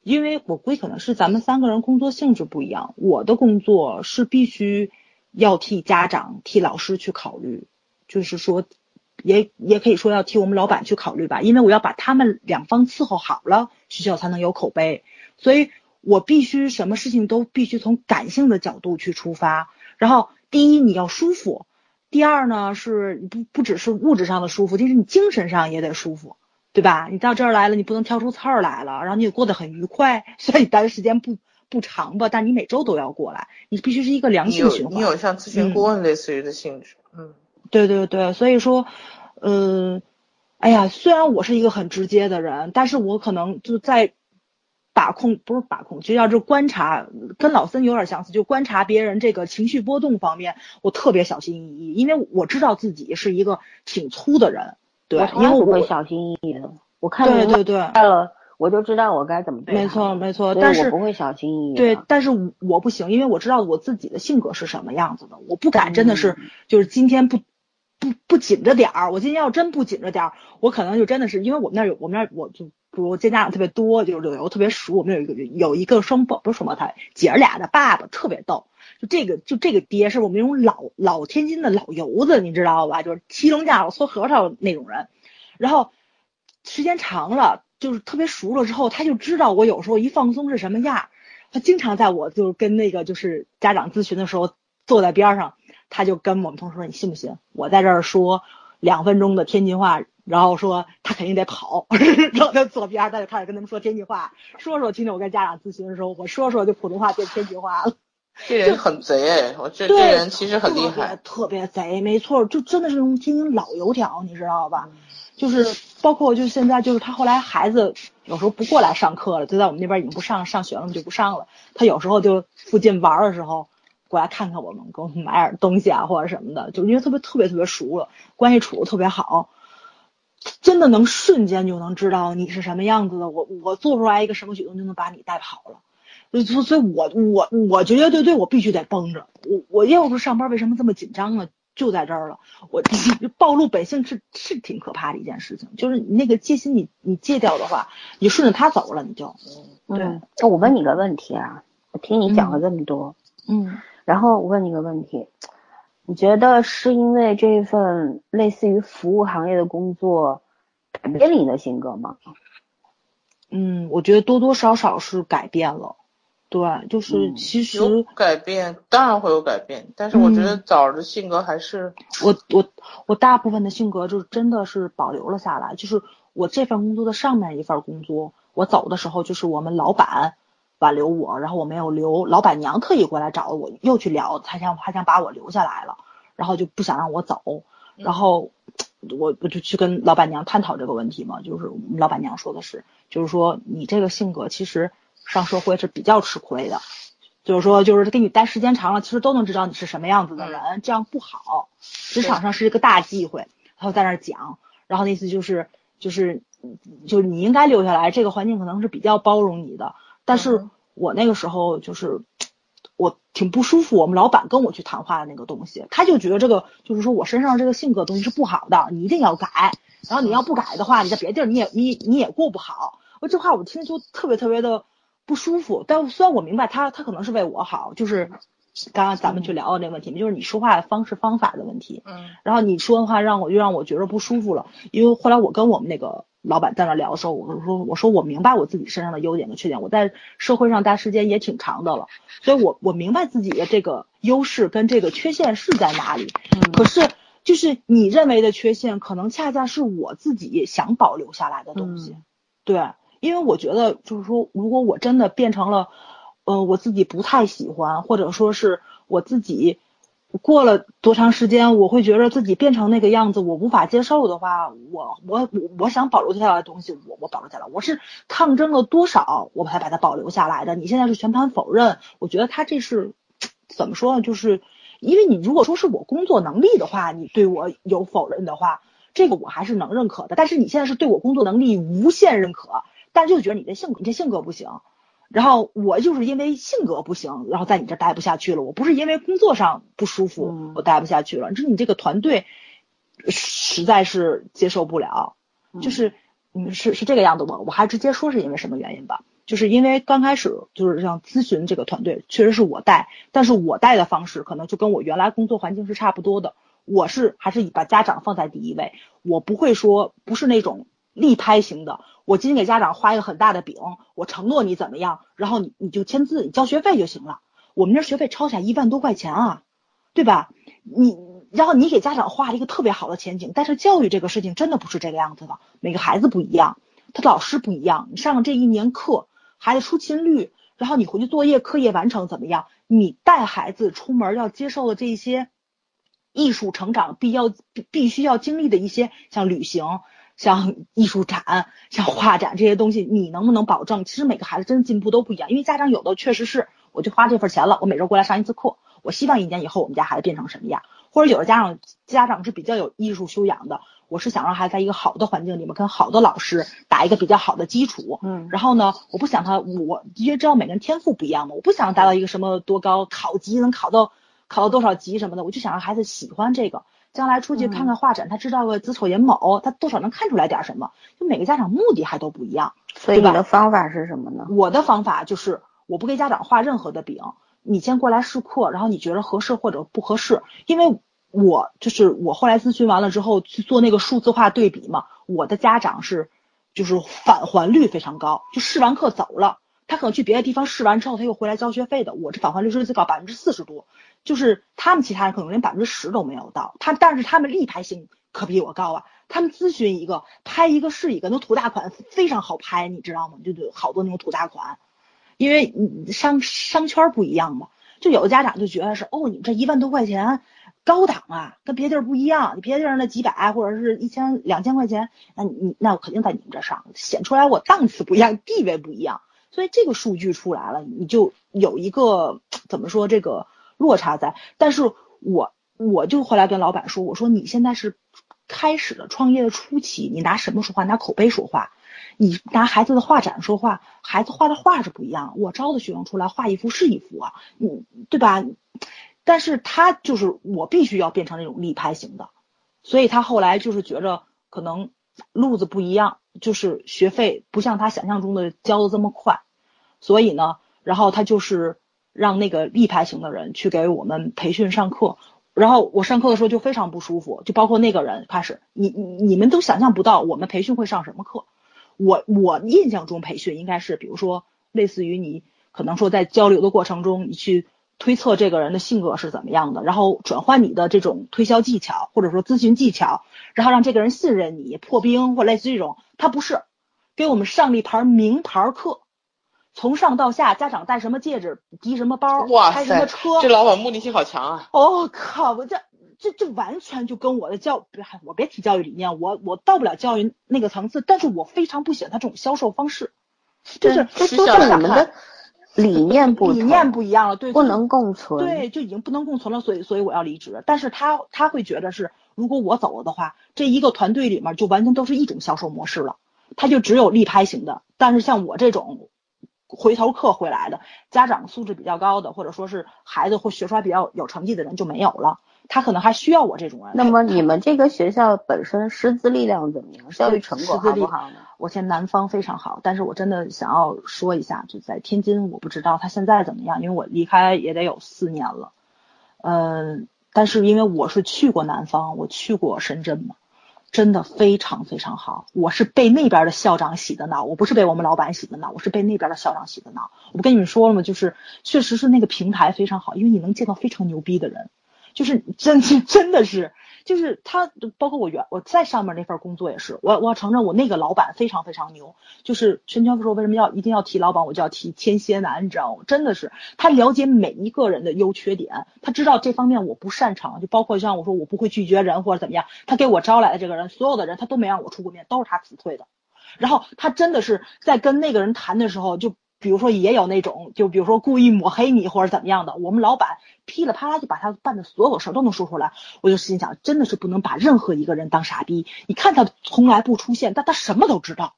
因为我估计可能是咱们三个人工作性质不一样，我的工作是必须要替家长、替老师去考虑，就是说。也也可以说要替我们老板去考虑吧，因为我要把他们两方伺候好了，学校才能有口碑。所以我必须什么事情都必须从感性的角度去出发。然后第一你要舒服，第二呢是不不只是物质上的舒服，就是你精神上也得舒服，对吧？你到这儿来了，你不能挑出刺儿来了，然后你也过得很愉快，虽然你待的时间不不长吧，但你每周都要过来，你必须是一个良性循环。你有像咨询顾问类似于的性质，嗯，对对对，所以说，呃，哎呀，虽然我是一个很直接的人，但是我可能就在把控，不是把控，就要是观察，跟老森有点相似，就观察别人这个情绪波动方面，我特别小心翼翼，因为我知道自己是一个挺粗的人，对因为我不会小心翼翼的。我看到对对对，白了，我就知道我该怎么对没错没错，但是我不会小心翼翼。对，但是我我不行，因为我知道我自己的性格是什么样子的，我不敢真的是、嗯就是今天不不不紧着点儿，我今天要真不紧着点儿，我可能就真的是因为我们那儿有我们那儿我就比我见家长特别多，就是旅游特别熟，我们有一个有一个双胞不是双胞胎姐儿俩的爸爸特别逗，就这个就这个爹是我们那种老老天津的老油子，你知道吧？就是骑龙架搓核桃那种人，然后时间长了，就是特别熟了之后，他就知道我有时候一放松是什么样。他经常在我就是跟那个就是家长咨询的时候，坐在边上，他就跟我们同事说：“你信不信？我在这儿说两分钟的天津话，然后说他肯定得跑，然后他左边，他就开始跟他们说天津话，说说。听着我跟家长咨询的时候，我说说就普通话变天津话了。这人很贼哎，我这这对，人其实很厉害，特别，特别贼，没错，就真的是那种天津老油条，你知道吧？就是包括就现在就是他后来孩子有时候不过来上课了，就在我们那边已经不上上学了嘛，就不上了。他有时候就附近玩的时候过来看看我们，给我们买点东西啊或者什么的，就因为特别特别特别熟了，关系处的特别好，真的能瞬间就能知道你是什么样子的。我我做出来一个什么举动就能把你带跑了。所以，所以我我我绝绝对对我必须得绷着。我我要不上班为什么这么紧张呢？就在这儿了。我 暴露本性是是挺可怕的一件事情，就是你那个戒心你你戒掉的话，你顺着他走了，你就对嗯，那我问你个问题啊，我听你讲了这么多，嗯然后我问你个问题，你觉得是因为这份类似于服务行业的工作改变了你的性格吗？嗯，我觉得多多少少是改变了。对，就是嗯其实有改变，当然会有改变，但是我觉得枣儿的性格还是我我我大部分的性格就是真的是保留了下来，就是我这份工作的上面一份工作，我走的时候就是我们老板挽留我，然后我没有留，老板娘特意过来找我，又去聊，他想还想把我留下来了，然后就不想让我走，然后我我就去跟老板娘探讨这个问题嘛，就是我们老板娘说的是，就是说你这个性格其实上社会是比较吃亏的。就是说，就是跟你待时间长了，其实都能知道你是什么样子的人，这样不好。职场上是一个大忌讳，然后在那儿讲，然后那意思就是就是就是你应该留下来，这个环境可能是比较包容你的。但是嗯我那个时候就是我挺不舒服，我们老板跟我去谈话的那个东西，他就觉得这个就是说我身上这个性格东西是不好的，你一定要改。然后你要不改的话，你在别地儿你也你你也过不好。我这话我听就特别特别的不舒服。但虽然我明白他他可能是为我好，就是刚刚咱们去聊的那个问题，就是你说话的方式方法的问题。嗯然后你说的话让我又让我觉得不舒服了，因为后来我跟我们那个老板在那聊的时候，我说我说我明白我自己身上的优点和缺点，我在社会上待时间也挺长的了，所以我我明白自己的这个优势跟这个缺陷是在哪里。可是就是你认为的缺陷，可能恰恰是我自己想保留下来的东西。嗯对，因为我觉得就是说，如果我真的变成了，呃，我自己不太喜欢，或者说是我自己过了多长时间，我会觉得自己变成那个样子，我无法接受的话，我我我我想保留下来的东西，我我保留下来，我是抗争了多少，我才把它保留下来的。你现在是全盘否认，我觉得他这是怎么说呢？就是因为你如果说是我工作能力的话，你对我有否认的话，这个我还是能认可的。但是你现在是对我工作能力无限认可，但是就觉得你这性格，你这性格不行。然后我就是因为性格不行，然后在你这待不下去了。我不是因为工作上不舒服，嗯我待不下去了。就是你这个团队实在是接受不了，就是嗯是是这个样子。我我还直接说是因为什么原因吧，就是因为刚开始就是像咨询这个团队确实是我带，但是我带的方式可能就跟我原来工作环境是差不多的。我是还是以把家长放在第一位，我不会说不是那种力拍型的。我今天给家长画一个很大的饼，我承诺你怎么样，然后你你就签字，你交学费就行了。我们这学费抄起来一万多块钱啊，对吧？你然后你给家长画了一个特别好的前景，但是教育这个事情真的不是这个样子的，每个孩子不一样，他老师不一样，你上了这一年课，孩子出勤率，然后你回去作业课业完成怎么样？你带孩子出门要接受的这些艺术成长必要必必须要经历的一些像旅行。像艺术展、像画展这些东西，你能不能保证？其实每个孩子真的进步都不一样，因为家长有的确实是，我就花这份钱了，我每周过来上一次课，我希望一年以后我们家孩子变成什么样？或者有的家长家长是比较有艺术修养的，我是想让孩子在一个好的环境里面，跟好的老师打一个比较好的基础。嗯然后呢，我不想他，我因为知道每个人天赋不一样嘛，我不想达到一个什么多高考级能考到考到多少级什么的，我就想让孩子喜欢这个。将来出去看看画展，他知道个子丑寅卯，他多少能看出来点什么。就每个家长目的还都不一样。所以你的方法是什么呢？我的方法就是，我不给家长画任何的饼，你先过来试课，然后你觉得合适或者不合适，因为我就是我后来咨询完了之后去做那个数字化对比嘛，我的家长是就是返还率非常高，就试完课走了，他可能去别的地方试完之后他又回来交学费的，我这返还率是最高百分之四十多，就是他们其他人可能连百分之十都没有到，他但是他们立牌性可比我高啊，他们咨询一个拍一个是一个，那土大款非常好拍，你知道吗？就就好多那种土大款，因为商商圈不一样嘛，就有的家长就觉得是哦，你们这一万多块钱高档啊，跟别地儿不一样，你别地儿那几百或者是一千两千块钱，那你那我肯定在你们这上，显出来我档次不一样，地位不一样，所以这个数据出来了，你就有一个怎么说这个落差在，但是我我就后来跟老板说，我说你现在是开始的创业的初期，你拿什么说话？拿口碑说话。你拿孩子的画展说话，孩子画的画是不一样。我招的学生出来画一幅是一幅啊，你对吧？但是他就是我必须要变成那种立拍型的，所以他后来就是觉着可能路子不一样，就是学费不像他想象中的交的这么快，所以呢，然后他就是让那个立牌型的人去给我们培训上课。然后我上课的时候就非常不舒服，就包括那个人开始，你你你们都想象不到我们培训会上什么课。我我印象中培训应该是，比如说类似于你可能说在交流的过程中，你去推测这个人的性格是怎么样的，然后转换你的这种推销技巧或者说咨询技巧，然后让这个人信任你，破冰或类似这种。他不是给我们上了一盘名牌课，从上到下，家长戴什么戒指，提什么包，哇开什么塞车，这老板目的性好强啊！哦靠！我这这这完全就跟我的教，嗨我别提教育理念，我我到不了教育那个层次，但是我非常不喜欢他这种销售方式，就是这就是你们的理念不理，念不一样了，对，不能共存。对，就已经不能共存了，所以所以我要离职。但是他他会觉得是，如果我走了的话，这一个团队里面就完全都是一种销售模式了，他就只有立拍型的。但是像我这种回头客回来的，家长素质比较高的，或者说是孩子会学出来比较有成绩的人就没有了。他可能还需要我这种人。那么你们这个学校本身师资力量怎么样？教育成果好不好呢？我现在南方非常好，但是我真的想要说一下，就在天津，我不知道他现在怎么样，因为我离开也得有四年了。嗯，但是因为我是去过南方，我去过深圳嘛，真的非常非常好。我是被那边的校长洗的脑，我不是被我们老板洗的脑，我是被那边的校长洗的脑。我不跟你们说了吗？就是确实是那个平台非常好，因为你能见到非常牛逼的人，就是真真的是。就是他，包括我原我在上面那份工作也是，我我承认我那个老板非常非常牛。就是陈圈说为什么要一定要提老板，我就要提天蝎男，你知道吗？真的是他了解每一个人的优缺点，他知道这方面我不擅长，就包括像我说我不会拒绝人或者怎么样，他给我招来的这个人，所有的人他都没让我出过面，都是他辞退的。然后他真的是在跟那个人谈的时候就。比如说也有那种，就比如说故意抹黑你或者怎么样的，我们老板噼里啪啦就把他办的所有事儿都能说出来，我就心想，真的是不能把任何一个人当傻逼。你看他从来不出现，但他什么都知道。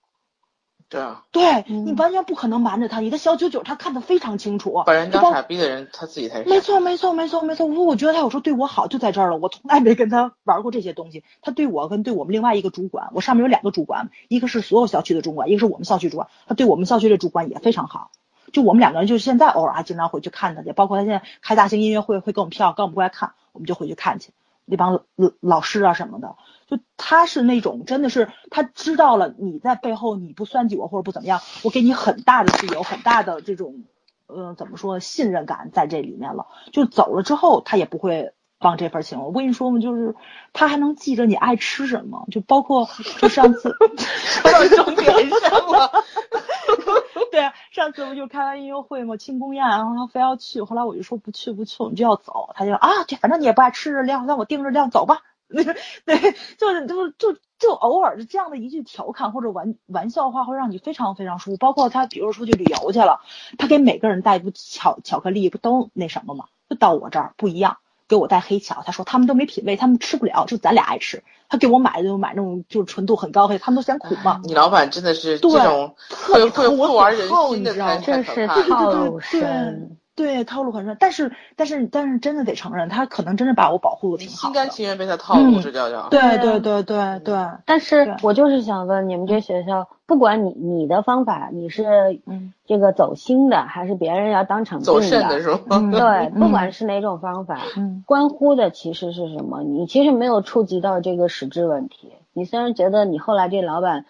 对啊，对你完全不可能瞒着他，你的小九九他看得非常清楚。把人当傻逼的人，他自己才是。没错，没错，没错，没错。我说，我觉得他有时候对我好就在这儿了。我从来没跟他玩过这些东西。他对我跟对我们另外一个主管，我上面有两个主管，一个是所有校区的主管，一个是我们校区主管。他对我们校区的主管也非常好。就我们两个人，就是现在偶尔还经常回去看他去，包括他现在开大型音乐会，会给我们票，跟我们过来看，我们就回去看去。那帮老老师啊什么的，就他是那种真的是他知道了你在背后你不算计我或者不怎么样，我给你很大的自由，很大的这种呃怎么说信任感在这里面了。就走了之后他也不会忘这份情。我跟你说嘛，就是他还能记着你爱吃什么，就包括就上次说到重点上了。对，上次不就开完音乐会嘛，庆功宴，然后他非要去，后来我就说不去不去，我们就要走，他就啊，这反正你也不爱吃日料，那我订日料走吧。对，就是就是就就偶尔的这样的一句调侃或者玩玩笑话，会让你非常非常舒服。包括他，比如说出去旅游去了，他给每个人带一部巧巧克力，不都那什么吗？就到我这儿不一样。给我带黑巧，他说他们都没品味，他们吃不了，就咱俩爱吃。他给我买的就买那种就是纯度很高的，他们都嫌苦嘛。你老板真的是这种会会会玩人心的，真是套路深。对，套路很深，但是但是但是真的得承认，他可能真的把我保护的挺好。心甘情愿被他套路，这叫叫。对对对对对。但是我就是想问，你们这学校，不管你你的方法，你是嗯这个走心的，还是别人要当场走肾的是吗？对，不管是哪种方法，嗯，关乎的其实是什么？你其实没有触及到这个实质问题。你虽然觉得你后来这老板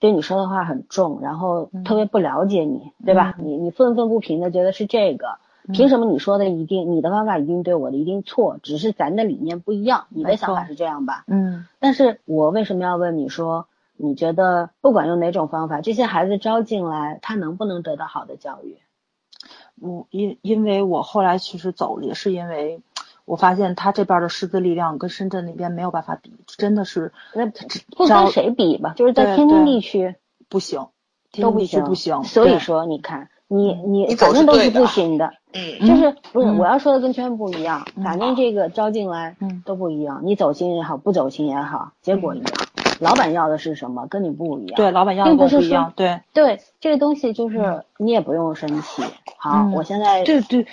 对你说的话很重，然后特别不了解你，对吧？你你愤愤不平的觉得是这个。凭什么你说的一定，你的方法一定对，我的一定错？只是咱的理念不一样，你的想法是这样吧？嗯。但是我为什么要问你说，你觉得不管用哪种方法，这些孩子招进来，他能不能得到好的教育？我因因为我后来其实走了，也是因为我发现他这边的师资力量跟深圳那边没有办法比，真的是。那不跟谁比吧？就是在天津地区不行，都不行，不行。所以说，你看。你你反正都是不行的，嗯，就是不是我要说的跟圈不一样，反正这个招进来都不一样，你走心也好，不走心也好，结果一样。老板要的是什么，跟你不一样。对，老板要的不一样。对对，这个东西就是你也不用生气。好，我现在对对，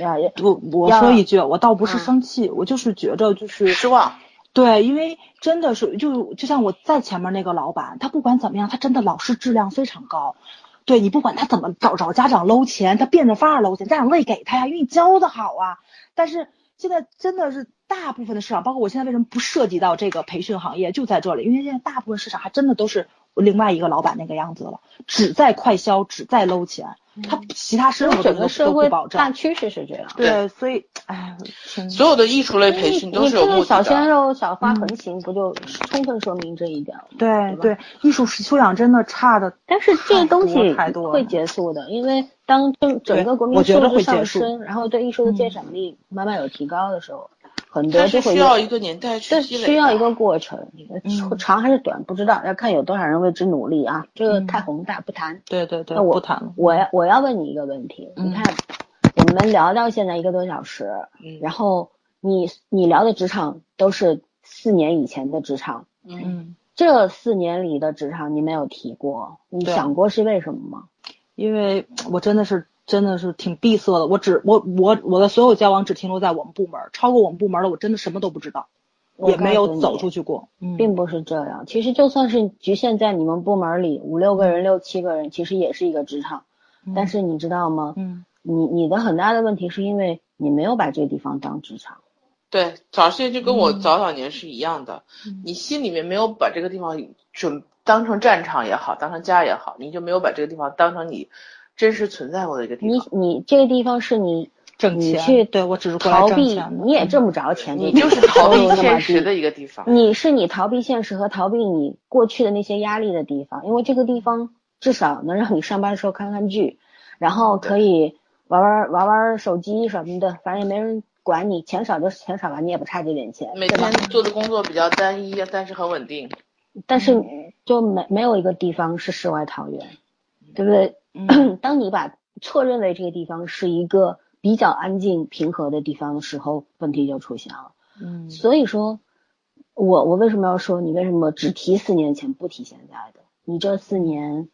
我我说一句，我倒不是生气，我就是觉着就是失望。对，因为真的是就就像我在前面那个老板，他不管怎么样，他真的老师质量非常高。对你不管他怎么找找家长搂钱，他变着法儿搂钱，家长乐意给他呀，因为你教的好啊。但是现在真的是大部分的市场，包括我现在为什么不涉及到这个培训行业，就在这里，因为现在大部分市场还真的都是另外一个老板那个样子了，只在快销，只在搂钱。他其他生活整个社会保障，大趋势是这样。对，所以，哎，所有的艺术类培训都是有目的的。小鲜肉、小花横行，不就充分说明这一点了？对对，艺术修养真的差的。但是这东西会结束的，因为当整整个国民素质上升，然后对艺术的鉴赏力慢慢有提高的时候。很多就会需要一个年代去积累，需要一个过程，长还是短不知道，要看有多少人为之努力啊。这个太宏大不谈。对对对，那我不谈了。我要我要问你一个问题，你看我们聊到现在一个多小时，然后你你聊的职场都是四年以前的职场，嗯，这四年里的职场你没有提过，你想过是为什么吗？因为我真的是。真的是挺闭塞的。我只我我我的所有交往只停留在我们部门，超过我们部门的我真的什么都不知道，也没有走出去过。嗯，并不是这样。其实就算是局限在你们部门里五六个人、六七个人，其实也是一个职场。但是你知道吗？嗯你你的很大的问题是因为你没有把这个地方当职场。对，早些就跟我嗯早早年是一样的，嗯你心里面没有把这个地方准当成战场也好，当成家也好，你就没有把这个地方当成你真实存在过的一个地方。你你这个地方是你挣钱你去对我只是过来挣逃避钱，你也挣不着钱，你就是逃避现实的一个地方。你是你逃避现实和逃避你过去的那些压力的地方，因为这个地方至少能让你上班的时候看看剧，然后可以玩玩玩玩手机什么的，反正也没人管你，钱少就钱少吧，你也不差这点钱，每天？做的工作比较单一，但是很稳定。但是就没没有一个地方是世外桃源，对不对？嗯当你把错认为这个地方是一个比较安静平和的地方的时候，问题就出现了。嗯所以说，我我为什么要说你为什么只提四年前不提现在的？你这四年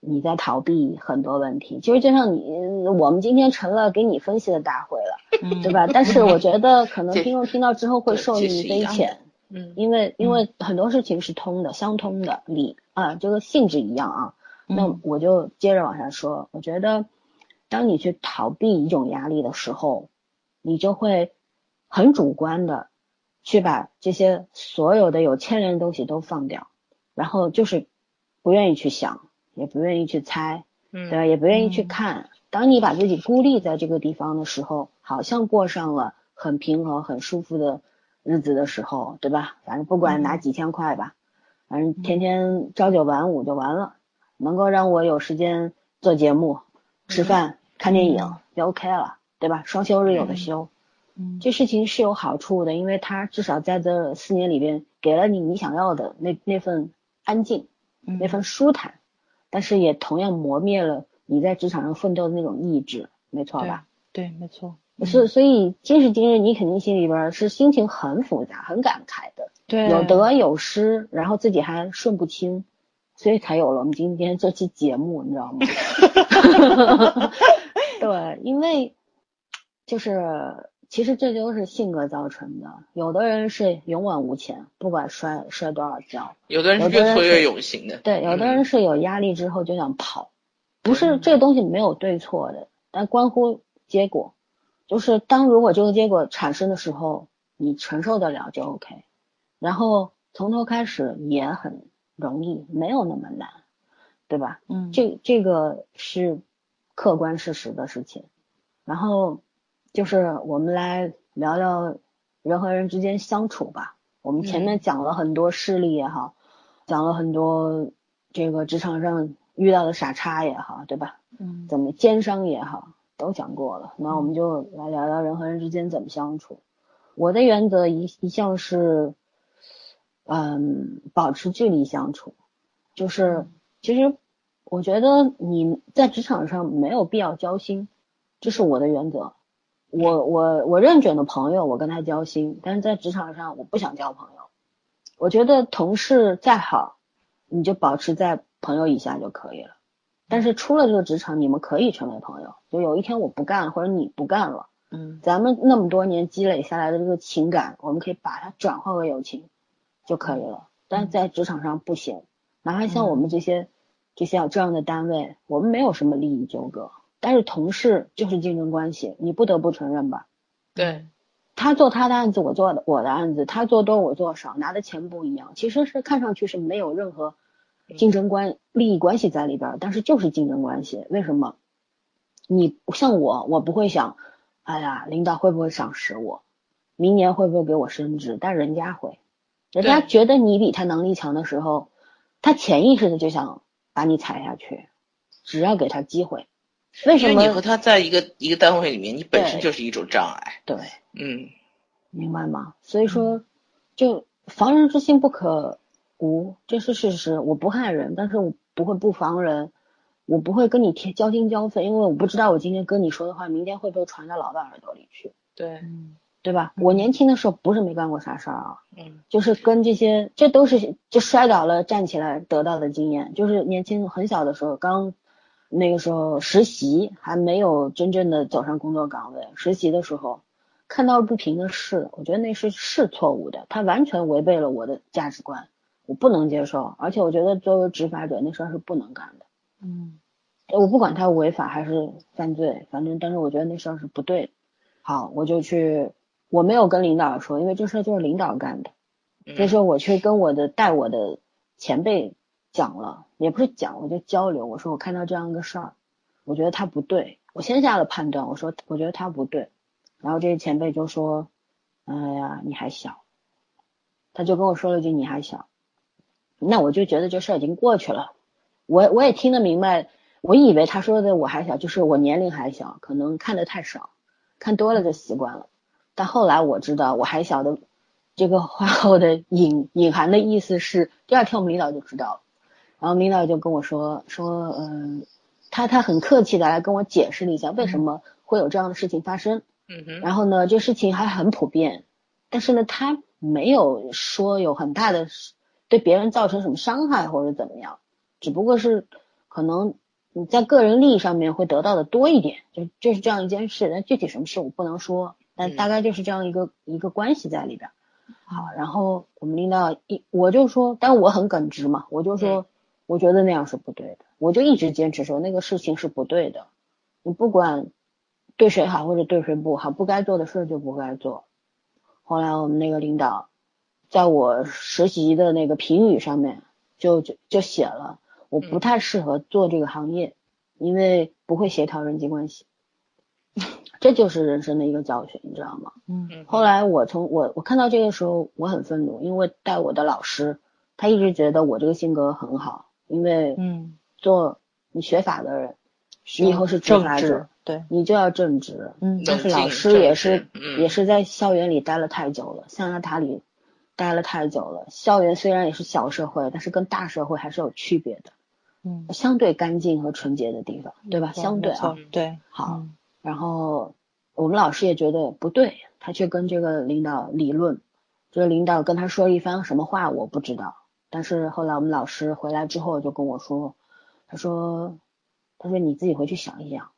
你在逃避很多问题，其实就像你我们今天成了给你分析的大会了，嗯对吧？但是我觉得可能听众听到之后会受益匪浅，嗯，因为因为很多事情是通的、相通的，理啊这个性质一样啊。那嗯我就接着往下说，我觉得当你去逃避一种压力的时候，你就会很主观的去把这些所有的有牵连的东西都放掉，然后就是不愿意去想，也不愿意去猜，嗯对吧？也不愿意去嗯看。当你把自己孤立在这个地方的时候，好像过上了很平和、很舒服的日子的时候，对吧？反正不管拿几千块吧，反正天天朝九晚五就完了，能够让我有时间做节目、吃饭、看电影就 OK 了，对吧？双休日有的休，嗯。这事情是有好处的，因为他至少在这四年里边给了你你想要的那那份安静，嗯。那份舒坦，但是也同样磨灭了你在职场上奋斗的那种意志，没错吧？对，没错，所所以今时今日，你肯定心里边是心情很复杂、很感慨的，对。有得有失，然后自己还顺不清，所以才有了我们今天这期节目，你知道吗？对，因为就是其实这就是性格造成的，有的人是勇往无前，不管摔摔多少跤，有的人是越挫越勇型的。对，有的嗯人是有压力之后就想跑，不是这个东西没有对错的，但关乎结果。就是当如果这个结果产生的时候，你承受得了就 OK，然后从头开始也很容易，没有那么难，对吧？嗯这这个是客观事实的事情。然后就是我们来聊聊人和人之间相处吧。我们前面讲了很多事例也好，讲了很多这个职场上遇到的傻叉也好，对吧？嗯怎么奸商也好，都讲过了。那我们就来聊聊人和人之间怎么相处。我的原则一一向是，嗯，保持距离相处。就是其实我觉得你在职场上没有必要交心，这是我的原则。我我我认准的朋友，我跟他交心，但是在职场上我不想交朋友。我觉得同事再好，你就保持在朋友以下就可以了。但是出了这个职场，你们可以成为朋友。就有一天我不干，或者你不干了，嗯咱们那么多年积累下来的这个情感，我们可以把它转化为友情就可以了。但在职场上不行，哪怕像我们这些、这些这样的单位，我们没有什么利益纠葛，但是同事就是竞争关系，你不得不承认吧？对，他做他的案子，我做的我的案子，他做多我做少，拿的钱不一样，其实是看上去是没有任何竞争关利益关系在里边儿，但是就是竞争关系。为什么？你像我，我不会想，哎呀，领导会不会赏识我，明年会不会给我升职？但人家会，人家觉得你比他能力强的时候，他潜意识的就想把你踩下去，只要给他机会。为什么因为你和？他在一个一个单位里面，你本身就是一种障碍。对，嗯，明白吗？所以说，就防人之心不可无，这是事实。我不害人，但是我不会不防人，我不会跟你贴交心交肺，因为我不知道我今天跟你说的话，明天会不会传到老板耳朵里去，对，嗯对吧？我年轻的时候不是没干过啥事儿啊，嗯，就是跟这些，这都是就摔倒了站起来得到的经验。就是年轻很小的时候，刚那个时候实习还没有真正的走上工作岗位，实习的时候看到不平的事，我觉得那是是错误的，他完全违背了我的价值观，我不能接受，而且我觉得作为执法者那事儿是不能干的。嗯我不管他违法还是犯罪，反正但是我觉得那事儿是不对的。好，我就去，我没有跟领导说，因为这事儿就是领导干的。这时候我去跟我的带我的前辈讲了，也不是讲，我就交流，我说我看到这样一个事儿，我觉得他不对，我先下了判断，我说我觉得他不对，然后这些前辈就说，哎呀你还小，他就跟我说了一句你还小，那我就觉得这事儿已经过去了，我我也听得明白，我以为他说的我还小，就是我年龄还小，可能看得太少，看多了就习惯了，但后来我知道我还晓得。这个话后的隐隐含的意思是，第二天我们领导就知道了，然后领导就跟我说说，嗯、他他很客气的来跟我解释了一下为什么会有这样的事情发生，嗯哼，然后呢，这事情还很普遍，但是呢，他没有说有很大的对别人造成什么伤害或者怎么样，只不过是可能你在个人利益上面会得到的多一点，就就是这样一件事，但具体什么事我不能说，但大概就是这样一个一个关系在里边。好，然后我们领导一我就说，但我很耿直嘛，我就说，我觉得那样是不对的，我就一直坚持说那个事情是不对的，你不管对谁好或者对谁不好，不该做的事就不该做。后来我们那个领导在我实习的那个评语上面就就就写了，我不太适合做这个行业，因为不会协调人际关系。这就是人生的一个教训，你知道吗？嗯嗯后来我从我我看到这个时候，我很愤怒，因为带我的老师他一直觉得我这个性格很好，因为嗯，做你学法的人，你以后是执正法者直，，对，你就要正直。嗯但是老师也是嗯也是在校园里待了太久了，象牙塔里待了太久了。校园虽然也是小社会，但是跟大社会还是有区别的，嗯，相对干净和纯洁的地方，对吧？相对啊，对，好。嗯然后我们老师也觉得不对，他去跟这个领导理论，这个领导跟他说了一番什么话我不知道，但是后来我们老师回来之后就跟我说，他说，他说你自己回去想一想，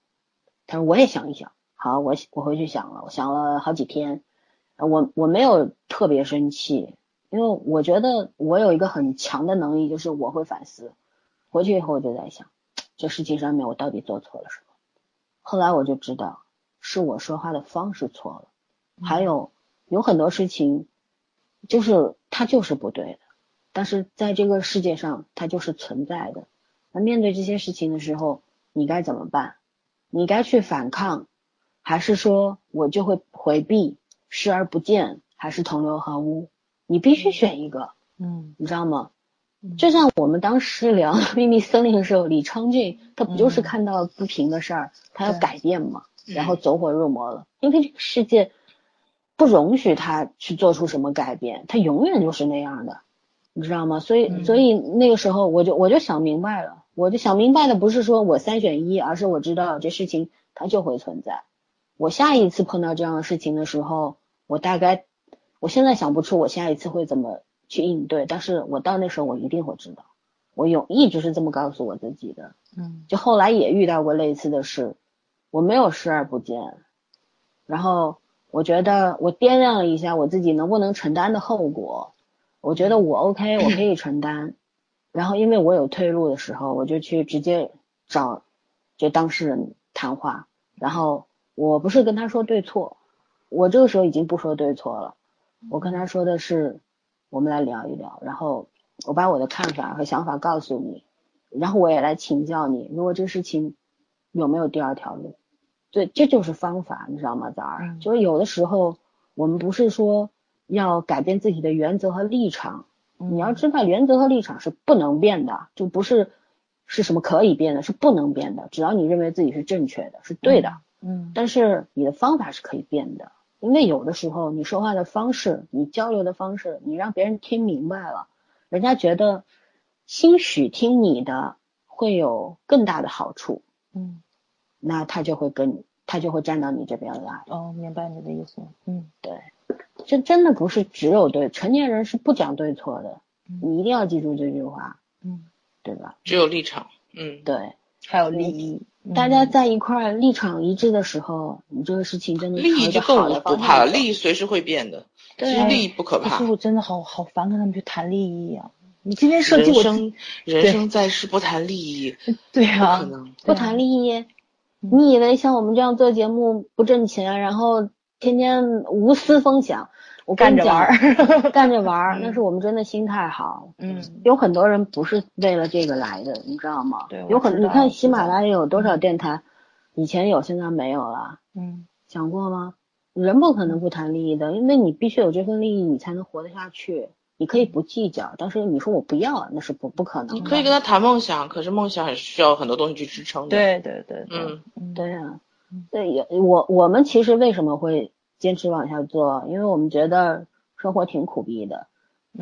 他说我也想一想，好，我我回去想了，我想了好几天，我我没有特别生气，因为我觉得我有一个很强的能力，就是我会反思，回去以后我就在想，这事情上面我到底做错了什么。后来我就知道是我说话的方式错了，还有有很多事情就是它就是不对的，但是在这个世界上它就是存在的。那面对这些事情的时候，你该怎么办？你该去反抗，还是说我就会回避、视而不见，还是同流合污？你必须选一个，嗯你知道吗？嗯。就像我们当时聊《秘密森林》的时候，李昌俊他不就是嗯。看到不平的事儿，他要改变嘛，嗯然后走火入魔了，因为这个世界不容许他去做出什么改变，他永远就是那样的，你知道吗？所以，嗯。所以那个时候我就我就想明白了，我就想明白的不是说我三选一，而是我知道这事情它就会存在。我下一次碰到这样的事情的时候，我大概我现在想不出我下一次会怎么去应对，但是我到那时候我一定会知道。我有一直是这么告诉我自己的，嗯就后来也遇到过类似的事，我没有视而不见，然后我觉得我掂量了一下我自己能不能承担的后果，我觉得我 OK，我可以承担。然后因为我有退路的时候，我就去直接找就当事人谈话，然后我不是跟他说对错，我这个时候已经不说对错了，我跟他说的是，我们来聊一聊，然后我把我的看法和想法告诉你，然后我也来请教你，如果这事情有没有第二条路？对，这就是方法，你知道吗？早儿，嗯就是有的时候我们不是说要改变自己的原则和立场，嗯你要知道原则和立场是不能变的，就不是是什么可以变的，是不能变的。只要你认为自己是正确的，是对的，嗯但是你的方法是可以变的，因为有的时候你说话的方式，你交流的方式，你让别人听明白了，人家觉得兴许听你的会有更大的好处，嗯那他就会跟你他就会站到你这边来。哦，明白你的意思，嗯对，这真的不是只有对，成年人是不讲对错的，嗯你一定要记住这句话，嗯对吧？只有立场，嗯，对，还有利益，大家在一块儿立场一致的时候，你这个事情真的利益就更不怕了，利益随时会变的。其实利益不可怕可是，我真的好好烦跟他们去谈利益啊！你今天设计我人生人生在世不谈利益，不 对啊。不谈利益。你以为像我们这样做节目不挣钱，然后天天无私分享，我 干着玩儿，干着玩那是我们真的心态好。嗯，有很多人不是为了这个来的，你知道吗？对有很你看喜马拉雅有多少电台，以前有，现在没有了，嗯想过吗？人不可能不谈利益的，因为你必须有这份利益，你才能活得下去。你可以不计较，但是你说我不要，那是不不可能的。你可以跟他谈梦想，可是梦想也是需要很多东西去支撑的。，对对对对，嗯嗯对呀、对也我我们其实为什么会坚持往下做？因为我们觉得生活挺苦逼的，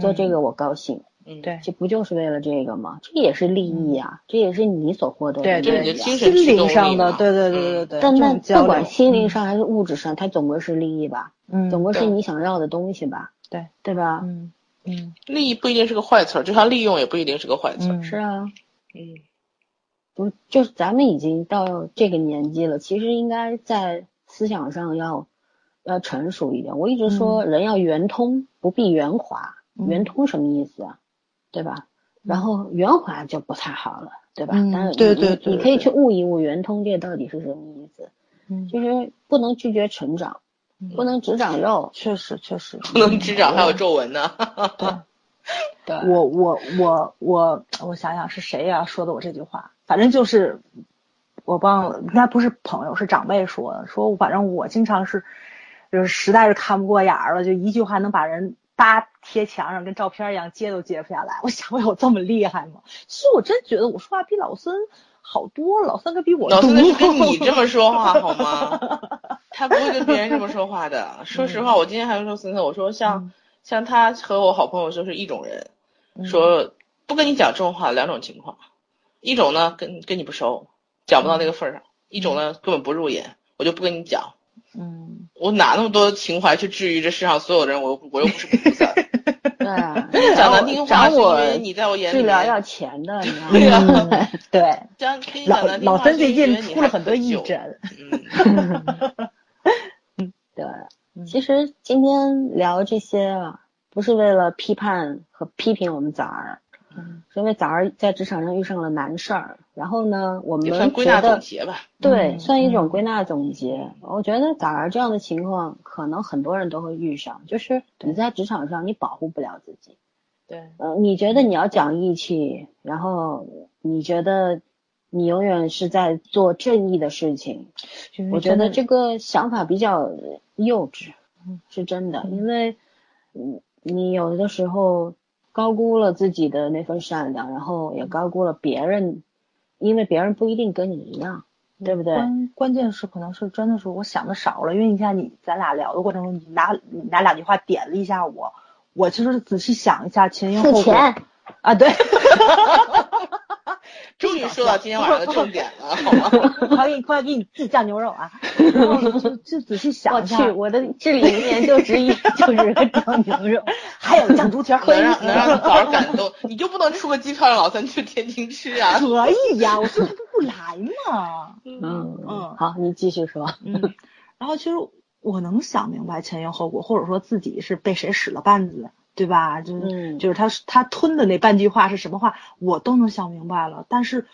做这个我高兴，嗯，对。这不就是为了这个吗？这也是利益呀、这也是你所获得的对对心神上的，对对对对对，但那不管心灵上还是物质上，它总归是利益吧，嗯。总归是你想要的东西吧，对。对吧？嗯嗯。利益不一定是个坏词儿，就像利用也不一定是个坏词是啊，嗯，不就是咱们已经到这个年纪了，其实应该在思想上要要成熟一点。我一直说人要圆通，不必圆滑。嗯圆通什么意思啊？对吧？然后圆滑就不太好了，对吧？嗯但是对对对对你可以去悟一悟圆通这到底是什么意思。嗯，就是不能拒绝成长，不能只长肉。确实确实 不能只长还有皱纹呢。对。对，我我我我我想想是谁呀、说的我这句话？反正就是我忘了，应该不是朋友，是长辈说的。说反正我经常是，就是实在是看不过眼儿了，就一句话能把人搭贴墙上，跟照片一样揭都揭不下来。我想我有这么厉害吗？其实我真觉得我说话比老孙好多了，老孙可比我老。孙那是跟你这么说话好吗？他不会跟别人这么说话的。说实话，我今天还说森森，我说像像他和我好朋友就是一种人，说不跟你讲这种话，两种情况，一种呢跟跟你不熟，讲不到那个份儿上；一种呢根本不入眼，我就不跟你讲。嗯，我哪那么多情怀去治愈这世上所有的人？我又我又不是菩萨。对啊，讲难听话是因为你在我眼里面治疗要钱的，你知道吗？对 老讲难听话老三最近出了很多义诊。嗯，对，其实今天聊这些啊，不是为了批判和批评我们早儿，嗯。是因为枣儿在职场上遇上了难事儿，然后呢，我们也算归纳觉得总结吧。对，嗯算一种嗯。归纳总结。我觉得枣儿这样的情况，可能很多人都会遇上，就是你在职场上你保护不了自己，对，呃，你觉得你要讲义气，然后你觉得你永远是在做正义的事情，我觉得这个想法比较幼稚，是真的，因为嗯，你有的时候高估了自己的那份善良，然后也高估了别人，因为别人不一定跟你一样，对不对？关关键是可能是真的是我想的少了，因为你看你咱俩聊的过程中，你拿你拿两句话点了一下我，我其实仔细想一下前因后果。啊，对，终于说到今天晚上的重点了，好吗？快给你快给你自酱牛肉啊，然后就就仔细想我去，一下，我的至理名言就之一 就是个酱牛肉，还有酱猪蹄儿，能让能让枣儿感动，你就不能出个机票让老三去天津吃啊？可以呀，我说他不不来嘛，嗯。嗯好，你继续说，嗯，然后其实我能想明白前因后果，或者说自己是被谁使了绊子，对吧？就是、嗯就是他他吞的那半句话是什么话，我都能想明白了。但是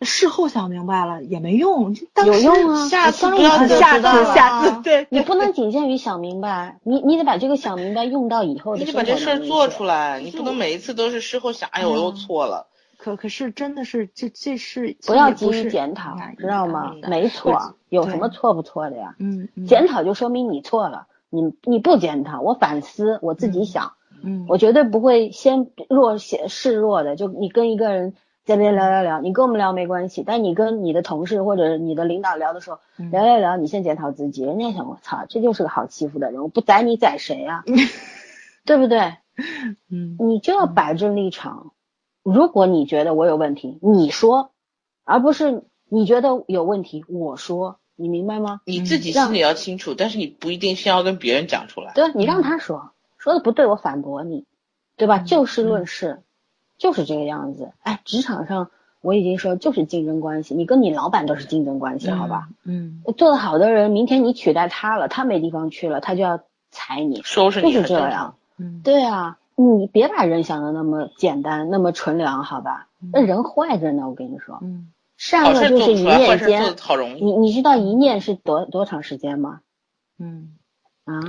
事后想明白了也没用，当时有用啊下次下次下次对，你不能仅限于想明白，你你得把这个想明白用到以后的你得生活把这事做出来，你不能每一次都是事后想，哎呦我又错了。可可是真的是这这是不要急于检讨哎，知道吗嗯？没错，有什么错不错的呀？检讨就说明你错了，你你不检讨，我反思，我自己想，嗯我绝对不会先弱显示弱的，就你跟一个人在那边聊聊聊，你跟我们聊没关系，但你跟你的同事或者你的领导聊的时候，嗯聊聊聊，你先检讨自己，人家想我操，这就是个好欺负的人，我不宰你宰谁呀、对不对？嗯你就要摆正立场。如果你觉得我有问题，你说，而不是你觉得有问题，我说，你明白吗？你自己心里要清楚，但是你不一定先要跟别人讲出来。对，你让他说，说的不对，我反驳你，对吧？就事论事，就是这个样子。哎，职场上我已经说就是竞争关系，你跟你老板都是竞争关系，好吧？嗯，做得好的人，明天你取代他了，他没地方去了，他就要裁你，收拾你就是这样。嗯，对啊，你别把人想的那么简单，那么纯良，好吧？那人坏着呢，我跟你说，嗯，善恶就是一念间。好容易。你你知道一念是多多长时间吗？嗯，啊？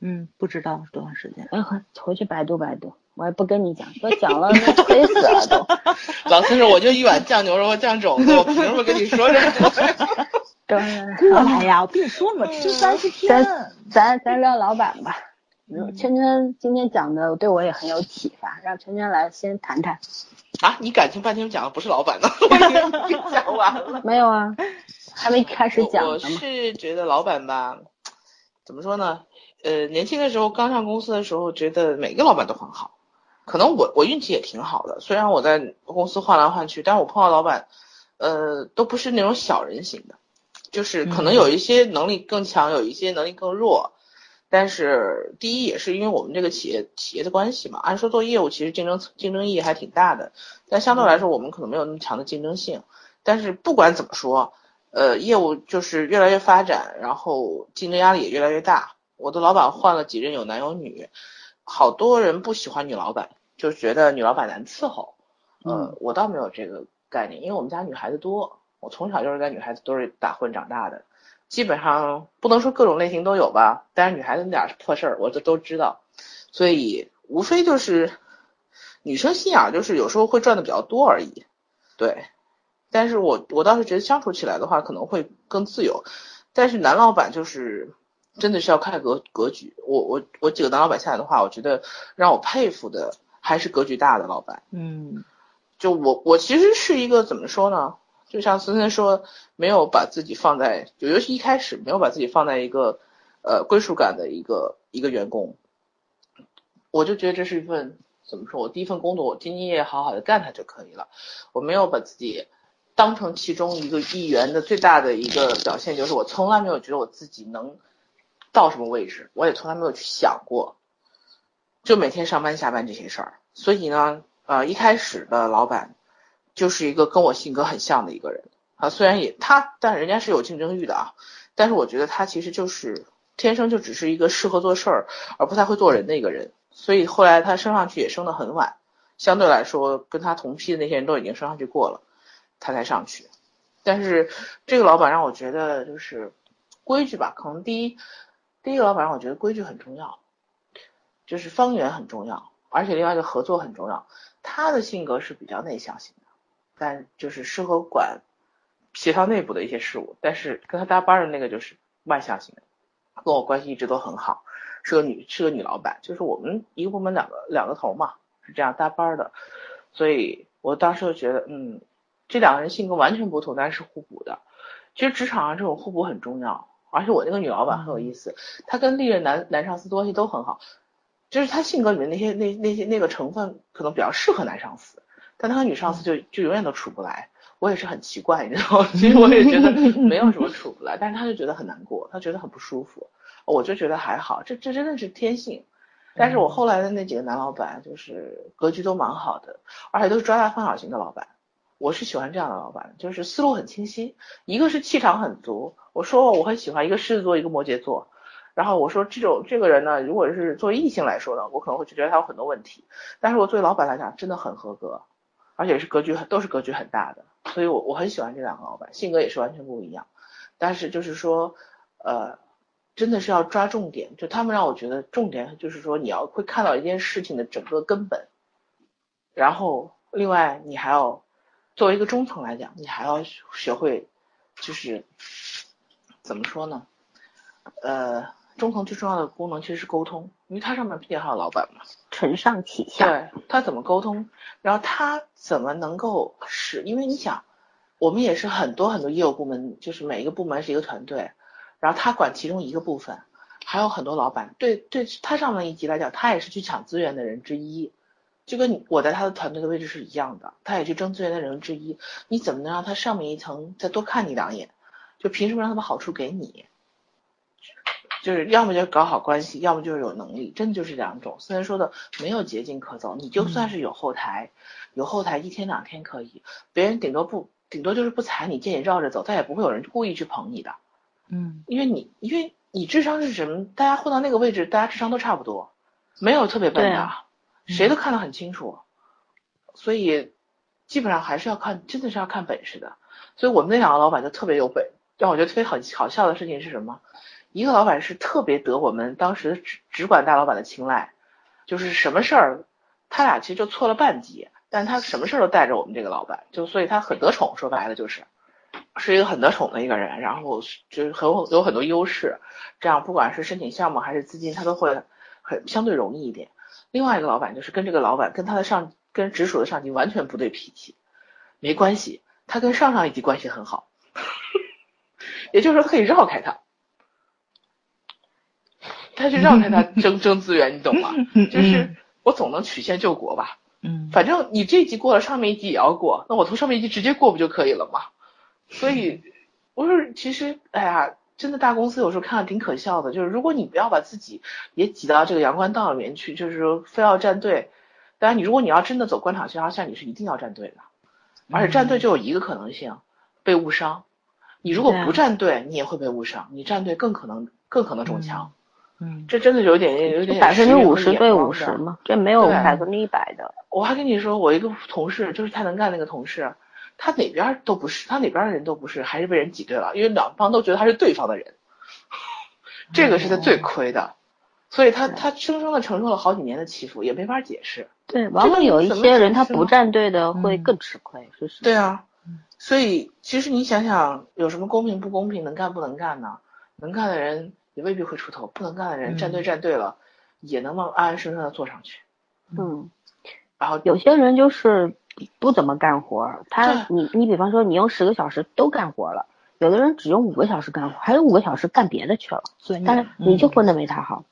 对嗯，不知道是多长时间。哎，回回去百度百度，我也不跟你讲，都讲了，那亏死了都。老四说我就一碗酱牛肉和酱肘子，我凭什么跟你说这么多？对，过来呀，我跟你说嘛，吃三十天。咱咱咱聊老板吧。嗯圈圈今天讲的对我也很有启发，让圈圈来先谈谈。啊，你感情半天讲的不是老板呢，我已经讲完了。没有啊，还没开始讲我我。是觉得老板吧，怎么说呢？呃，年轻的时候刚上公司的时候，觉得每个老板都很好。可能我我运气也挺好的，虽然我在公司换来换去，但是我碰到老板，呃，都不是那种小人型的，就是可能有一些能力更强，有一些能力更弱。但是第一也是因为我们这个企业企业的关系嘛，按说做业务其实竞争竞争意义还挺大的，但相对来说我们可能没有那么强的竞争性。但是不管怎么说，呃，业务就是越来越发展，然后竞争压力也越来越大。我的老板换了几任，有男有女，好多人不喜欢女老板，就觉得女老板难伺候。呃，我倒没有这个概念，因为我们家女孩子多，我从小就是在女孩子堆里打混长大的，基本上不能说各种类型都有吧，但是女孩子那点儿破事儿我这都知道，所以无非就是女生心眼儿就是有时候会赚的比较多而已，对。但是我我倒是觉得相处起来的话可能会更自由，但是男老板就是真的是要看格格局。我我我几个当老板下来的话，我觉得让我佩服的还是格局大的老板。嗯就我我其实是一个怎么说呢？就像孙森说，没有把自己放在，就尤其一开始没有把自己放在一个呃归属感的一个一个员工，我就觉得这是一份怎么说？我第一份工作，我兢兢业业好好的干它就可以了。我没有把自己当成其中一个一员的最大的一个表现，就是我从来没有觉得我自己能到什么位置，我也从来没有去想过，就每天上班下班这些事儿。所以呢，呃，一开始的老板就是一个跟我性格很像的一个人啊，虽然也他，但人家是有竞争欲的啊，但是我觉得他其实就是天生就只是一个适合做事儿而不太会做人的一个人，所以后来他升上去也升得很晚，相对来说跟他同批的那些人都已经升上去过了，他才上去。但是这个老板让我觉得就是规矩吧，可能第一第一个老板让我觉得规矩很重要，就是方圆很重要，而且另外一个合作很重要。他的性格是比较内向型的，但就是适合管协调内部的一些事务。但是跟他搭班的那个就是外向型的，跟我关系一直都很好，是个女是个女老板，就是我们一个部门两个两个头嘛，是这样搭班的。所以我当时就觉得，嗯，这两个人性格完全不同，但是互补的。其实职场上这种互补很重要，而且我那个女老板很有意思，她跟历任男男上司关系都很好。就是她性格里面那些那那些那个成分可能比较适合男上司，但她和女上司就就永远都处不来。我也是很奇怪，你知道吗？其实我也觉得没有什么处不来，但是她就觉得很难过，她觉得很不舒服。我就觉得还好，这这真的是天性。但是我后来的那几个男老板就是格局都蛮好的，而且都是抓大放小型的老板。我是喜欢这样的老板，就是思路很清晰，一个是气场很足。我说我很喜欢一个狮子座，一个摩羯座。然后我说这种这个人呢，如果是作为异性来说呢，我可能会觉得他有很多问题，但是我作为老板来讲，真的很合格，而且是格局很都是格局很大的，所以我我很喜欢这两个老板，性格也是完全不一样，但是就是说，呃，真的是要抓重点，就他们让我觉得重点就是说你要会看到一件事情的整个根本，然后另外你还要作为一个中层来讲，你还要学会就是怎么说呢，呃。中层最重要的功能其实是沟通，因为它上面毕竟还有老板嘛，承上启下。对他怎么沟通，然后他怎么能够使，因为你想，我们也是很多很多业务部门，就是每一个部门是一个团队，然后他管其中一个部分，还有很多老板，对对他上面一级来讲，他也是去抢资源的人之一，就跟我在他的团队的位置是一样的，他也是争资源的人之一，你怎么能让他上面一层再多看你两眼？就凭什么让他把好处给你？就是要么就搞好关系，要么就是有能力，真的就是两种。虽然说的没有捷径可走，你就算是有后台，有后台一天两天可以，别人顶多不顶多就是不踩你，见你绕着走，他也不会有人故意去捧你的，嗯因为你因为你智商是什么？大家混到那个位置，大家智商都差不多，没有特别笨的，谁都看得很清楚，所以基本上还是要看，真的是要看本事的。所以我们那两个老板就特别有本，让我觉得特别很好笑的事情是什么？一个老板是特别得我们当时只只管大老板的青睐，就是什么事儿，他俩其实就错了半级，但他什么事儿都带着我们这个老板，就所以他很得宠，说白了就是。是一个很得宠的一个人，然后就是很有有很多优势，这样不管是申请项目还是资金，他都会很相对容易一点。另外一个老板就是跟这个老板跟他的上跟直属的上级完全不对脾气，没关系，他跟上上一级关系很好，也就是说他可以绕开他，他去绕开他争争资源，你懂吗？就是我总能曲线救国吧，嗯反正你这一级过了，上面一级也要过，那我从上面一级直接过不就可以了吗？所以，我说其实，哎呀，真的大公司有时候看着挺可笑的，就是如果你不要把自己也挤到这个阳关道里面去，就是说非要站队，当然你如果你要真的走官场线，像你是一定要站队的，而且站队就有一个可能性，被误伤。你如果不站队，你也会被误伤，你站队更可能更可能中枪。嗯这真的有点有点百分之五十对五五十嘛，这没有百分之一百的。我还跟你说，我一个同事就是太能干那个同事，他哪边都不是，他哪边的人都不是，还是被人挤兑了，因为两方都觉得他是对方的人，这个是他最亏的，所以他他生生的承受了好几年的欺负，也没法解释。对，往往有一些人他不站队的会嗯更吃亏，是是。对啊，所以其实你想想，有什么公平不公平，能干不能干呢？能干的人也未必会出头，不能干的人嗯站队站队了，也能往安安生生的坐上去。嗯，然后有些人就是不怎么干活，他你你比方说你用十个小时都干活了，有的人只用五个小时干活，还有五个小时干别的去了，但是你就混得没他好。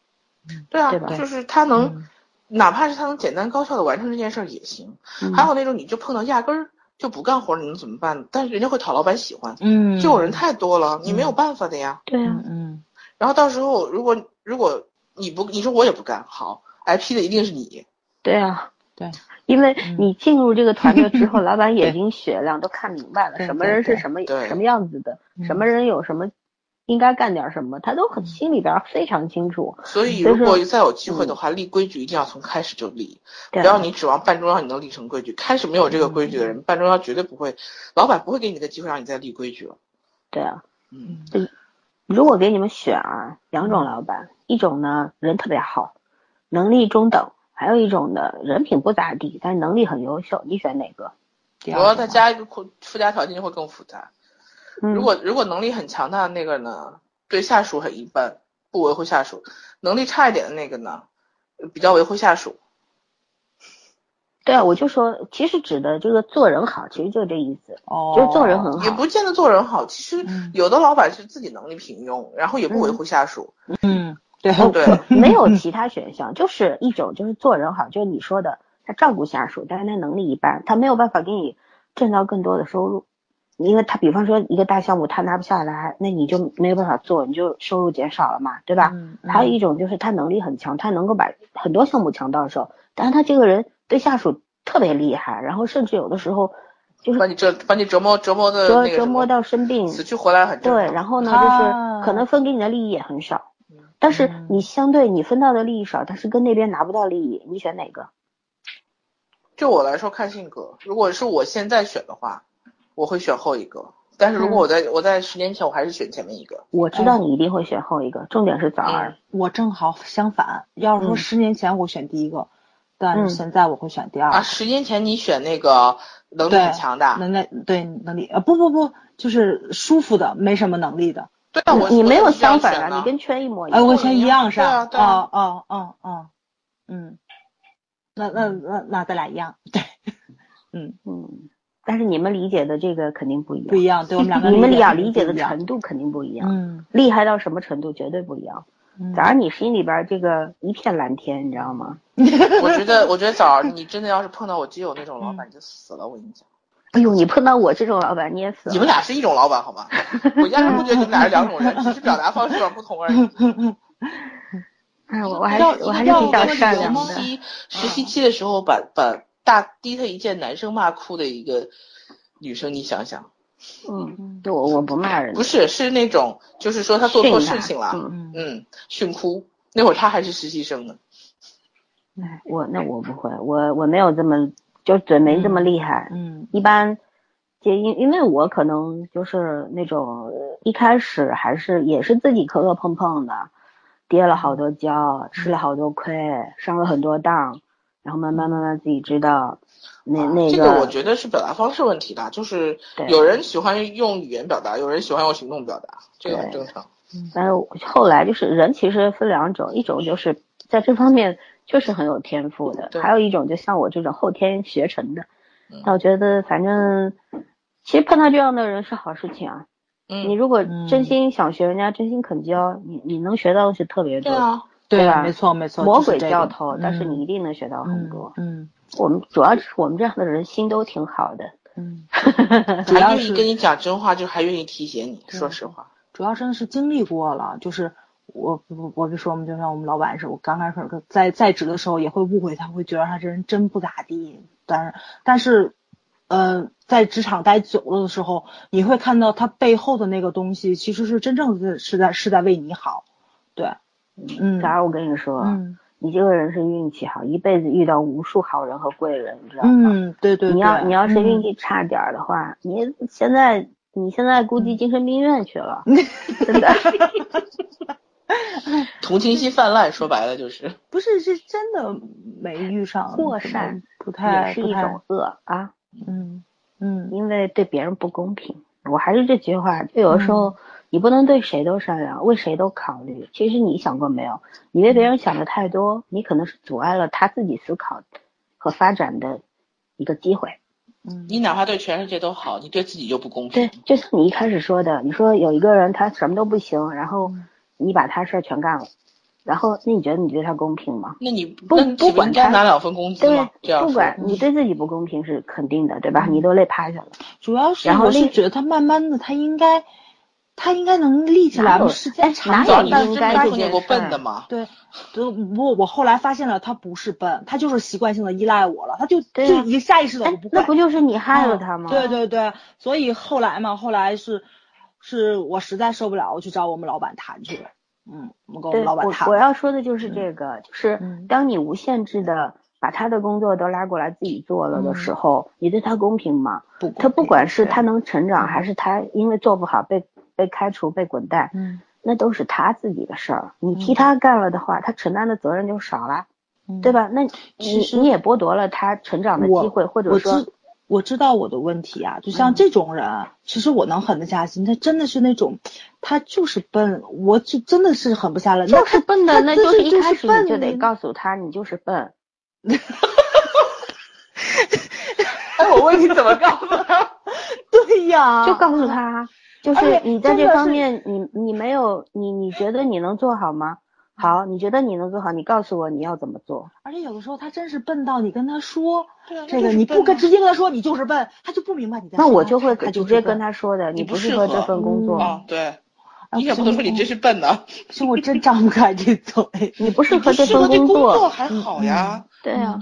对啊，对吧就是他能，嗯哪怕是他能简单高效的完成这件事儿也行。嗯还有那种你就碰到压根儿就不干活，你能怎么办？但是人家会讨老板喜欢，嗯这种人太多了，你没有办法的呀。对啊嗯，嗯然后到时候如果如果你不你说我也不干，好挨批的一定是你。对啊，对，因为嗯。你进入这个团队之后，老板眼睛雪亮，都看明白了，什么人是什么什么样子的，嗯。什么人有什么应该干点什么，他都很心里边儿非常清楚。所以如果再有机会的话，立规矩一定要从开始就立，不要你指望半中央你能立成规矩。开始没有这个规矩的人，半中央绝对不会，老板不会给你个机会让你再立规矩了。对啊，嗯，如果给你们选啊，两种老板，一种呢人特别好，能力中等，还有一种呢人品不咋地，但是能力很优秀，你选哪个？我要再加一个附附加条件就会更复杂。嗯，如果如果能力很强大的那个呢，对下属很一般，不维护下属；能力差一点的那个呢，比较维护下属。对啊，我就说，其实指的这个做人好，其实就这意思，哦，就是做人很好。也不见得做人好，其实嗯有的老板是自己能力平庸，然后也不维护下属。嗯对。对。没有其他选项，就是一种就是做人好，就是你说的，他照顾下属，但是他能力一般，他没有办法给你挣到更多的收入，因为他比方说一个大项目他拿不下来，那你就没有办法做，你就收入减少了嘛，对吧？嗯？还有一种就是他能力很强，他能够把很多项目抢到手，但是他这个人对下属特别厉害，然后甚至有的时候就是把你折把你折磨折磨的折磨到生病，死去活来很对，然后。呢，啊就是可能分给你的利益也很少，但是嗯你相对你分到的利益少，但是跟那边拿不到利益，你选哪个？就我来说看性格，如果是我现在选的话，我会选后一个。但是如嗯果我在、我在十年前，我还是选前面一个。我知道你一定会选后一个，重点是早儿。我正好相反，要是说嗯十年前我选第一个，但嗯是现在我会选第二啊，个。十年前你选那个能力很强的，能力对能力啊不不不，就是舒服的，没什么能力的。对啊，我你没有相反啊，你跟圈一模一哎，样。我圈一样是对啊吧？对啊哦哦哦哦，嗯，那那那那咱俩一样，对，嗯，嗯，但是你们理解的这个肯定不一样，不一样，对我们两个你们俩理理解的程度肯定不一样，嗯，厉害到什么程度绝对不一样。嗯早上你心里边这个一片蓝天，你知道吗？我觉得，我觉得早上，你真的要是碰到我基友那种老板，你就死了。我跟你讲，哎呦，你碰到我这种老板捏死了。你们俩是一种老板好吗？我压根不觉得你们俩是两种人，只是表达方式有点不同而已。哎，我我还是我还是比较善良的。实习实习期的时候把把大低他一件男生骂哭的一个女生，你想想，嗯，对我我不骂人，不是是那种就是说他做错事情了，嗯嗯，训哭。那会儿他还是实习生呢，哎，我那我不会，我我没有这么就嘴没这么厉害。嗯一般，就因因为我可能就是那种呃一开始还是也是自己磕磕碰碰的，跌了好多跤，吃了好多亏，上了很多当，然后慢慢慢慢自己知道那啊那这个我觉得是表达方式问题啦，就是对有人喜欢用语言表达，有人喜欢用行动表达，这个很正常。但是后来就是人其实分两种，一种就是在这方面确实很有天赋的，还有一种就像我这种后天学成的嗯。那我觉得反正其实碰到这样的人是好事情啊。你嗯，如果嗯真心想学，人家真心肯教，你你能学到的是特别多。对啊，对吧没错没错，魔鬼教头，但是嗯你一定能学到很多。嗯我们主要是我们这样的人心都挺好的。嗯，主还要是愿意跟你讲真话，就还愿意提携你。说实话，主要真的是经历过了，就是我我我就说我们就像我们老板似的，我刚开始在在职的时候也会误会他，会觉得他这人真不咋地，但是但是，呃，在职场待久了的时候，你会看到他背后的那个东西，其实是真正的是在是在为你好，对，嗯当然，我跟你说，嗯你这个人是运气好，一辈子遇到无数好人和贵人，你知道吗？嗯，对对对，你要你要是运嗯气差点儿的话，你现在你现在估计精神病院去了，真的。同情心泛滥，说白了就是。不是是真的没遇上过善不太也是一种恶啊，嗯嗯因为对别人不公平。我还是这句话，就有的时嗯候你不能对谁都善良，为谁都考虑。其实你想过没有？你为别人想的太多，你可能是阻碍了他自己思考和发展的一个机会。嗯你哪怕对全世界都好，你对自己就不公平对。，就像你一开始说的，你说有一个人他什么都不行，然后嗯你把他事儿全干了，然后那你觉得你对他公平吗？那你不不管他拿两份工资对吗？不管你对自己不公平是肯定的，对吧？你都累趴下了。主要是然后另我是觉得他慢慢的，他应该，他应该能立起来，时间哎长哪有早你点。但应该这是真没碰见过笨的吗？对，对，不，我后来发现了，他不是笨，他就是习惯性的依赖我了，他就就一下意识的不，会。那不就是你害了嗯他吗？对对对，所以后来嘛，后来是是我实在受不了，我去找我们老板谈去了。嗯，我跟我对，们老板谈我我。要说的就是这个，就是嗯当你无限制的把他的工作都拉过来自己做了的嗯时候，你对他公平吗？不他不管是他能成长，嗯还是他因为做不好被被开除、被滚蛋，嗯那都是他自己的事儿。你替嗯他干了的话，他承担的责任就少了，嗯对吧？那你你也剥夺了他成长的机会，或者说知我知道我的问题啊，就像嗯这种人，其实我能狠得下心，他真的是那种，他就是笨，我就真的是狠不下来。那就是笨的，那就是一开始你就得告诉他，你就是笨。哎，我问你怎么告诉他？对呀，就告诉他，就是你在这方面，你你没有你你觉得你能做好吗？好，你觉得你能做好，你告诉我你要怎么做。而且有的时候他真是笨到你跟他说对啊这个，你不跟直接跟他说你就是笨，他就不明白你在那说我就会直接跟他说的，你不不适合这份工作，啊，对，啊你也不能说你真是笨的，其实我真张不开这嘴。你不适合这份工作。还好呀，对啊，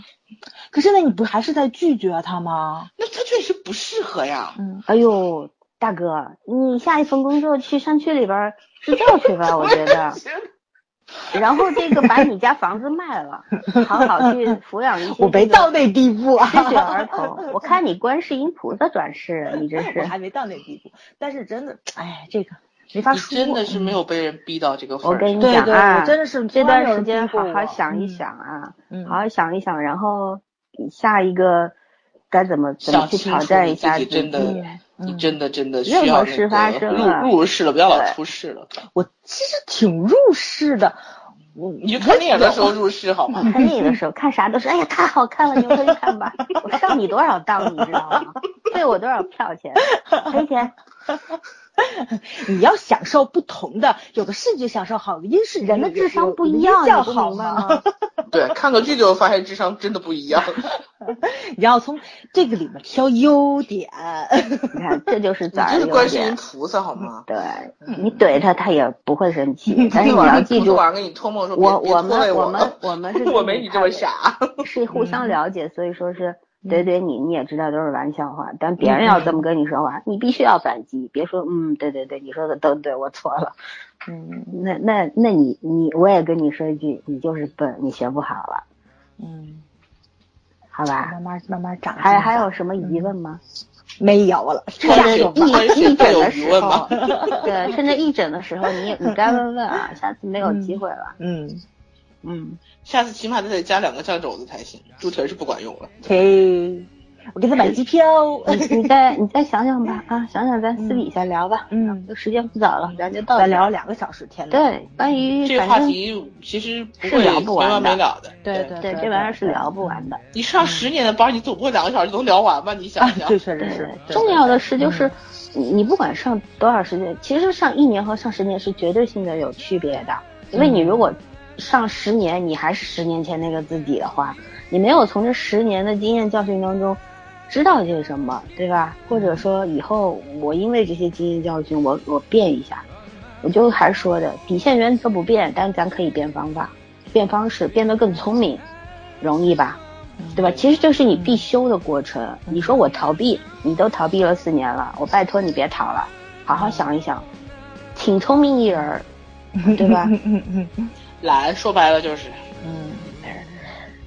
可是那你不还是在拒绝他吗？那他确实不适合呀。嗯，哎呦，大哥，你下一份工作去山区里边儿支教去吧，我觉得。然后这个把你家房子卖了，好好去抚养一些我没到那地步啊。失学儿童。我看你观世音菩萨转世，你这我是。还没到那地步，但是真的，哎，这个没法说。真的是没有被人逼到这个份儿上。我跟你对对讲啊，我真的是这段时间好好想一嗯想啊，嗯好好想一想，然后下一个该怎么怎么去挑战一下自己真的己。你嗯真的真的需要那事发个生了入入世了，不要老出世了。我其实挺入世的，我你就看电影的时候入世好吗？看电影的时候看啥都是，哎呀太好看了，你们看吧！我上你多少当你知道吗？退我多少票钱？赔钱？你要享受不同的，有的是就享受好的，因是人的智商不一样，好吗？对，看个剧就发现智商真的不一样。你要从这个里面挑优点。你看，这就是咱这是观世音菩萨好吗？对，你怼他，他也不会生气。但是你要记住，晚上给你托梦说，我我们我们我们是我没你这么傻，是互相了解，所以说是。怼怼你，你也知道都是玩笑话，但别人要这么跟你说话，你必须要反击，别说嗯，对对对，你说的都对，我错了，嗯，那那那你你我也跟你说一句，你就是笨，你学不好了，嗯，好吧，慢慢慢慢长。还还有什么疑问吗？没有了，趁着一一诊的时候，对，趁着一诊的时候，你你该问问啊，下次没有机会了，嗯。嗯，下次起码得再加两个酱肘子才行，猪蹄是不管用了。嘿，我给他买机票。你再你再想想吧，啊，想想咱私底下聊吧。嗯，时间不早了，咱就到。咱聊两个小时，天对，关于这个话题其实是聊不完没了的。对对对，这玩意儿是聊不完的。你上十年的班，你总不会两个小时能聊完吧？你想想。对，确实是。重要的是，就是你不管上多少时间，其实上一年和上十年是绝对性的有区别的，因为你如果。上十年，你还是十年前那个自己的话，你没有从这十年的经验教训当中知道些什么，对吧？或者说以后我因为这些经验教训，我我变一下，我就还是说的底线原则不变，但咱可以变方法、变方式，变得更聪明，容易吧？对吧？其实就是你必修的过程。你说我逃避，你都逃避了四年了，我拜托你别逃了，好好想一想，挺聪明一人，对吧？懒，说白了就是，嗯，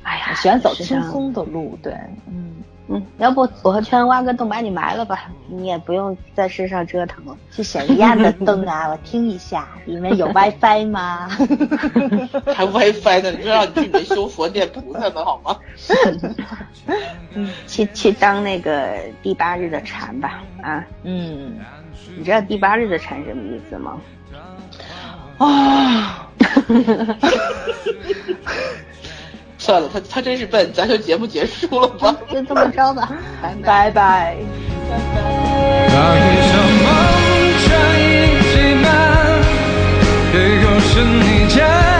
哎呀，喜欢走轻松的路，对，嗯嗯，要不我和圈挖个洞把你埋了吧，你也不用在世上折腾了。是什么样的洞啊？我听一下，里面有 WiFi 吗？还 WiFi 呢？你就让你去里面修佛念菩萨的好吗？去去当那个第八日的禅吧，啊，嗯，你知道第八日的禅什么意思吗？啊。算了，他他真是笨，咱就节目结束了吧，就这么着吧，拜拜。是你家。